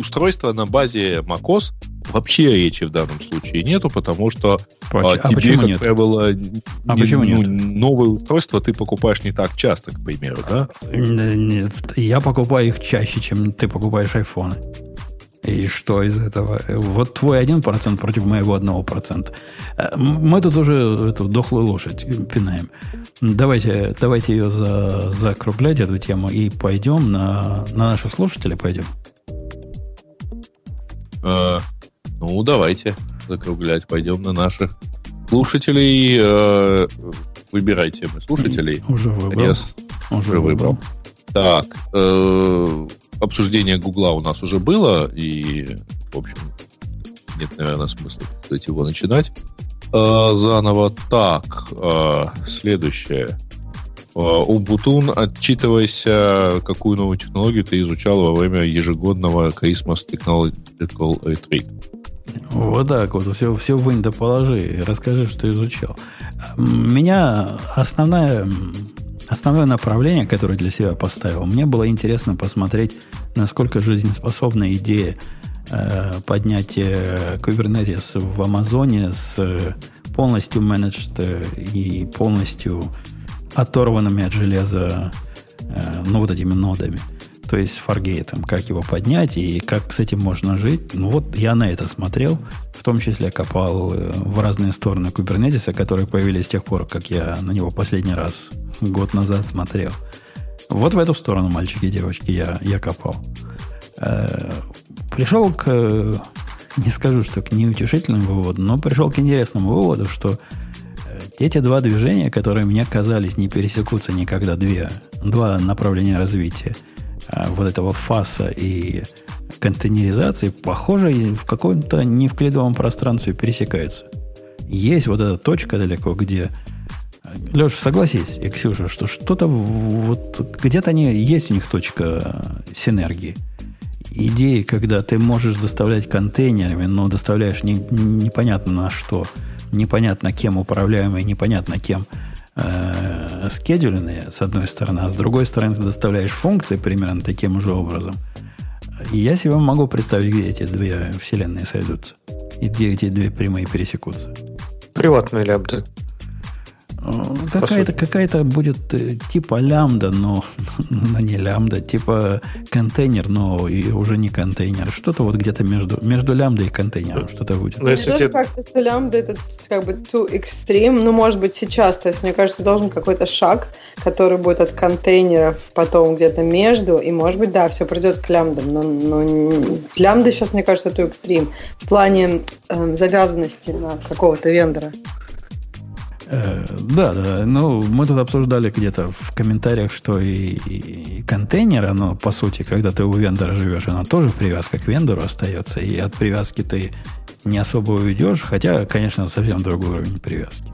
устройство на базе macOS вообще речи в данном случае нету, потому что а, а тебе, как нет? правило, а не, почему ну, нет? новое устройство ты покупаешь не так часто, к примеру, да? Нет, я покупаю их чаще, чем ты покупаешь айфоны. И что из этого? Вот твой один процент против моего одного процента. Э, мы тут уже эту дохлую лошадь пинаем. Давайте, давайте ее за, закруглять, эту тему, и пойдем на, на наших слушателей пойдем. А, ну, давайте закруглять. Пойдем на наших слушателей. Э, выбирайте мы слушателей. Уже выбрал. Yes. Уже, уже выбрал. выбрал. Так, э, обсуждение Гугла у нас уже было, и, в общем, нет, наверное, смысла кстати, его начинать э, заново. Так, э, следующее. Убутун, отчитывайся, какую новую технологию ты изучал во время ежегодного Christmas Technological Retreat. Вот так вот, все, все вынь да положи, расскажи, что изучал. Меня основная, основное направление, которое для себя поставил, мне было интересно посмотреть, насколько жизнеспособна идея э, поднятия Kubernetes в Амазоне с полностью менеджд и полностью оторванными от железа, э, ну, вот этими нодами то есть фаргейтом, как его поднять и как с этим можно жить. Ну вот я на это смотрел, в том числе копал э, в разные стороны кубернетиса, которые появились с тех пор, как я на него последний раз год назад смотрел. Вот в эту сторону, мальчики и девочки, я, я копал. Э, пришел к, не скажу, что к неутешительному выводу, но пришел к интересному выводу, что эти два движения, которые мне казались не пересекутся никогда, две, два направления развития – Э, вот этого фаса и контейнеризации, похоже, в каком-то невклидовом пространстве пересекаются. Есть вот эта точка далеко, где... Леша, согласись, и Ксюша, что что-то вот где-то они есть у них точка синергии. Идеи, когда ты можешь доставлять контейнерами, но доставляешь не, непонятно на что, непонятно кем управляемые, непонятно кем э, скедулиные, с одной стороны, а с другой стороны ты доставляешь функции примерно таким же образом. И я себе могу представить, где эти две вселенные сойдутся. И где эти две прямые пересекутся. Приватные лямбды. Какая-то какая будет э, типа лямбда, но, но не лямбда, типа контейнер, но и уже не контейнер. Что-то вот где-то между, между лямбдой и контейнером что-то будет. Мне тоже тебе... кажется, что лямбда это как бы too extreme, ну, может быть, сейчас. То есть, мне кажется, должен какой-то шаг, который будет от контейнеров потом где-то между, и, может быть, да, все придет к лямбдам, но, но лямбда сейчас, мне кажется, too extreme в плане э, завязанности на какого-то вендора. Э, да, да. Ну, мы тут обсуждали где-то в комментариях, что и, и контейнер, оно, по сути, когда ты у вендора живешь, оно тоже привязка к вендору остается. И от привязки ты не особо уйдешь, хотя, конечно, совсем другой уровень привязки.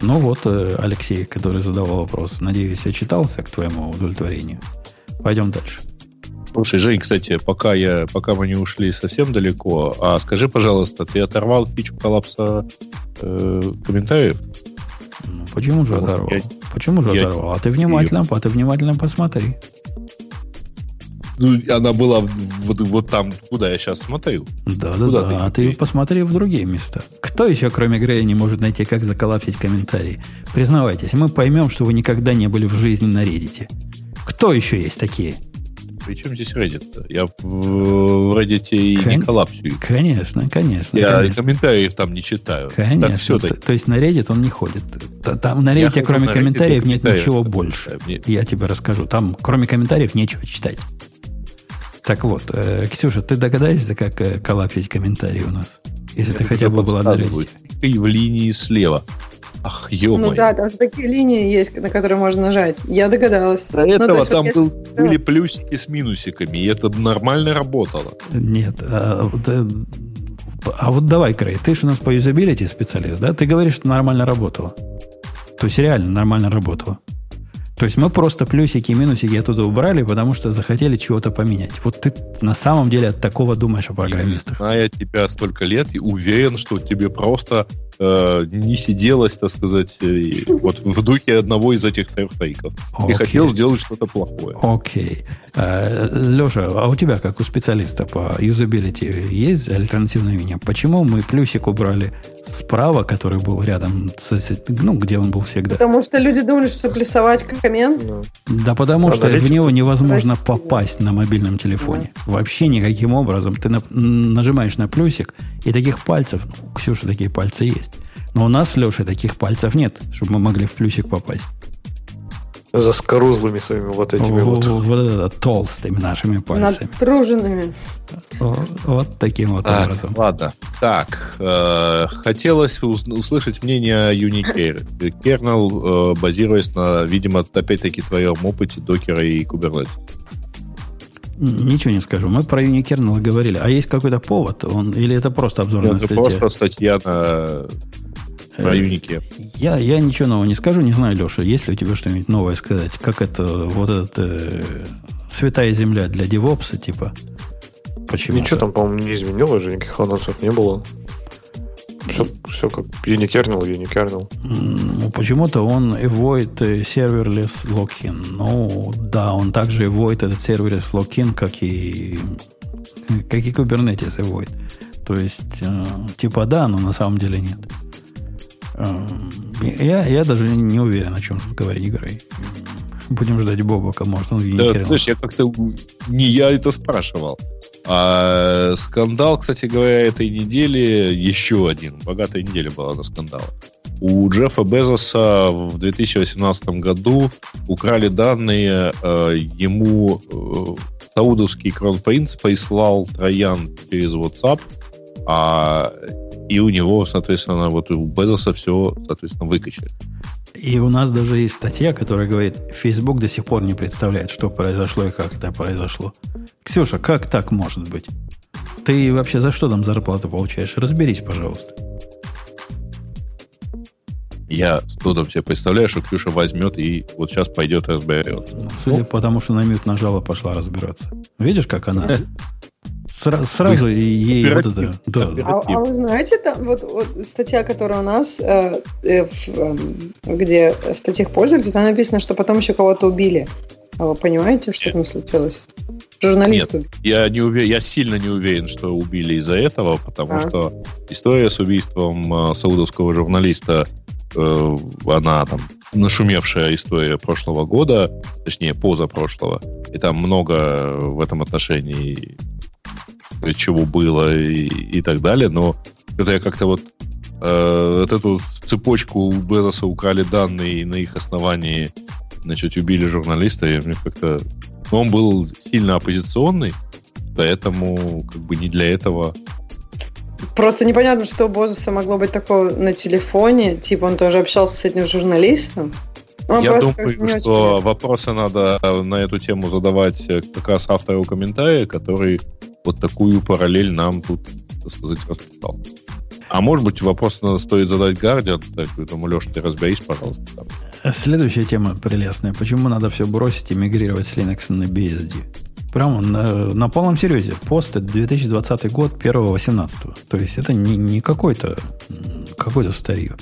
Ну вот, э, Алексей, который задавал вопрос, надеюсь, я читался к твоему удовлетворению. Пойдем дальше. Слушай, Жень, кстати, пока, я, пока мы не ушли совсем далеко, а скажи, пожалуйста, ты оторвал фичу коллапса э, комментариев? Ну, почему же оторвал? Я, почему же я, оторвал? А ты внимательно, ее... а ты внимательно посмотри. Ну, она была вот, вот там, куда я сейчас смотрю. Да, да, куда да. Ты а ты посмотри в другие места. Кто еще, кроме Грея, не может найти, как заколапить комментарии? Признавайтесь, мы поймем, что вы никогда не были в жизни на Reddit. Кто еще есть такие? Причем здесь Reddit? Я в Reddit и Кон... не коллапсию. Конечно, конечно. Я конечно. комментариев там не читаю. Конечно. Так, все то, то есть на Reddit он не ходит. Там на Reddit, кроме комментариев, нет ничего больше. Мне... Я тебе расскажу. Там, кроме комментариев, нечего читать. Так вот, э, Ксюша, ты догадаешься, как э, коллапсить комментарии у нас? Если Я ты хотя бы была на Reddit. И в линии слева. Ах, ё Ну да, там же такие линии есть, на которые можно нажать. Я догадалась. До этого ну, есть, там вот был, я... были плюсики с минусиками, и это нормально работало. Нет, а, вот, э, а вот давай, Крей, ты же у нас по юзабилити специалист, да? Ты говоришь, что нормально работало. То есть реально нормально работало. То есть мы просто плюсики и минусики оттуда убрали, потому что захотели чего-то поменять. Вот ты на самом деле от такого думаешь о программистах. Зная тебя столько лет, и уверен, что тебе просто э, не сиделось, так сказать, вот в духе одного из этих трех фейков. Okay. И хотел сделать что-то плохое. Окей. Okay. Э, Леша, а у тебя, как у специалиста по юзабилити, есть альтернативное мнение? Почему мы плюсик убрали справа, который был рядом, с, ну, где он был всегда? Потому что люди думали, что плюсовать коммент. Ну. Да потому что в него невозможно попасть на мобильном телефоне. Вообще никаким образом. Ты на, нажимаешь на плюсик, и таких пальцев, ну, у Ксюши такие пальцы есть, но у нас с Лешей таких пальцев нет, чтобы мы могли в плюсик попасть. За скорузлыми своими вот этими вот. Вот это толстыми нашими пальцами. Натруженными. Вот, вот таким вот а, образом. Ладно. Так, э, хотелось услышать мнение Unicare. Kernel, э, базируясь на, видимо, опять-таки твоем опыте докера и Kubernetes. Ничего не скажу. Мы про Unikernel говорили. А есть какой-то повод? Он, или это просто обзорная Нет, статья? Это просто статья на про Unicap. Я, я ничего нового не скажу, не знаю, Леша, есть ли у тебя что-нибудь новое сказать? Как это, вот это э, святая земля для девопса, типа? Почему? Ничего там, по-моему, не изменилось же, никаких анонсов не было. Все, все как unikernel, unikernel. Ну, почему-то он avoid serverless login. Ну, да, он также avoid этот serverless login, как и, как и Kubernetes avoid. То есть, э, типа да, но на самом деле нет. Э, я, я даже не уверен, о чем тут говорить Грей. Будем ждать Бобока, может он в да, Слышь, я как-то не я это спрашивал. А скандал, кстати говоря, этой недели еще один. Богатая неделя была на скандал. У Джеффа Безоса в 2018 году украли данные, э, ему э, саудовский кронпринц прислал троян через WhatsApp, а, и у него, соответственно, вот у Безоса все, соответственно, выкачали. И у нас даже есть статья, которая говорит, Facebook до сих пор не представляет, что произошло и как это произошло. Ксюша, как так может быть? Ты вообще за что там зарплату получаешь? Разберись, пожалуйста. Я с трудом себе представляю, что Ксюша возьмет и вот сейчас пойдет и разберет. Ну, судя ну, по тому, что на мют нажала, пошла разбираться. Видишь, как она Сра- сразу ей вот это... Да. А, а вы знаете, там вот, вот статья, которая у нас, э, э, в, э, где в статьях пользователей, там написано, что потом еще кого-то убили. А вы понимаете, что там случилось? Журналист Нет, я, не уверен, я сильно не уверен, что убили из-за этого, потому а. что история с убийством э, саудовского журналиста, э, она там нашумевшая история прошлого года, точнее, позапрошлого, и там много в этом отношении чего было и, и так далее, но когда я как-то вот э, вот эту цепочку у Безоса украли данные и на их основании значит, убили журналиста, и мне как-то... Он был сильно оппозиционный, поэтому как бы не для этого Просто непонятно, что у Бозуса могло быть такого на телефоне. Типа он тоже общался с этим журналистом. Он Я думаю, что вопросы надо на эту тему задавать как раз автору комментария, который вот такую параллель нам тут, так сказать, расписал. А может быть, вопрос надо стоит задать Guardian, поэтому, Леша, ты разберись, пожалуйста. Там. Следующая тема прелестная. Почему надо все бросить и мигрировать с Linux на BSD? Прямо на, на полном серьезе. Пост 2020 год, 1-18. То есть это не, не какой-то какой-то старье.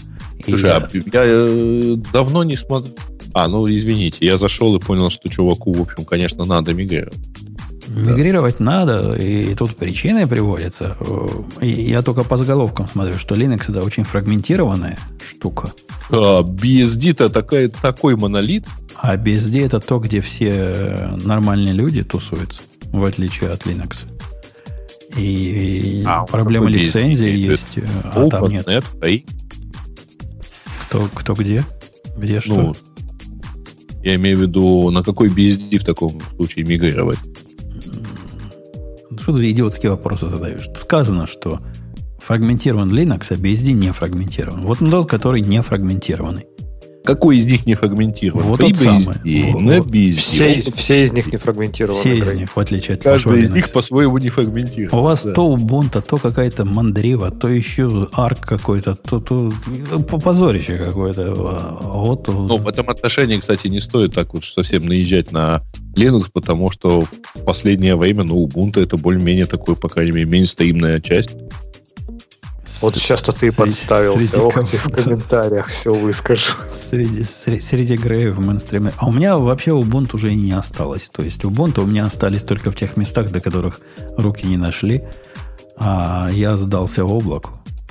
Слушай, я... А я э, давно не смотрю. А, ну извините, я зашел и понял, что чуваку, в общем, конечно, надо мигрировать. Мигрировать надо, и тут причины приводятся. И я только по заголовкам смотрю, что Linux это очень фрагментированная штука. А, BSD-то такая, такой монолит. А BSD это то, где все нормальные люди тусуются, в отличие от Linux. И а, проблема лицензии есть, а там нет. Net, кто, кто где? Где что? Ну, я имею в виду, на какой BSD в таком случае мигрировать? Что ты идиотские вопросы задаешь? Сказано, что фрагментирован Linux, а BSD не фрагментирован. Вот тот, который не фрагментированный. Какой из них не фрагментирован? Вот тот самый. BSD. Все, все из них не фрагментированы. Все из них, в отличие от Каждый из Linux. них по-своему не фрагментирован. У вас да. то Ubuntu, то какая-то Мандрива, то еще Arc какой-то, то, то позорище какое-то. Вот, ну, в этом отношении, кстати, не стоит так вот совсем наезжать на Linux, потому что в последнее время, ну, Ubuntu это более-менее такой, по крайней мере, мейнстримная часть. Вот сейчас-то ты подставился. Среди Ох, ты в комментариях все выскажу. Среди, среди, среди греев в мейнстриме. А у меня вообще Ubuntu уже и не осталось. То есть Ubuntu у меня остались только в тех местах, до которых руки не нашли. А я сдался облаку.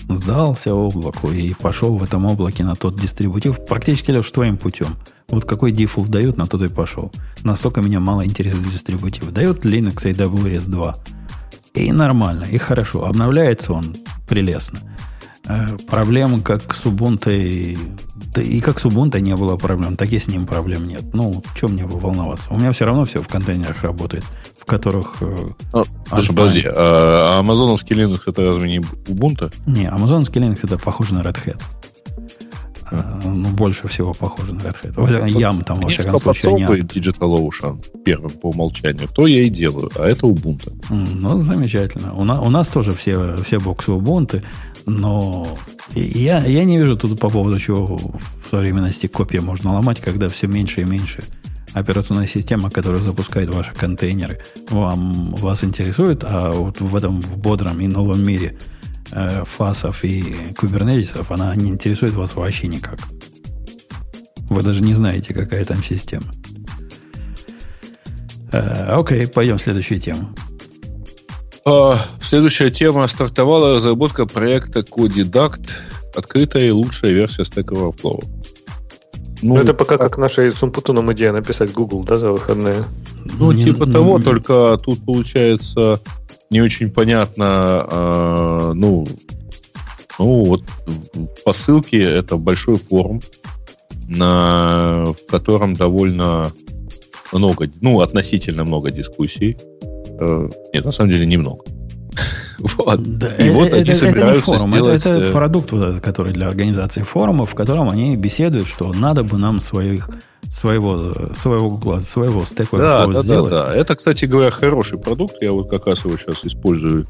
Сдался облаку и пошел в этом облаке на тот дистрибутив. Практически, лишь твоим путем. Вот какой дефолт дают, на тот и пошел. Настолько меня мало интересует дистрибутив. Дает Linux и AWS 2 и нормально, и хорошо. Обновляется он прелестно. Э, проблем как с Ubuntu, да и как с Ubuntu не было проблем, так и с ним проблем нет. Ну, чем мне волноваться? У меня все равно все в контейнерах работает, в которых... Э, ну, слушай, подожди, а амазоновский Linux это разве не Ubuntu? Не, амазоновский Linux это похоже на Red Hat. А, ну, больше всего похоже на Red Hat. Ям там, во всяком случае, не Digital Ocean первым по умолчанию. То я и делаю, а это Ubuntu. Ну, замечательно. У, на, у нас тоже все, все боксы Ubuntu, но я, я не вижу тут по поводу чего в современности копии можно ломать, когда все меньше и меньше операционная система, которая запускает ваши контейнеры, вам, вас интересует, а вот в этом в бодром и новом мире э, фасов и кубернетисов она не интересует вас вообще никак. Вы даже не знаете, какая там система. Э, окей, пойдем в следующую тему. А, следующая тема. Стартовала разработка проекта Codidact. Открытая и лучшая версия Stack Overflow. Ну, это пока как наша с Умпутуном идея написать Google, да, за выходные? Ну, не, типа не, того, не. только тут получается не очень понятно, э, ну, ну, вот по ссылке это большой форум, на, в котором довольно много, ну, относительно много дискуссий. Э, нет, на самом деле немного. Вот. Да, и это, вот они это, собираются это не форум, сделать... это, это э, продукт, вот этот, который для организации форумов, в котором они беседуют, что надо бы нам своих своего, своего Google, своего стека да, да, сделать. Да, да, это, кстати говоря, хороший продукт. Я вот как раз его сейчас использую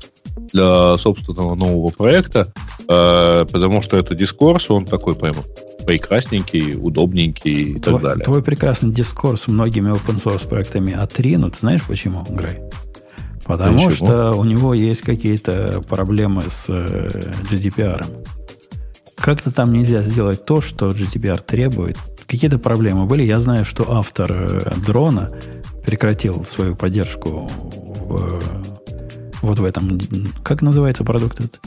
для собственного нового проекта, э, потому что это дискурс, он такой прямо прекрасненький, удобненький и твой, так далее. Твой прекрасный дискурс многими open source проектами отринут. Знаешь почему, Грей? Потому да что у него есть какие-то проблемы с э, GDPR. Как-то там нельзя сделать то, что GDPR требует. Какие-то проблемы были. Я знаю, что автор э, дрона прекратил свою поддержку в, вот в этом... Как называется продукт этот?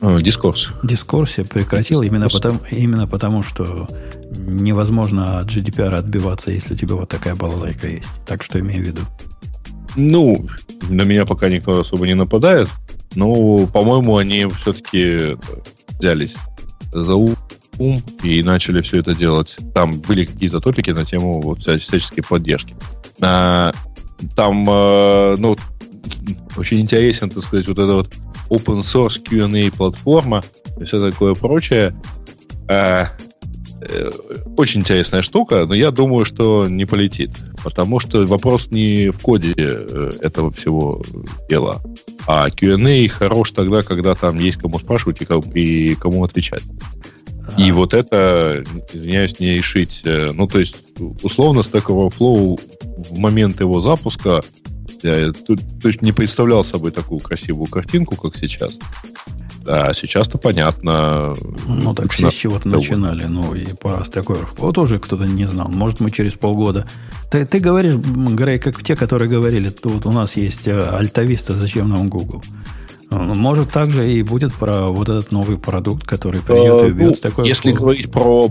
Э, дискурс. Дискурсе прекратил Дискурс. именно потому, именно потому, что невозможно от GDPR отбиваться, если у тебя вот такая балалайка есть. Так что имею в виду. Ну, на меня пока никто особо не нападает. Но, по-моему, они все-таки взялись за ум и начали все это делать. Там были какие-то топики на тему вот, всяческой поддержки. А, там, э, ну, очень интересен, так сказать, вот эта вот open source Q&A платформа и все такое прочее. А, очень интересная штука, но я думаю, что не полетит. Потому что вопрос не в коде э, этого всего дела. А Q&A хорош тогда, когда там есть кому спрашивать и кому, и кому отвечать. А. И вот это, извиняюсь, не решить. Э, ну, то есть, условно, Stack Overflow в момент его запуска я, то, то есть не представлял собой такую красивую картинку, как сейчас. Да, сейчас-то понятно. Ну, так все с чего-то начинали. Ну, и пора с такой. Вот тоже кто-то не знал. Может, мы через полгода... Ты, ты говоришь, Грей, как те, которые говорили, тут у нас есть э, альтависта, зачем нам Google? Ну, может, также и будет про вот этот новый продукт, который придет и убьет ну, такой. Если говорить про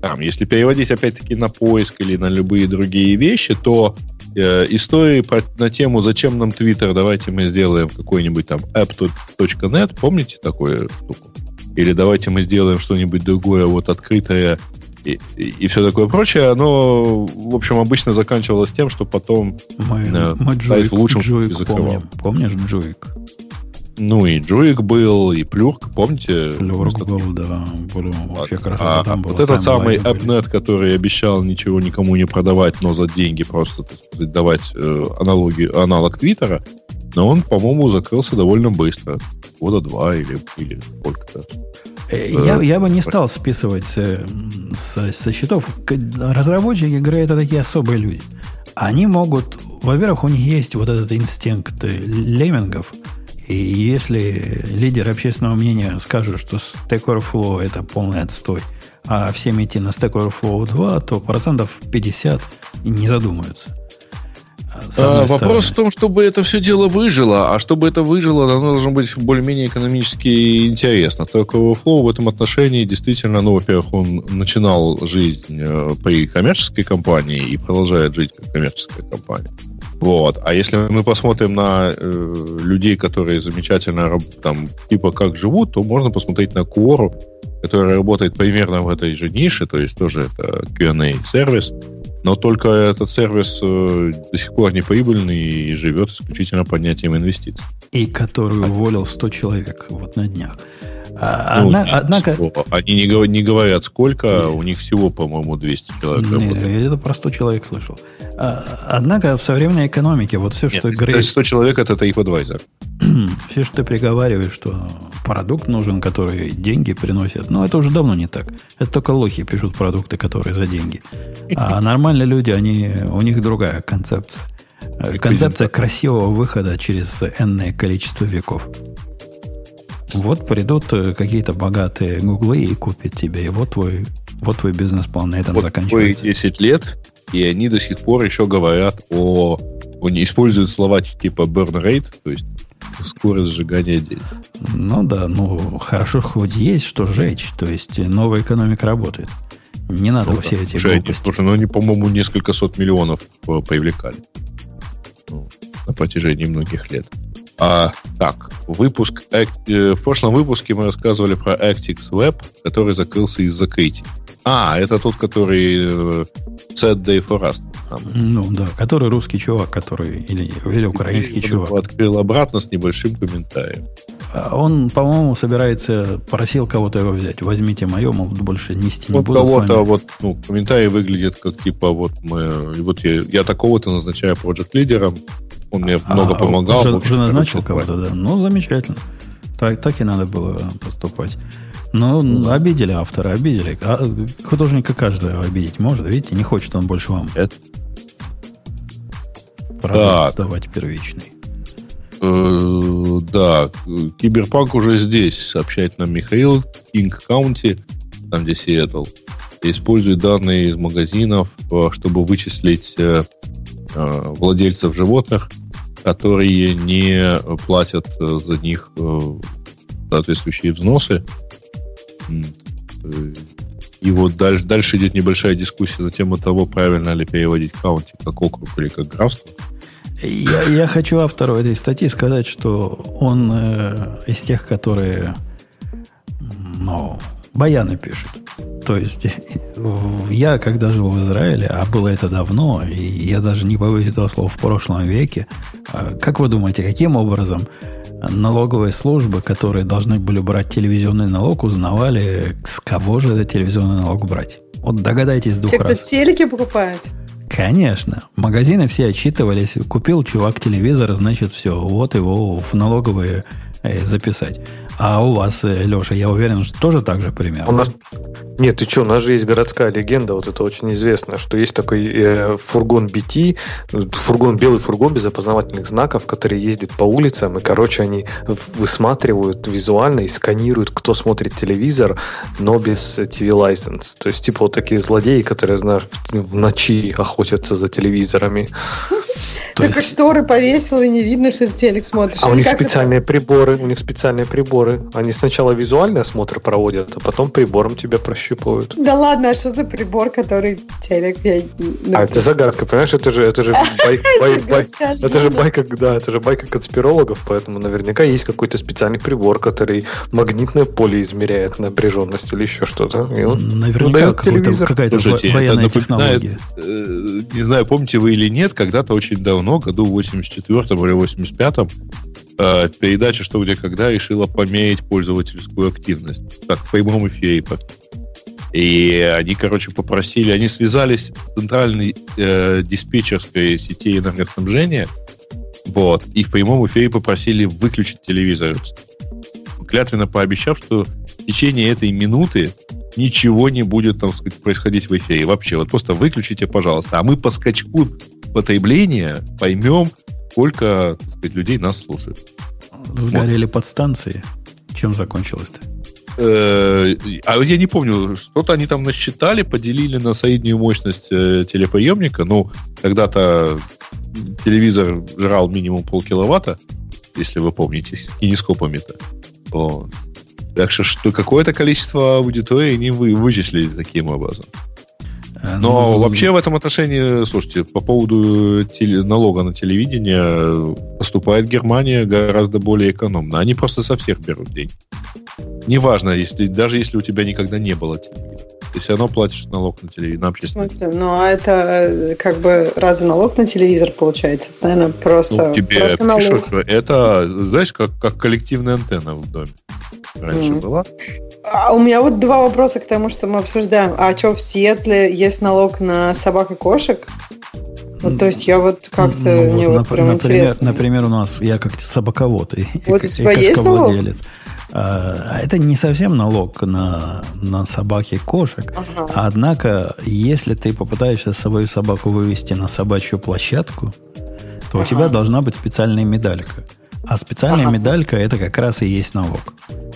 там, если переводить опять-таки на поиск или на любые другие вещи, то э, истории про, на тему «Зачем нам Twitter? Давайте мы сделаем какой-нибудь там app.net». Помните такую штуку? Или давайте мы сделаем что-нибудь другое, вот открытое и, и, и все такое прочее, оно, в общем, обычно заканчивалось тем, что потом мы, э, мы Джуик, в лучшем Джуик. Помним. Помнишь Джуик? Ну, и Джуик был, и Плюрк, помните? Плюрк был, да. Был, вообще красота а, там. Вот этот самый AppNet, который обещал ничего никому не продавать, но за деньги просто, сказать, давать э, аналогию, аналог Твиттера, но он, по-моему, закрылся довольно быстро. Года два или, или сколько-то. Э, я, я бы не стал списывать с, с, со счетов. Разработчики игры это такие особые люди. Они могут... Во-первых, у них есть вот этот инстинкт леммингов – и если лидер общественного мнения скажет, что Stack Overflow это полный отстой, а всем идти на Stack Overflow 2, то процентов 50 не задумаются. А, вопрос в том, чтобы это все дело выжило, а чтобы это выжило, оно должно быть более-менее экономически интересно. Stack Overflow в этом отношении действительно, ну, во-первых, он начинал жизнь э, при коммерческой компании и продолжает жить как коммерческая компания. Вот. А если мы посмотрим на э, людей, которые замечательно там типа как живут, то можно посмотреть на Quora, который работает примерно в этой же нише, то есть тоже это Q&A сервис. Но только этот сервис э, до сих пор не прибыльный и живет исключительно поднятием инвестиций. И который уволил 100 человек вот на днях. А, ну, одна, однако... Они не, не говорят, сколько, нет. у них всего, по-моему, 200 человек нет, работает. Я это про 100 человек слышал. А, однако в современной экономике вот все, нет, что... Говорит... 100 человек это TripAdvisor. все, что ты приговариваешь, что продукт нужен, который деньги приносит, ну, это уже давно не так. Это только лохи пишут продукты, которые за деньги. А нормальные люди, они, у них другая концепция. Концепция красивого выхода через энное количество веков. Вот придут э, какие-то богатые гуглы и купят тебе, и вот твой, вот твой бизнес-план на этом вот заканчивается. 10 лет, и они до сих пор еще говорят о... Они используют слова типа burn rate, то есть скорость сжигания денег. Ну да, ну хорошо хоть есть что сжечь, то есть новая экономика работает. Не надо ну, все эти слушай, глупости. Слушай, ну они, по-моему, несколько сот миллионов э, привлекали ну, на протяжении многих лет. А, так, выпуск, э, в прошлом выпуске мы рассказывали про Actix Web, который закрылся из закрытий. А, это тот, который э, Set Day for Rust. Ну да, который русский чувак, который или, или украинский и чувак. Открыл обратно с небольшим комментарием. А он, по-моему, собирается, просил кого-то его взять. Возьмите мое, мол, больше нести не вот буду кого-то, вот, ну, комментарий выглядит как типа, вот мы, вот я, я такого-то назначаю проект лидером, он мне а, много помогал. Уже, уже назначил кого-то, да. Ну, замечательно. Так, так и надо было поступать. Ну, ну обидели автора, обидели. А художника каждого обидеть может. Видите, не хочет он больше вам. Это... Продать, давать первичный. Э, да, Киберпанк уже здесь, сообщает нам Михаил. King County, там где Сиэтл, использует данные из магазинов, э, чтобы вычислить э, владельцев животных – которые не платят э, за них э, соответствующие взносы. И вот дальше, дальше идет небольшая дискуссия на тему того, правильно ли переводить каунти как округ или как графство. Я, я хочу автору этой статьи сказать, что он э, из тех, которые ну, баяны пишут. То есть я, когда жил в Израиле, а было это давно, и я даже не боюсь этого слова в прошлом веке, а как вы думаете, каким образом налоговые службы, которые должны были брать телевизионный налог, узнавали, с кого же этот телевизионный налог брать? Вот догадайтесь двух Те, раз. Кто телеки покупает? Конечно. Магазины все отчитывались. Купил чувак телевизор, значит, все. Вот его в налоговые э, записать. А у вас, э, Леша, я уверен, что тоже так же примерно. У нас... Нет, ты что, у нас же есть городская легенда, вот это очень известно, что есть такой э, фургон BT, фургон, белый фургон без опознавательных знаков, который ездит по улицам, и, короче, они высматривают визуально и сканируют, кто смотрит телевизор, но без TV-license. То есть, типа, вот такие злодеи, которые, знаешь, в, в ночи охотятся за телевизорами. Так шторы повесил, и не видно, что ты телек смотришь. А у них специальные приборы, у них специальные приборы приборы. Они сначала визуальный осмотр проводят, а потом прибором тебя прощупывают. Да ладно, а что за прибор, который телек? Я... А это загадка, понимаешь? Это же, это же это же байка, да, это же байка конспирологов, поэтому наверняка есть какой-то специальный прибор, который магнитное поле измеряет напряженность или еще что-то. Наверняка какая-то военная технология. Э, не знаю, помните вы или нет, когда-то очень давно, году в 84-м или 85-м, э, передача «Что, где, когда» решила померить пользовательскую активность. Так, в прямом эфире. И они, короче, попросили, они связались с центральной э, диспетчерской сети энергоснабжения, вот, и в прямом эфире попросили выключить телевизор, клятвенно пообещав, что в течение этой минуты ничего не будет, там сказать, происходить в эфире. Вообще, вот просто выключите, пожалуйста. А мы по скачку потребления поймем, сколько так сказать, людей нас слушают. Сгорели вот. подстанции. Чем закончилось-то? Э, а я не помню, что-то они там насчитали, поделили на среднюю мощность э, телеприемника. Ну, когда-то телевизор жрал минимум полкиловатта, если вы помните, с кинескопами-то. Вот. Так что, что какое-то количество аудитории не вы вычислили таким образом. Э, Но ну, вообще в этом отношении, слушайте, по поводу теле, налога на телевидение поступает Германия гораздо более экономно. Они просто со всех берут деньги. Неважно, если, даже если у тебя никогда не было телевидения. ты все равно платишь налог на телевизор, на общественный. В смысле? Ну, а это э, как бы разве налог на телевизор получается? Наверное, просто, ну, тебе просто налог. пишут, что это, знаешь, как, как коллективная антенна в доме. Раньше mm. была. А у меня вот два вопроса к тому, что мы обсуждаем. А что в Сиэтле есть налог на собак и кошек? Ну, то есть я вот как-то ну, мне вот, вот прям например, интересно. Например, у нас я как собаковод и, вот и, и кошковладелец. А, это не совсем налог на, на собак и кошек. Ага. Однако, если ты попытаешься свою собаку вывести на собачью площадку, то ага. у тебя должна быть специальная медалька. А специальная ага. медалька это как раз и есть налог.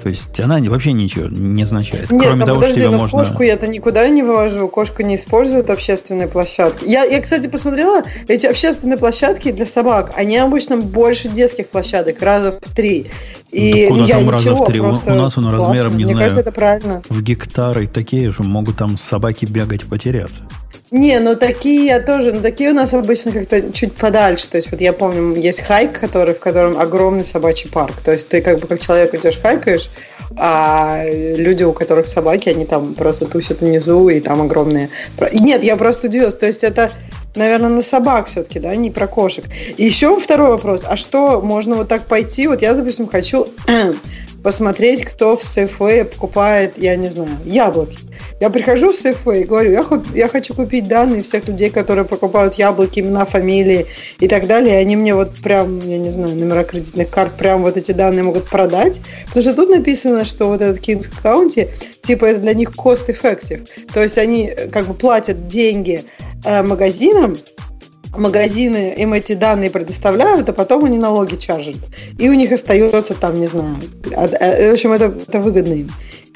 То есть она вообще ничего не означает. Нет, Кроме ну, того, подожди, что тебя можно... кошку я-то никуда не вывожу. Кошку не используют общественные площадки. Я, я, кстати, посмотрела, эти общественные площадки для собак, они обычно больше детских площадок, раза в три. И да куда я там раза в три? У, у нас он размером, не Мне знаю, кажется, это правильно. в гектары такие, что могут там собаки бегать потеряться. Не, ну такие я тоже, ну такие у нас обычно как-то чуть подальше. То есть вот я помню, есть хайк, который, в котором огромный собачий парк. То есть ты как бы как человек идешь хайкаешь, а люди, у которых собаки, они там просто тусят внизу, и там огромные... Нет, я просто удивилась. То есть это, наверное, на собак все-таки, да, не про кошек. И еще второй вопрос. А что, можно вот так пойти? Вот я, допустим, хочу посмотреть, кто в Safeway покупает, я не знаю, яблоки. Я прихожу в Safeway и говорю, я, я хочу купить данные всех людей, которые покупают яблоки, имена, фамилии и так далее. И они мне вот прям, я не знаю, номера кредитных карт, прям вот эти данные могут продать. Потому что тут написано, что вот этот Kings County, типа это для них cost-effective. То есть они э, как бы платят деньги э, магазинам, магазины им эти данные предоставляют, а потом они налоги чаржат. И у них остается там, не знаю, в общем, это, это выгодно им.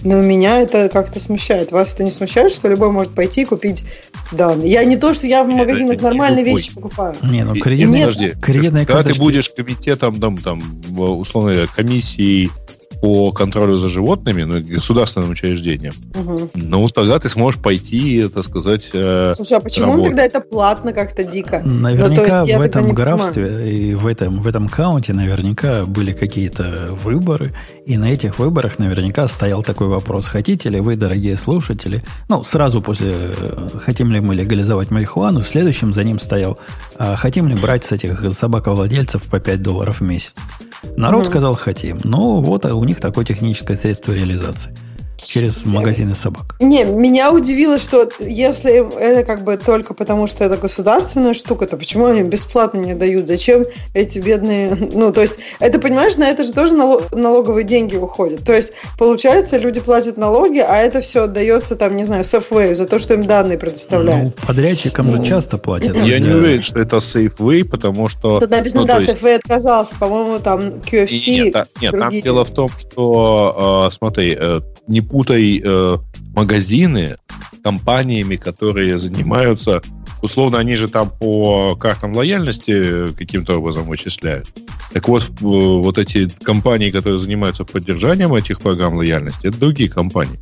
Но меня это как-то смущает. Вас это не смущает, что любой может пойти и купить данные? Я не то, что я в магазинах нормальные вещи покупаю. Не, ну кредитная, Подожди, кредитная когда ты будешь комитетом, там, там, условно, комиссией по контролю за животными, ну, государственным учреждением, угу. ну, тогда ты сможешь пойти, так сказать, э, Слушай, а почему работать. тогда это платно как-то дико? Наверняка ну, в этом графстве понимаю. и в этом, в этом каунте наверняка были какие-то выборы, и на этих выборах наверняка стоял такой вопрос. Хотите ли вы, дорогие слушатели, ну, сразу после э, хотим ли мы легализовать марихуану, в следующем за ним стоял, а хотим ли брать с этих собаковладельцев по 5 долларов в месяц. Народ mm сказал хотим. Ну, вот у них такое техническое средство реализации через магазины собак. Не, меня удивило, что если это как бы только потому, что это государственная штука, то почему они бесплатно не дают? Зачем эти бедные... Ну, то есть, это, понимаешь, на это же тоже налоговые деньги уходят. То есть, получается, люди платят налоги, а это все отдается, там, не знаю, Safeway за то, что им данные предоставляют. Ну, подрядчикам же часто платят. Я не уверен, что это Safeway, потому что... Тут написано, ну, да, есть... Safeway отказался. По-моему, там QFC... Нет, нет там дело в том, что, э, смотри, э, не путай э, магазины компаниями, которые занимаются, условно, они же там по картам лояльности каким-то образом вычисляют. Так вот, вот эти компании, которые занимаются поддержанием этих программ лояльности, это другие компании.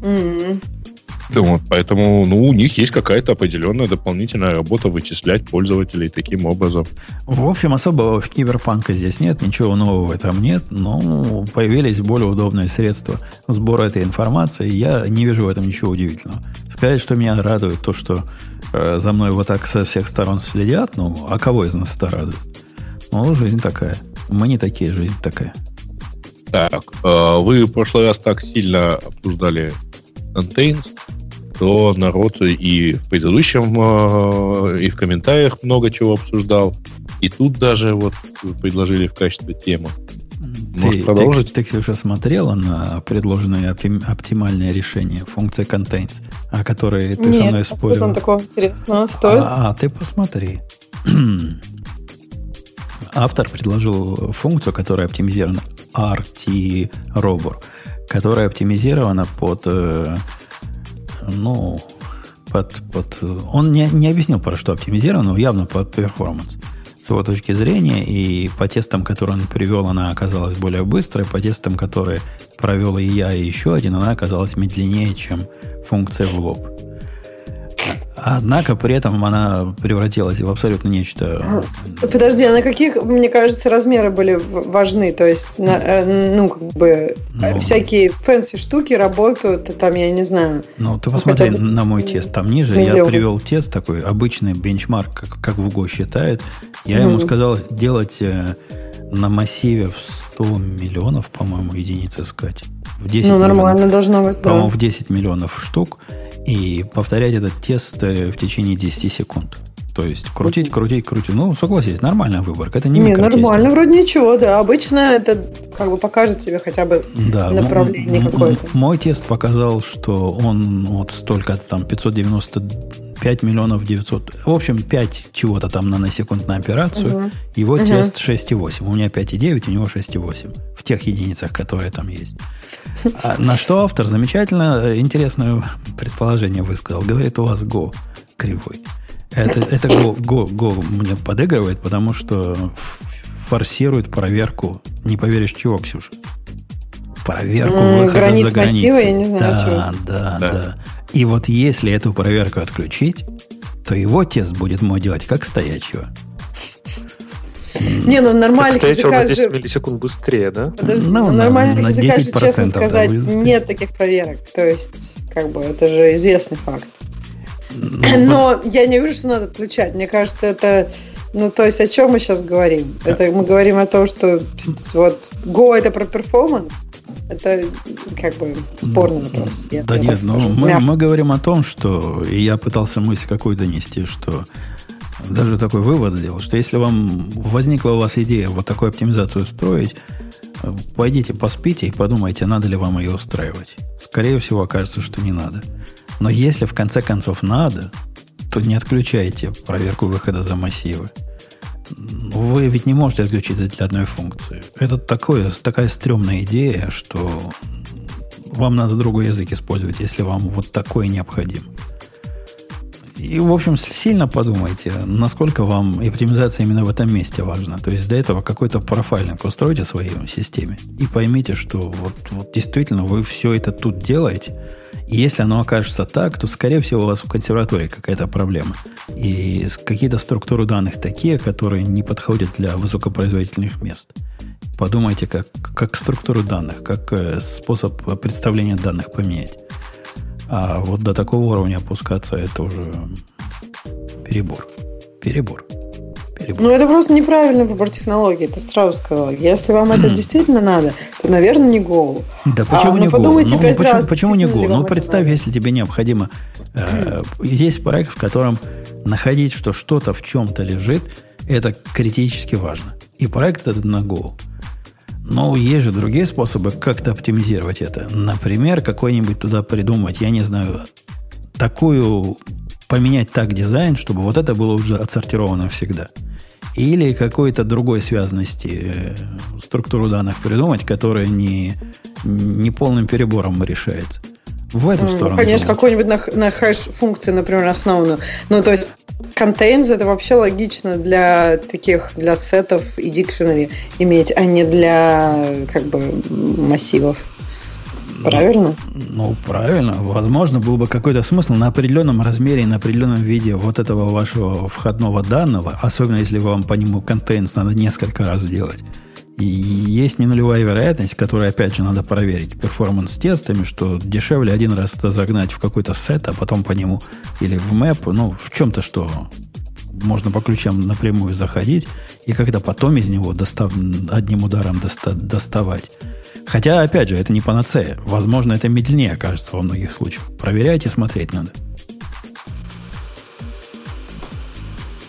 Mm-hmm. Вот, поэтому ну, у них есть какая-то определенная дополнительная работа вычислять пользователей таким образом. В общем, особого в киберпанка здесь нет, ничего нового там нет, но появились более удобные средства сбора этой информации. Я не вижу в этом ничего удивительного. Сказать, что меня радует то, что э, за мной вот так со всех сторон следят, ну, а кого из нас это радует? Ну, жизнь такая. Мы не такие, жизнь такая. Так, э, вы в прошлый раз так сильно обсуждали Contains, то народ и в предыдущем, э, и в комментариях много чего обсуждал. И тут даже вот предложили в качестве темы. Может, ты, продолжить? Ты, ты, Ксюша, смотрела на предложенное оптимальное решение функции contains, о которой ты Нет, со мной спорил? Нет, такого интересного стоит. А, а ты посмотри. Автор предложил функцию, которая оптимизирована RT-Robor, которая оптимизирована под э, ну, под, под, он не, не объяснил, про что оптимизировано, но явно под перформанс. С его точки зрения, и по тестам, которые он привел, она оказалась более быстрой, по тестам, которые провел и я, и еще один, она оказалась медленнее, чем функция в лоб. Однако при этом она превратилась в абсолютно нечто... Подожди, а на каких, мне кажется, размеры были важны? То есть, на, э, ну, как бы, ну, всякие fancy штуки работают, там, я не знаю... Ну, ты посмотри бы... на мой тест. Там ниже миллион. я привел тест такой, обычный бенчмарк, как, как в Go считает. Я mm ему сказал делать э, на массиве в 100 миллионов, по-моему, единиц искать. В 10 ну, нормально миллионов, должно быть, По-моему, в 10 миллионов штук и повторять этот тест э, в течение 10 секунд. То есть крутить, крутить, крутить. Ну, согласись, нормальная выборка. Это не Не, нормально, вроде ничего, да. Обычно это как бы покажет тебе хотя бы да, направление какое-то. Мой тест показал, что он вот столько-то там 595 миллионов 900. В общем, 5 чего-то там наносекунд на операцию. Угу. Его угу. тест 6,8. У меня 5,9, у него 6,8. В тех единицах, которые там есть. А на что автор замечательно э, интересное предположение высказал. Говорит, у вас Go кривой. Это, это Go, Go, Go мне подыгрывает, потому что форсирует проверку. Не поверишь, чего, Ксюша? Проверку mm, выхода границ за границей. Массива, я не знаю, да, чего. да, да, да. И вот если эту проверку отключить, то его тест будет мой делать как стоячего. Не, ну нормально. Стоячего на 10 же... миллисекунд быстрее, да? Подожди, ну, ну нормально на, на 10% же, честно сказать, нет таких проверок. То есть, как бы, это же известный факт. Ну, Но я не говорю, что надо отключать. Мне кажется, это... Ну, то есть, о чем мы сейчас говорим? Это мы говорим о том, что вот Go это про перформанс, это как бы спорный вопрос. Я да нет, но мы, мы говорим о том, что, и я пытался мысль какой донести, что даже такой вывод сделал, что если вам возникла у вас идея вот такую оптимизацию строить, пойдите поспите и подумайте, надо ли вам ее устраивать. Скорее всего, окажется, что не надо. Но если в конце концов надо, то не отключайте проверку выхода за массивы. Вы ведь не можете отключить это для одной функции. Это такое, такая стрёмная идея, что вам надо другой язык использовать, если вам вот такое необходимо. И, в общем, сильно подумайте, насколько вам оптимизация именно в этом месте важна. То есть до этого какой-то профайлинг устройте в своей системе и поймите, что вот, вот действительно вы все это тут делаете – если оно окажется так, то, скорее всего, у вас в консерватории какая-то проблема. И какие-то структуры данных такие, которые не подходят для высокопроизводительных мест. Подумайте, как, как структуру данных, как э, способ представления данных поменять. А вот до такого уровня опускаться это уже перебор. Перебор. Ну, это просто неправильный выбор технологии, ты сразу сказал. Если вам это действительно надо, то, наверное, не Go. Да почему а, ну, не Go? Ну, ну почему, почему не Go? Ну, представь, если тебе необходимо... Э, есть проект, в котором находить, что что-то в чем-то лежит, это критически важно. И проект этот на Go. Но есть же другие способы как-то оптимизировать это. Например, какой-нибудь туда придумать, я не знаю, такую поменять так дизайн, чтобы вот это было уже отсортировано всегда или какой-то другой связности э, структуру данных придумать, которая не, не полным перебором решается. В эту ну, сторону. Конечно, какой-нибудь на, на хэш-функции, например, основную. Ну, то есть contains это вообще логично для таких, для сетов и дикшенери иметь, а не для как бы массивов. Правильно? Ну, правильно. Возможно, был бы какой-то смысл на определенном размере и на определенном виде вот этого вашего входного данного, особенно если вам по нему контейнс надо несколько раз делать. И есть не нулевая вероятность, которую, опять же, надо проверить перформанс-тестами, что дешевле один раз это загнать в какой-то сет, а потом по нему или в мэп, ну, в чем-то, что можно по ключам напрямую заходить, и когда потом из него достав, одним ударом доста, доставать. Хотя, опять же, это не панацея. Возможно, это медленнее окажется во многих случаях. Проверять и смотреть надо.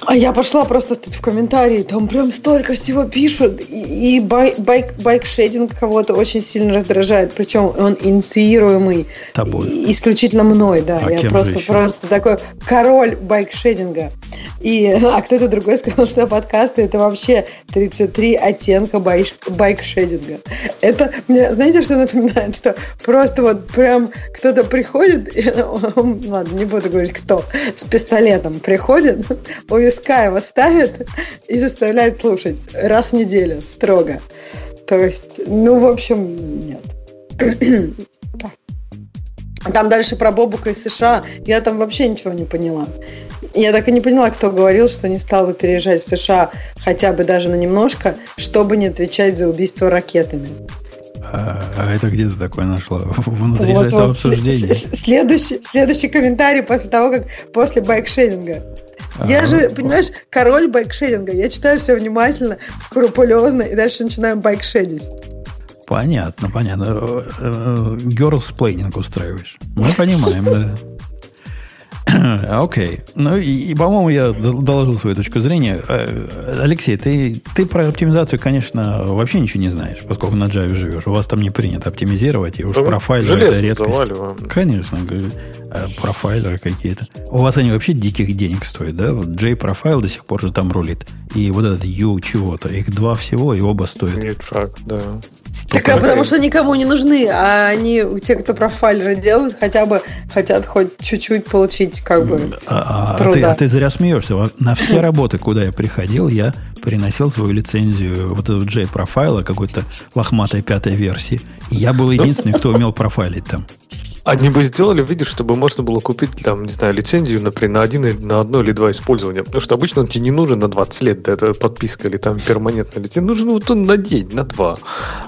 А я пошла просто тут в комментарии, там прям столько всего пишут, и, и bike, bike, bikeshedding кого-то очень сильно раздражает, причем он инициируемый Тобой. исключительно мной, да. А я просто, просто такой король байкшединга. И, а кто-то другой сказал, что подкасты это вообще 33 оттенка байк, байкшединга. Это, мне, знаете, что напоминает? Что просто вот прям кто-то приходит, он, ладно, не буду говорить кто, с пистолетом приходит, увез виска его ставит и заставляет слушать раз в неделю, строго. То есть, ну, в общем, нет. Там дальше про Бобука из США. Я там вообще ничего не поняла. Я так и не поняла, кто говорил, что не стал бы переезжать в США хотя бы даже на немножко, чтобы не отвечать за убийство ракетами. А, это где ты такое нашла? Внутри вот, этого вот, обсуждения? Следующий, следующий комментарий после того, как после байкшеринга. А, я же, понимаешь, король байкшеринга. Я читаю все внимательно, скрупулезно, и дальше начинаем байкшедить. Понятно, понятно. Girlsplaining устраиваешь. Мы понимаем, да. Окей. Okay. Ну, и, и, по-моему, я доложил свою точку зрения. Э, Алексей, ты, ты про оптимизацию, конечно, вообще ничего не знаешь, поскольку на Java живешь. У вас там не принято оптимизировать, и уж да профайлеры это редкость. Заваливаем. Конечно, э, профайлеры какие-то. У вас они вообще диких денег стоят, да? JProfiler до сих пор же там рулит. И вот этот U чего-то. Их два всего, и оба стоят. Нет, шаг, да. Так, а потому что никому не нужны, а они, те, кто профайлеры делают, хотя бы хотят хоть чуть-чуть получить как бы а, труда. А ты, а ты зря смеешься. На все работы, куда я приходил, я приносил свою лицензию вот этого J-профайла, какой-то лохматой пятой версии. Я был единственный, кто умел профайлить там. Они бы сделали, видишь, чтобы можно было купить, там, не знаю, лицензию, например, на, один, на одно или два использования. Потому что обычно он тебе не нужен на 20 лет, да, это подписка или там перманентная лицензия. Нужен вот он на день, на два.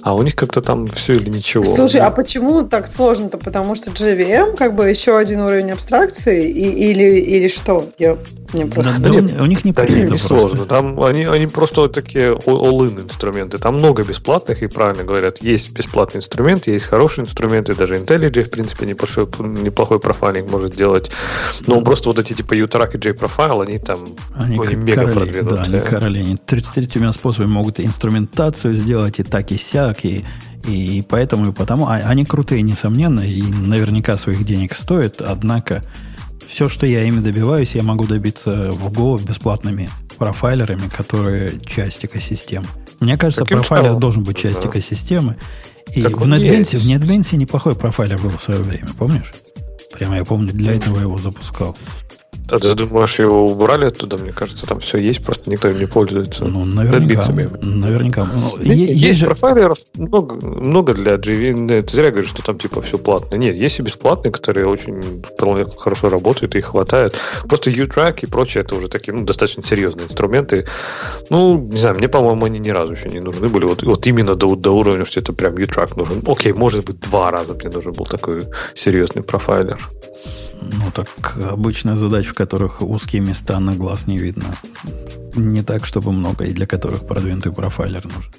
А у них как-то там все или ничего. Слушай, а почему так сложно-то? Потому что JVM как бы еще один уровень абстракции и, или, или что? Я мне просто... Да, да, нет, у них не да, принято не сложно. Там они, они просто вот такие all-in инструменты. Там много бесплатных, и правильно говорят, есть бесплатный инструмент, есть хорошие инструменты, даже IntelliJ, в принципе, неплохой, неплохой профайлинг может делать. Но просто вот эти типа U-Track и J-Profile, они там они, они мега короли, продвинутые. Да, они короли. Они 33 способами могут инструментацию сделать и так, и сяк, и, и, поэтому, и потому. А, они крутые, несомненно, и наверняка своих денег стоят, однако все, что я ими добиваюсь, я могу добиться в Go бесплатными профайлерами, которые часть экосистемы. Мне кажется, Каким профайлер стал? должен быть часть да. экосистемы. И так в NetBeans, в NetBeans неплохой профайлер был в свое время, помнишь? Прямо я помню, для этого я его запускал. А ты думаешь, его убрали оттуда? Мне кажется, там все есть, просто никто им не пользуется. Ну, наверняка. Наверняка. Ну, есть, есть же... профайлеров много, много для GV. Ты зря говоришь, что там типа все платно. Нет, есть и бесплатные, которые очень хорошо работают, и их хватает. Просто U-Track и прочее, это уже такие ну, достаточно серьезные инструменты. Ну, не знаю, мне, по-моему, они ни разу еще не нужны были. Вот, вот именно до, до уровня, что это прям U-Track нужен. Окей, может быть, два раза мне нужен был такой серьезный профайлер. Ну, так обычная задача, в которых узкие места на глаз не видно. Не так, чтобы много, и для которых продвинутый профайлер нужен.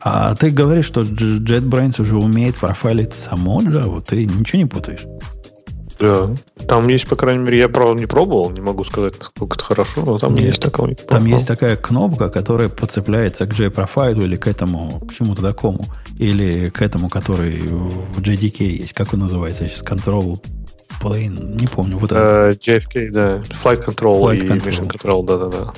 А ты говоришь, что JetBrains уже умеет профайлить само Java, ты ничего не путаешь? Да. Там есть, по крайней мере, я правда не пробовал, не могу сказать, насколько это хорошо, но там Нет, есть такая. Там есть такая кнопка, которая подцепляется к JProfile или к этому, к чему-то такому, или к этому, который в JDK есть. Как он называется сейчас? Control Plane, не помню. Вот uh, JFK, да. Flight Control Flight и control. Mission Control, да-да-да.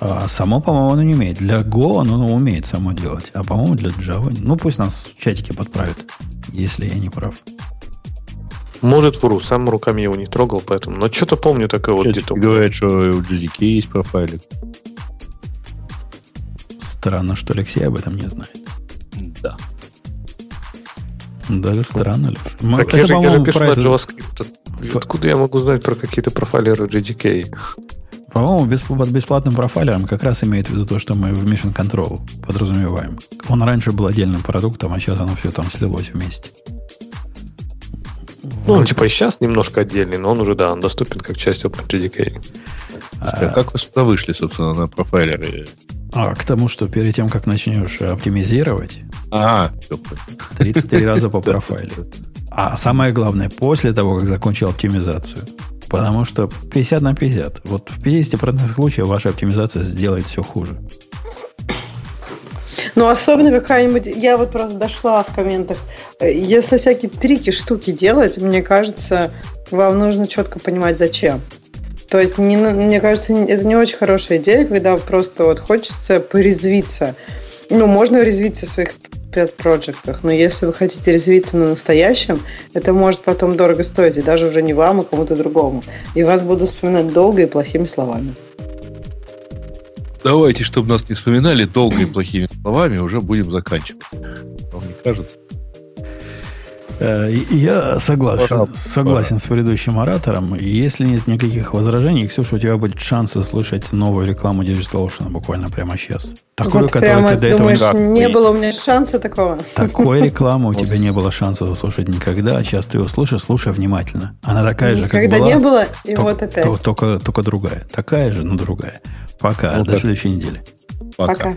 А само, по-моему, оно не умеет. Для Go оно умеет само делать. А, по-моему, для Java... Ну, пусть нас в чатике подправят, если я не прав. Может, вру. Сам руками его не трогал, поэтому... Но что-то помню такое вот где-то. говорят, что у GDK есть профайлик. Странно, что Алексей об этом не знает. Да. Даже странно, Леша. Так это, я, же, я же пишу на JavaScript. Откуда я могу знать про какие-то профайлеры GDK? По-моему, без, под бесплатным профайлером как раз имеет в виду то, что мы в Mission Control подразумеваем. Он раньше был отдельным продуктом, а сейчас оно все там слилось вместе. Ну, он типа и сейчас немножко отдельный, но он уже, да, он доступен как часть OpenGDK. А, а как вы сюда вышли, собственно, на профайлеры? А, к тому, что перед тем, как начнешь оптимизировать, а, 33 раза по профайле. А самое главное, после того, как закончил оптимизацию. Потому что 50 на 50. Вот в 50% случаев ваша оптимизация сделает все хуже. Ну, особенно какая-нибудь... Я вот просто дошла в комментах. Если всякие трики, штуки делать, мне кажется, вам нужно четко понимать, зачем. То есть, не, мне кажется, это не очень хорошая идея, когда просто вот хочется порезвиться. Ну, можно резвиться в своих pet проектах, но если вы хотите резвиться на настоящем, это может потом дорого стоить, и даже уже не вам, а кому-то другому. И вас будут вспоминать долго и плохими словами. Давайте, чтобы нас не вспоминали долго и плохими словами, уже будем заканчивать. Вам не кажется? Э, я согласен, согласен с предыдущим оратором. Если нет никаких возражений, Ксюша, у тебя будет шанс услышать новую рекламу Digital Ocean буквально прямо сейчас. Такую, вот которую прямо, ты до думаешь, этого не... не было у меня шанса такого? Такой рекламы у тебя не было шанса услышать никогда. А сейчас ты услышишь, слушай внимательно. Она такая же, как была. Никогда не было, и только, вот опять. Только, только другая. Такая же, но другая. Пока. Ну, до следующей недели. Пока. Пока.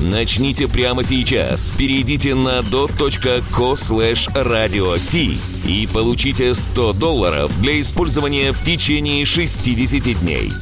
Начните прямо сейчас. Перейдите на dot.co slash radio t и получите 100 долларов для использования в течение 60 дней.